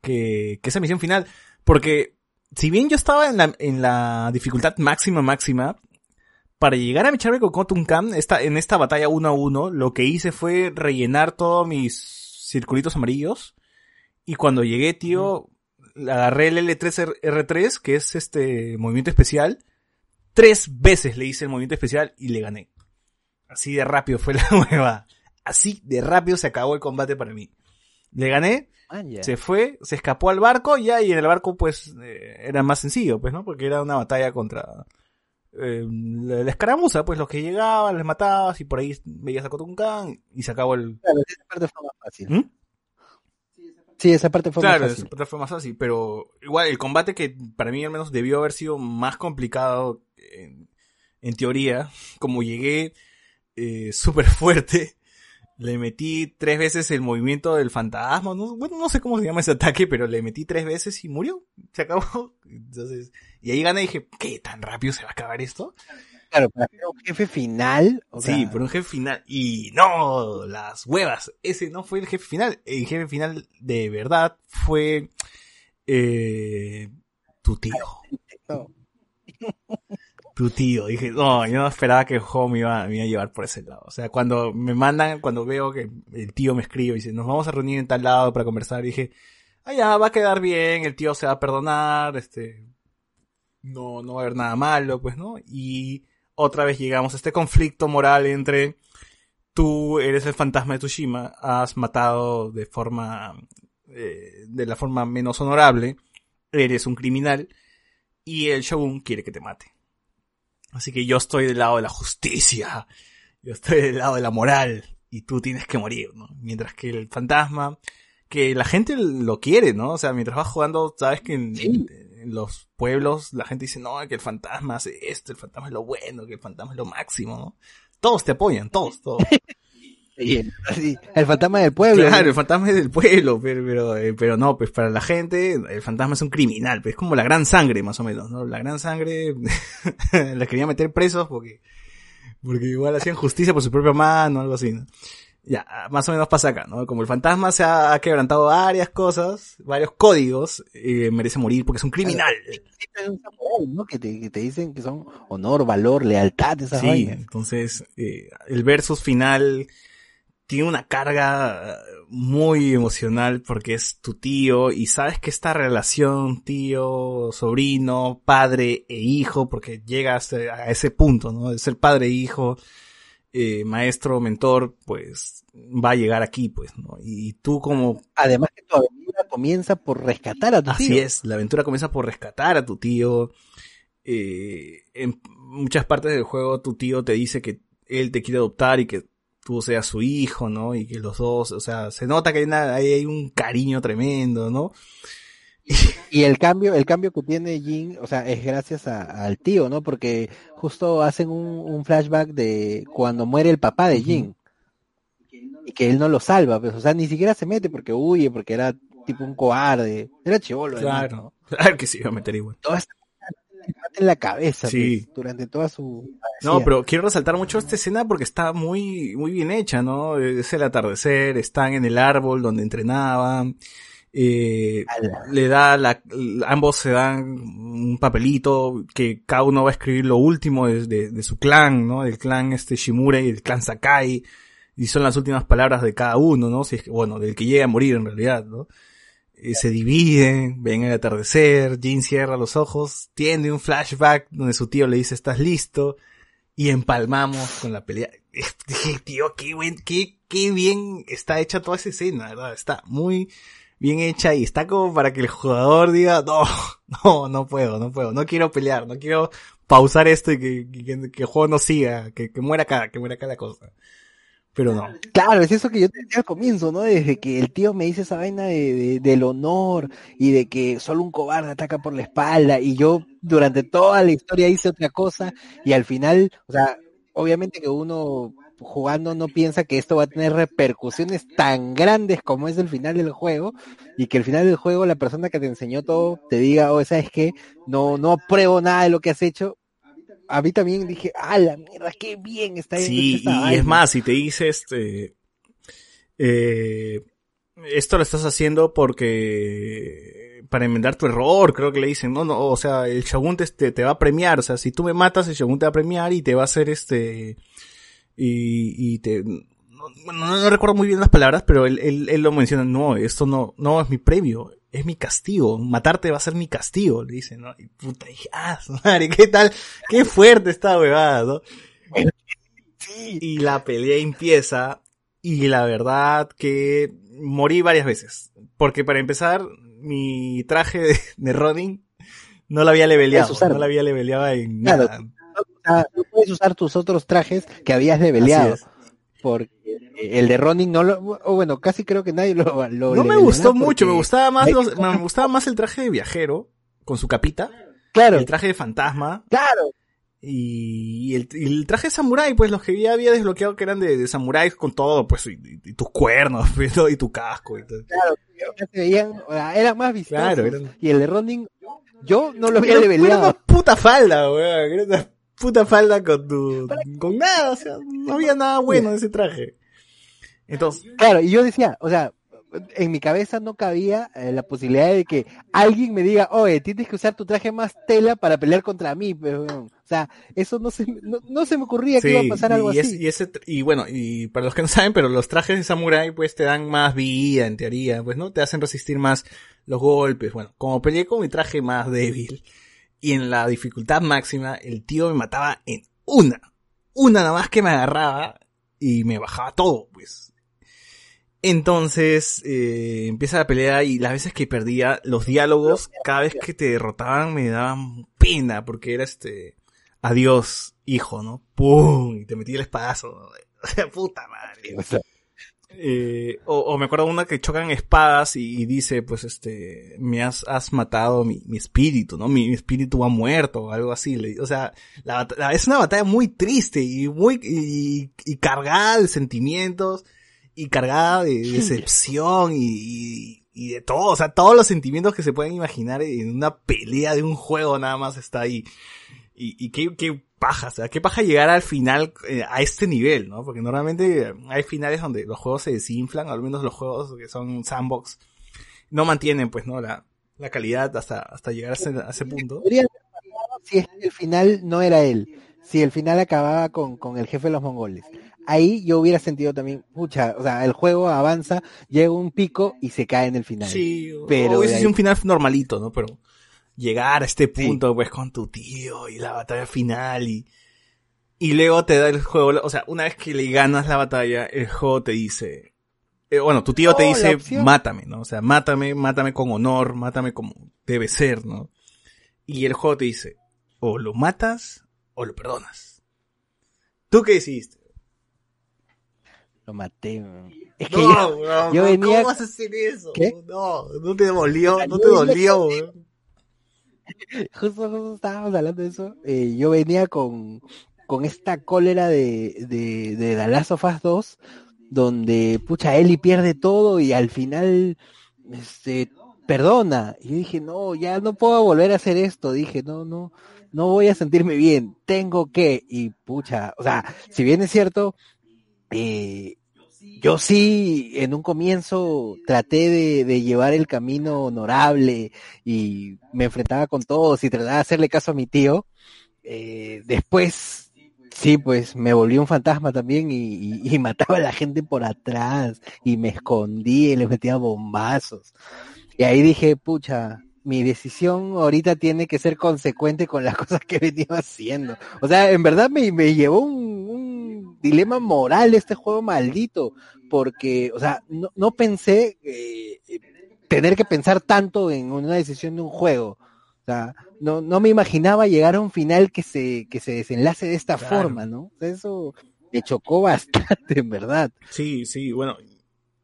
que, que esa misión final. Porque si bien yo estaba en la, en la dificultad máxima máxima, para llegar a echarme con Cotton Khan, esta, en esta batalla 1 a 1, lo que hice fue rellenar todos mis circulitos amarillos. Y cuando llegué, tío, agarré el L3R3, que es este movimiento especial. Tres veces le hice el movimiento especial y le gané. Así de rápido fue la nueva. Así de rápido se acabó el combate para mí. Le gané, se fue, se escapó al barco y en el barco pues eh, era más sencillo, pues, ¿no? Porque era una batalla contra eh, la, escaramuza, pues los que llegaban, les matabas y por ahí veías a Kotunkan y se acabó el... Claro, esa parte fue más fácil. ¿Mm? Sí, esa parte fue más fácil. esa parte fue más fácil, pero igual el combate que para mí al menos debió haber sido más complicado en, en teoría, como llegué eh, súper fuerte. Le metí tres veces el movimiento del fantasma. No, bueno, no sé cómo se llama ese ataque, pero le metí tres veces y murió. Se acabó. Entonces, y ahí gané y dije, ¿qué? ¿Tan rápido se va a acabar esto? Claro, para un jefe final. sí, por un jefe final. Y no, las huevas. Ese no fue el jefe final. El jefe final de verdad fue eh, tu tío tu tío. Dije, no, yo no esperaba que el iba, me iba a llevar por ese lado. O sea, cuando me mandan, cuando veo que el tío me escribe y dice, nos vamos a reunir en tal lado para conversar, dije, ah, ya, va a quedar bien, el tío se va a perdonar, este, no, no va a haber nada malo, pues, ¿no? Y otra vez llegamos a este conflicto moral entre tú eres el fantasma de Tsushima, has matado de forma, eh, de la forma menos honorable, eres un criminal, y el Shogun quiere que te mate. Así que yo estoy del lado de la justicia, yo estoy del lado de la moral y tú tienes que morir, ¿no? Mientras que el fantasma, que la gente lo quiere, ¿no? O sea, mientras vas jugando, sabes que en, los pueblos la gente dice, no, que el fantasma hace esto, el fantasma es lo bueno, que el fantasma es lo máximo, ¿no? Todos te apoyan, todos, todos. el fantasma del pueblo. Claro, el fantasma es del pueblo, pero, pero, eh, pero no, pues para la gente, el fantasma es un criminal, pues es como la gran sangre, más o menos, ¿no? La gran sangre, la quería meter presos porque, porque igual hacían justicia por su propia mano, algo así, ¿no? Ya, más o menos pasa acá, ¿no? Como el fantasma se ha quebrantado varias cosas, varios códigos, eh, merece morir porque es un criminal. ¿no? Que te, que te dicen que son honor, valor, lealtad, esas Sí, entonces, eh, el versus final, tiene una carga muy emocional porque es tu tío y sabes que esta relación tío, sobrino, padre e hijo, porque llegas a ese punto, ¿no? De ser padre e hijo, eh, maestro, mentor, pues va a llegar aquí, pues, ¿no? Y tú como... Además que tu aventura comienza por rescatar a tu tío. Así es, la aventura comienza por rescatar a tu tío. Eh, en muchas partes del juego tu tío te dice que él te quiere adoptar y que tú seas su hijo, ¿no? Y que los dos, o sea, se nota que hay, hay un cariño tremendo, ¿no? Y el cambio, el cambio que tiene Jin, o sea, es gracias al tío, ¿no? Porque justo hacen un, flashback de cuando muere el papá de Jin. Y que él no lo salva, pues, o sea, ni siquiera se mete porque huye, porque era tipo un cobarde. Era chivolo. Claro, claro que se iba a meter igual en la cabeza pues, durante toda su no pero quiero resaltar mucho esta escena porque está muy muy bien hecha no es el atardecer están en el árbol donde entrenaban eh, le da la, ambos se dan un papelito que cada uno va a escribir lo último de, de, su clan, ¿no? Del clan este Shimura y el clan Sakai. Y son las últimas palabras de cada uno, ¿no? Si es que, bueno, del que llega a morir en realidad, ¿no? Eh, se dividen, ven el atardecer, Jin cierra los ojos, tiene un flashback donde su tío le dice estás listo y empalmamos con la pelea. Dije, tío, qué, qué, qué bien está hecha toda esa escena, ¿verdad? Está muy bien hecha y está como para que el jugador diga, no, no, no puedo, no puedo, no quiero pelear, no quiero pausar esto y que, que, que el juego no siga, que, que muera acá, que muera acá la cosa pero no. Claro, es eso que yo te decía al comienzo, ¿no? Desde que el tío me dice esa vaina de, del honor y de que solo un cobarde ataca por la espalda y yo durante toda la historia hice otra cosa y al final, o sea, obviamente que uno jugando no piensa que esto va a tener repercusiones tan grandes como es el final del juego y que el final del juego la persona que te enseñó todo te diga, oh, ¿sabes qué? No, no apruebo nada de lo que has hecho. A mí también dije, ah, la mierda, qué bien está Sí, y es más, si te dice este, eh, esto lo estás haciendo porque para enmendar tu error, creo que le dicen, no, no, o sea, el Shogun te, te va a premiar, o sea, si tú me matas, el Shogun te va a premiar y te va a hacer este, y, y te, no, no, recuerdo muy bien las palabras, pero él, él, él, lo menciona, no, esto no, no es mi premio, es mi castigo, matarte va a ser mi castigo, le dice, ¿no? Y puta, dije, ah, madre, qué tal, qué fuerte esta huevada, ¿no? Y la pelea empieza, y la verdad que morí varias veces. Porque para empezar, mi traje de, de Ronin no lo había leveleado. No lo había leveleado en nada. No, puedes usar tus otros trajes que habías leveleado. Porque el de Ronin no lo, o bueno, casi creo que nadie lo, lo No me gustó mucho, me gustaba más me gustaba más el traje de viajero con su capita. Claro. El traje de fantasma. Claro. Y el, el, traje de samurái, pues los que ya había desbloqueado que eran de, de samuráis con todo, pues, y, tus cuernos, pues, y tu casco y todo. Claro, se veían, eran más vistosos. Claro, eran... Y el de Ronin, yo no lo había leveleado. Era una puta falda, weón. Era una puta falda con tu, con nada, o sea, no había nada bueno en ese traje. Entonces. Claro, y yo decía, o sea, en mi cabeza no cabía eh, la posibilidad de que alguien me diga, oye, tienes que usar tu traje más tela para pelear contra mí. Pero, o sea, eso no se, no, se me ocurría que iba a pasar algo así. Y, ese, y bueno, y para los que no saben, pero los trajes de samurai pues te dan más vida en teoría, pues no te hacen resistir más los golpes. Bueno, como peleé con mi traje más débil y en la dificultad máxima, el tío me mataba en una. Una nada más que me agarraba y me bajaba todo, pues. Entonces eh, empieza la pelea y las veces que perdía los diálogos, cada vez que te derrotaban me daban pena porque era este adiós hijo, ¿no? ¡Pum! Y te metí el espadazo. O sea, puta madre. Eh, o, me acuerdo una que chocan espadas y, dice, pues este, me has, has matado mi, mi espíritu, ¿no? Mi, espíritu ha muerto o algo así. O sea, la, es una batalla muy triste y muy, y, y cargada de sentimientos y cargada de decepción y, y, de todo, o sea, todos los sentimientos que se pueden imaginar en una pelea de un juego nada más está ahí. Y, y qué, qué paja, o sea, qué paja llegar al final eh, a este nivel, ¿no? Porque normalmente hay finales donde los juegos se desinflan, al menos los juegos que son sandbox, no mantienen, pues, ¿no? La, la calidad hasta, hasta llegar a ese, a ese punto. Si el final no era él, si el final acababa con, con el jefe de los mongoles ahí yo hubiera sentido también, pucha, o sea, el juego avanza, llega un pico y se cae en el final. Sí, pero es un final normalito, ¿no? Pero llegar a este punto, pues, con tu tío y la batalla final y, y luego te da el juego, o sea, una vez que le ganas la batalla, el juego te dice, eh, bueno, tu tío te oh, dice, mátame, ¿no? O sea, mátame, mátame con honor, mátame como debe ser, ¿no? Y el juego te dice, o lo matas o lo perdonas. ¿Tú qué hiciste? Lo maté. Es que no, yo, venía... ¿Cómo vas a hacer eso? No, no te dolió, no te dolió. justo, justo estábamos hablando de eso. Eh, yo venía con, con esta cólera de, de, de The Last of Us 2, donde, pucha, Ellie pierde todo y al final, este, perdona. Y yo dije, no, ya no puedo volver a hacer esto. Dije, no, no, no voy a sentirme bien. Tengo que, y pucha, o sea, si bien es cierto, eh, yo sí, en un comienzo traté de, llevar el camino honorable y me enfrentaba con todos y trataba de hacerle caso a mi tío. Eh, después, sí, pues me volví un fantasma también y, mataba a la gente por atrás y me escondí y les metía bombazos. Y ahí dije, pucha, mi decisión ahorita tiene que ser consecuente con las cosas que he venido haciendo. O sea, en verdad me, llevó un, dilema moral este juego maldito, porque, o sea, no, no pensé eh, tener que pensar tanto en una decisión de un juego. O sea, no, no me imaginaba llegar a un final que se, que se desenlace de esta forma, ¿no? eso me chocó bastante, en verdad. Sí, sí, bueno,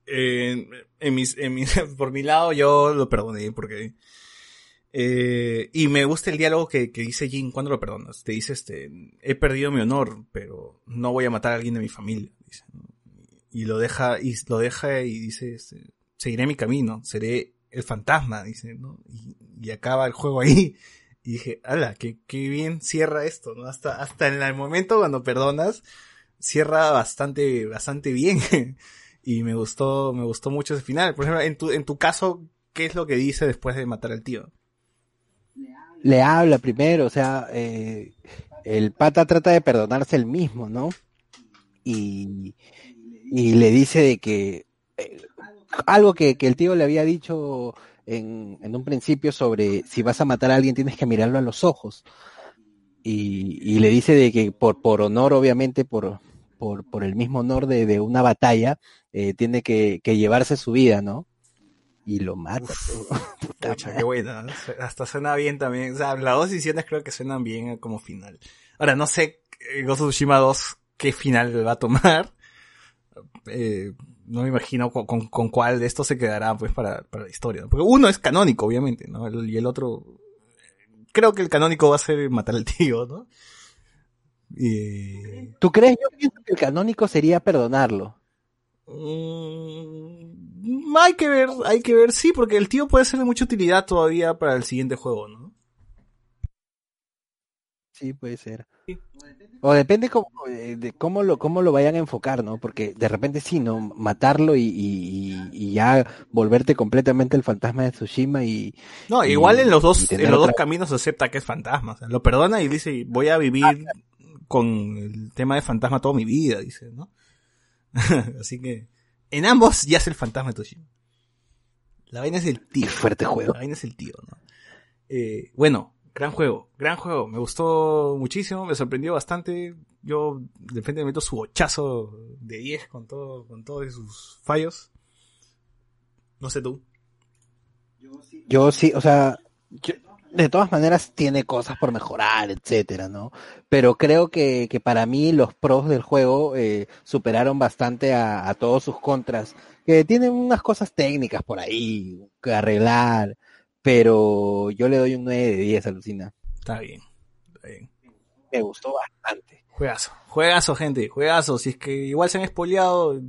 en mis, en mis, por mi lado yo lo perdoné porque Eh, y me gusta el diálogo que, que dice Jin cuando lo perdonas. Te dice, este, he perdido mi honor, pero no voy a matar a alguien de mi familia. Dice, Y lo deja, y lo deja y dice, este, seguiré mi camino, seré el fantasma, dice, ¿no? Y, acaba el juego ahí. Y dije, ala, qué bien cierra esto, ¿no? Hasta, hasta en el momento cuando perdonas, cierra bastante, bastante bien. y me gustó, me gustó mucho ese final. Por ejemplo, en tu, en tu caso, ¿qué es lo que dice después de matar al tío? Le habla primero, o sea, eh, el pata trata de perdonarse el mismo, ¿no? Y, y le dice de que eh, algo que, que, el tío le había dicho en, en, un principio sobre si vas a matar a alguien tienes que mirarlo a los ojos. Y, y le dice de que por, por honor, obviamente, por, por, por el mismo honor de, de una batalla, eh, tiene que, que llevarse su vida, ¿no? Y lo mata. Pucha, qué buena. Hasta suena bien también. O sea, las dos decisiones creo que suenan bien como final. Ahora, no sé, eh, Ghost of Tsushima 2, qué final va a tomar. Eh, no me imagino con, con, con, cuál de estos se quedará pues para, para la historia. Porque uno es canónico, obviamente, ¿no? El, y el otro... Creo que el canónico va a ser matar al tío, ¿no? Y... ¿Tú crees? Yo pienso que el canónico sería perdonarlo. Mm, hay que ver, hay que ver, sí, porque el tío puede ser de mucha utilidad todavía para el siguiente juego, ¿no? Sí, puede ser. Sí. O depende cómo, eh, de cómo lo, cómo lo vayan a enfocar, ¿no? Porque de repente sí, ¿no? Matarlo y, y, y ya volverte completamente el fantasma de Tsushima y... No, igual en los dos, en los otra... dos caminos acepta que es fantasma. O sea, lo perdona y dice, voy a vivir con el tema de fantasma toda mi vida, dice, ¿no? Así que en ambos ya es el fantasma de Toshima. La vaina es el tío. Qué fuerte juego. La vaina es el tío, ¿no? Eh, bueno, gran juego, gran juego. Me gustó muchísimo, me sorprendió bastante. Yo de frente me meto su bochazo de 10 con todo, con todos sus fallos. No sé tú. Yo sí, o sea, yo, de todas maneras tiene cosas por mejorar, etcétera, ¿no? Pero creo que, que para mí los pros del juego eh, superaron bastante a, a, todos sus contras, que tienen unas cosas técnicas por ahí que arreglar, pero yo le doy un 9 de 10, alucina. Está bien, está bien. Me gustó bastante. Juegazo, juegazo, gente, juegazo. Si es que igual se han espoleado,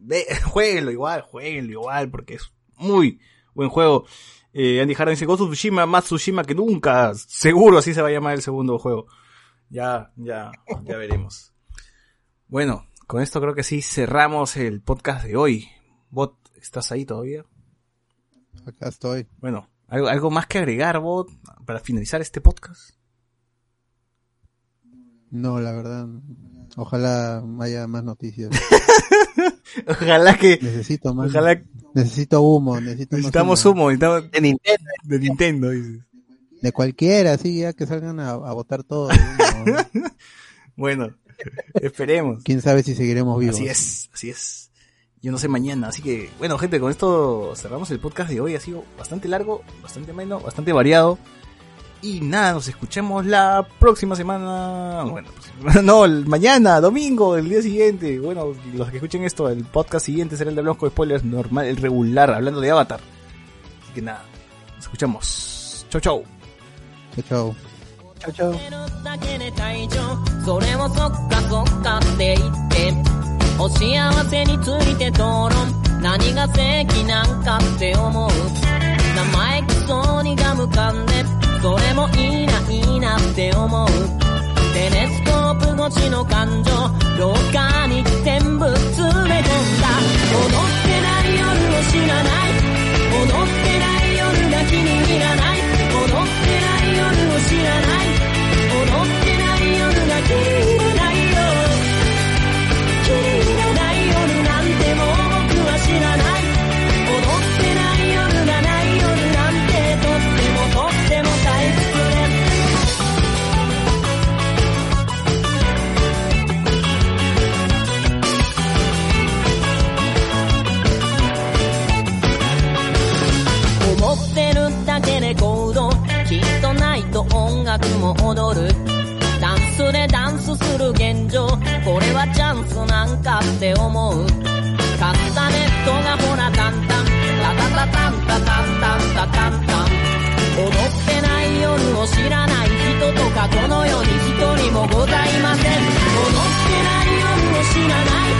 jueguenlo igual, jueguenlo igual, porque es muy buen juego. Eh, Andy Harden dice of Tsushima, más Tsushima que nunca. Seguro así se va a llamar el segundo juego. Ya, ya, ya veremos. Bueno, con esto creo que sí cerramos el podcast de hoy. Bot, ¿estás ahí todavía? Acá estoy. Bueno, ¿algo, algo más que agregar, Bot, para finalizar este podcast? No, la verdad. Ojalá haya más noticias. ojalá que. Necesito más. Ojalá. Necesito humo. Necesito necesitamos humo. Necesitamos... De Nintendo. De Nintendo, dices. De cualquiera, sí, ya que salgan a, a votar todo. bueno, esperemos. Quién sabe si seguiremos vivos. Así es, así es. Yo no sé mañana, así que, bueno, gente, con esto cerramos el podcast de hoy. Ha sido bastante largo, bastante ameno, bastante variado. Y nada, nos escuchamos la próxima semana. Bueno, pues, no, el mañana, domingo, el día siguiente. Bueno, los que escuchen esto, el podcast siguiente será el de Blanco de Spoilers normal, el regular, hablando de Avatar. Así que nada, nos escuchamos. Chau, chau. Chau, chau. Chau, chau. それクソにガムかんでそれもいいないいなって思う。テレスコープ越しの感情廊下に全部詰め込んだ。踊ってない夜を知らない。踊ってない夜が気に入らない。踊ってない夜を知らない。くも踊るダンスでダンスする現状。これはチャンスなんか？って思う買ったネットがほらタン。タンタタタタン。タタン。タンタタンタン。踊ってない夜を知らない人とかこの世に一人もございません踊ってない夜を知らない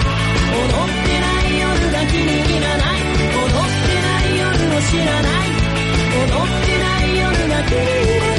踊ってない夜が気に入らない踊ってない夜を知らない踊ってない夜が気に入らない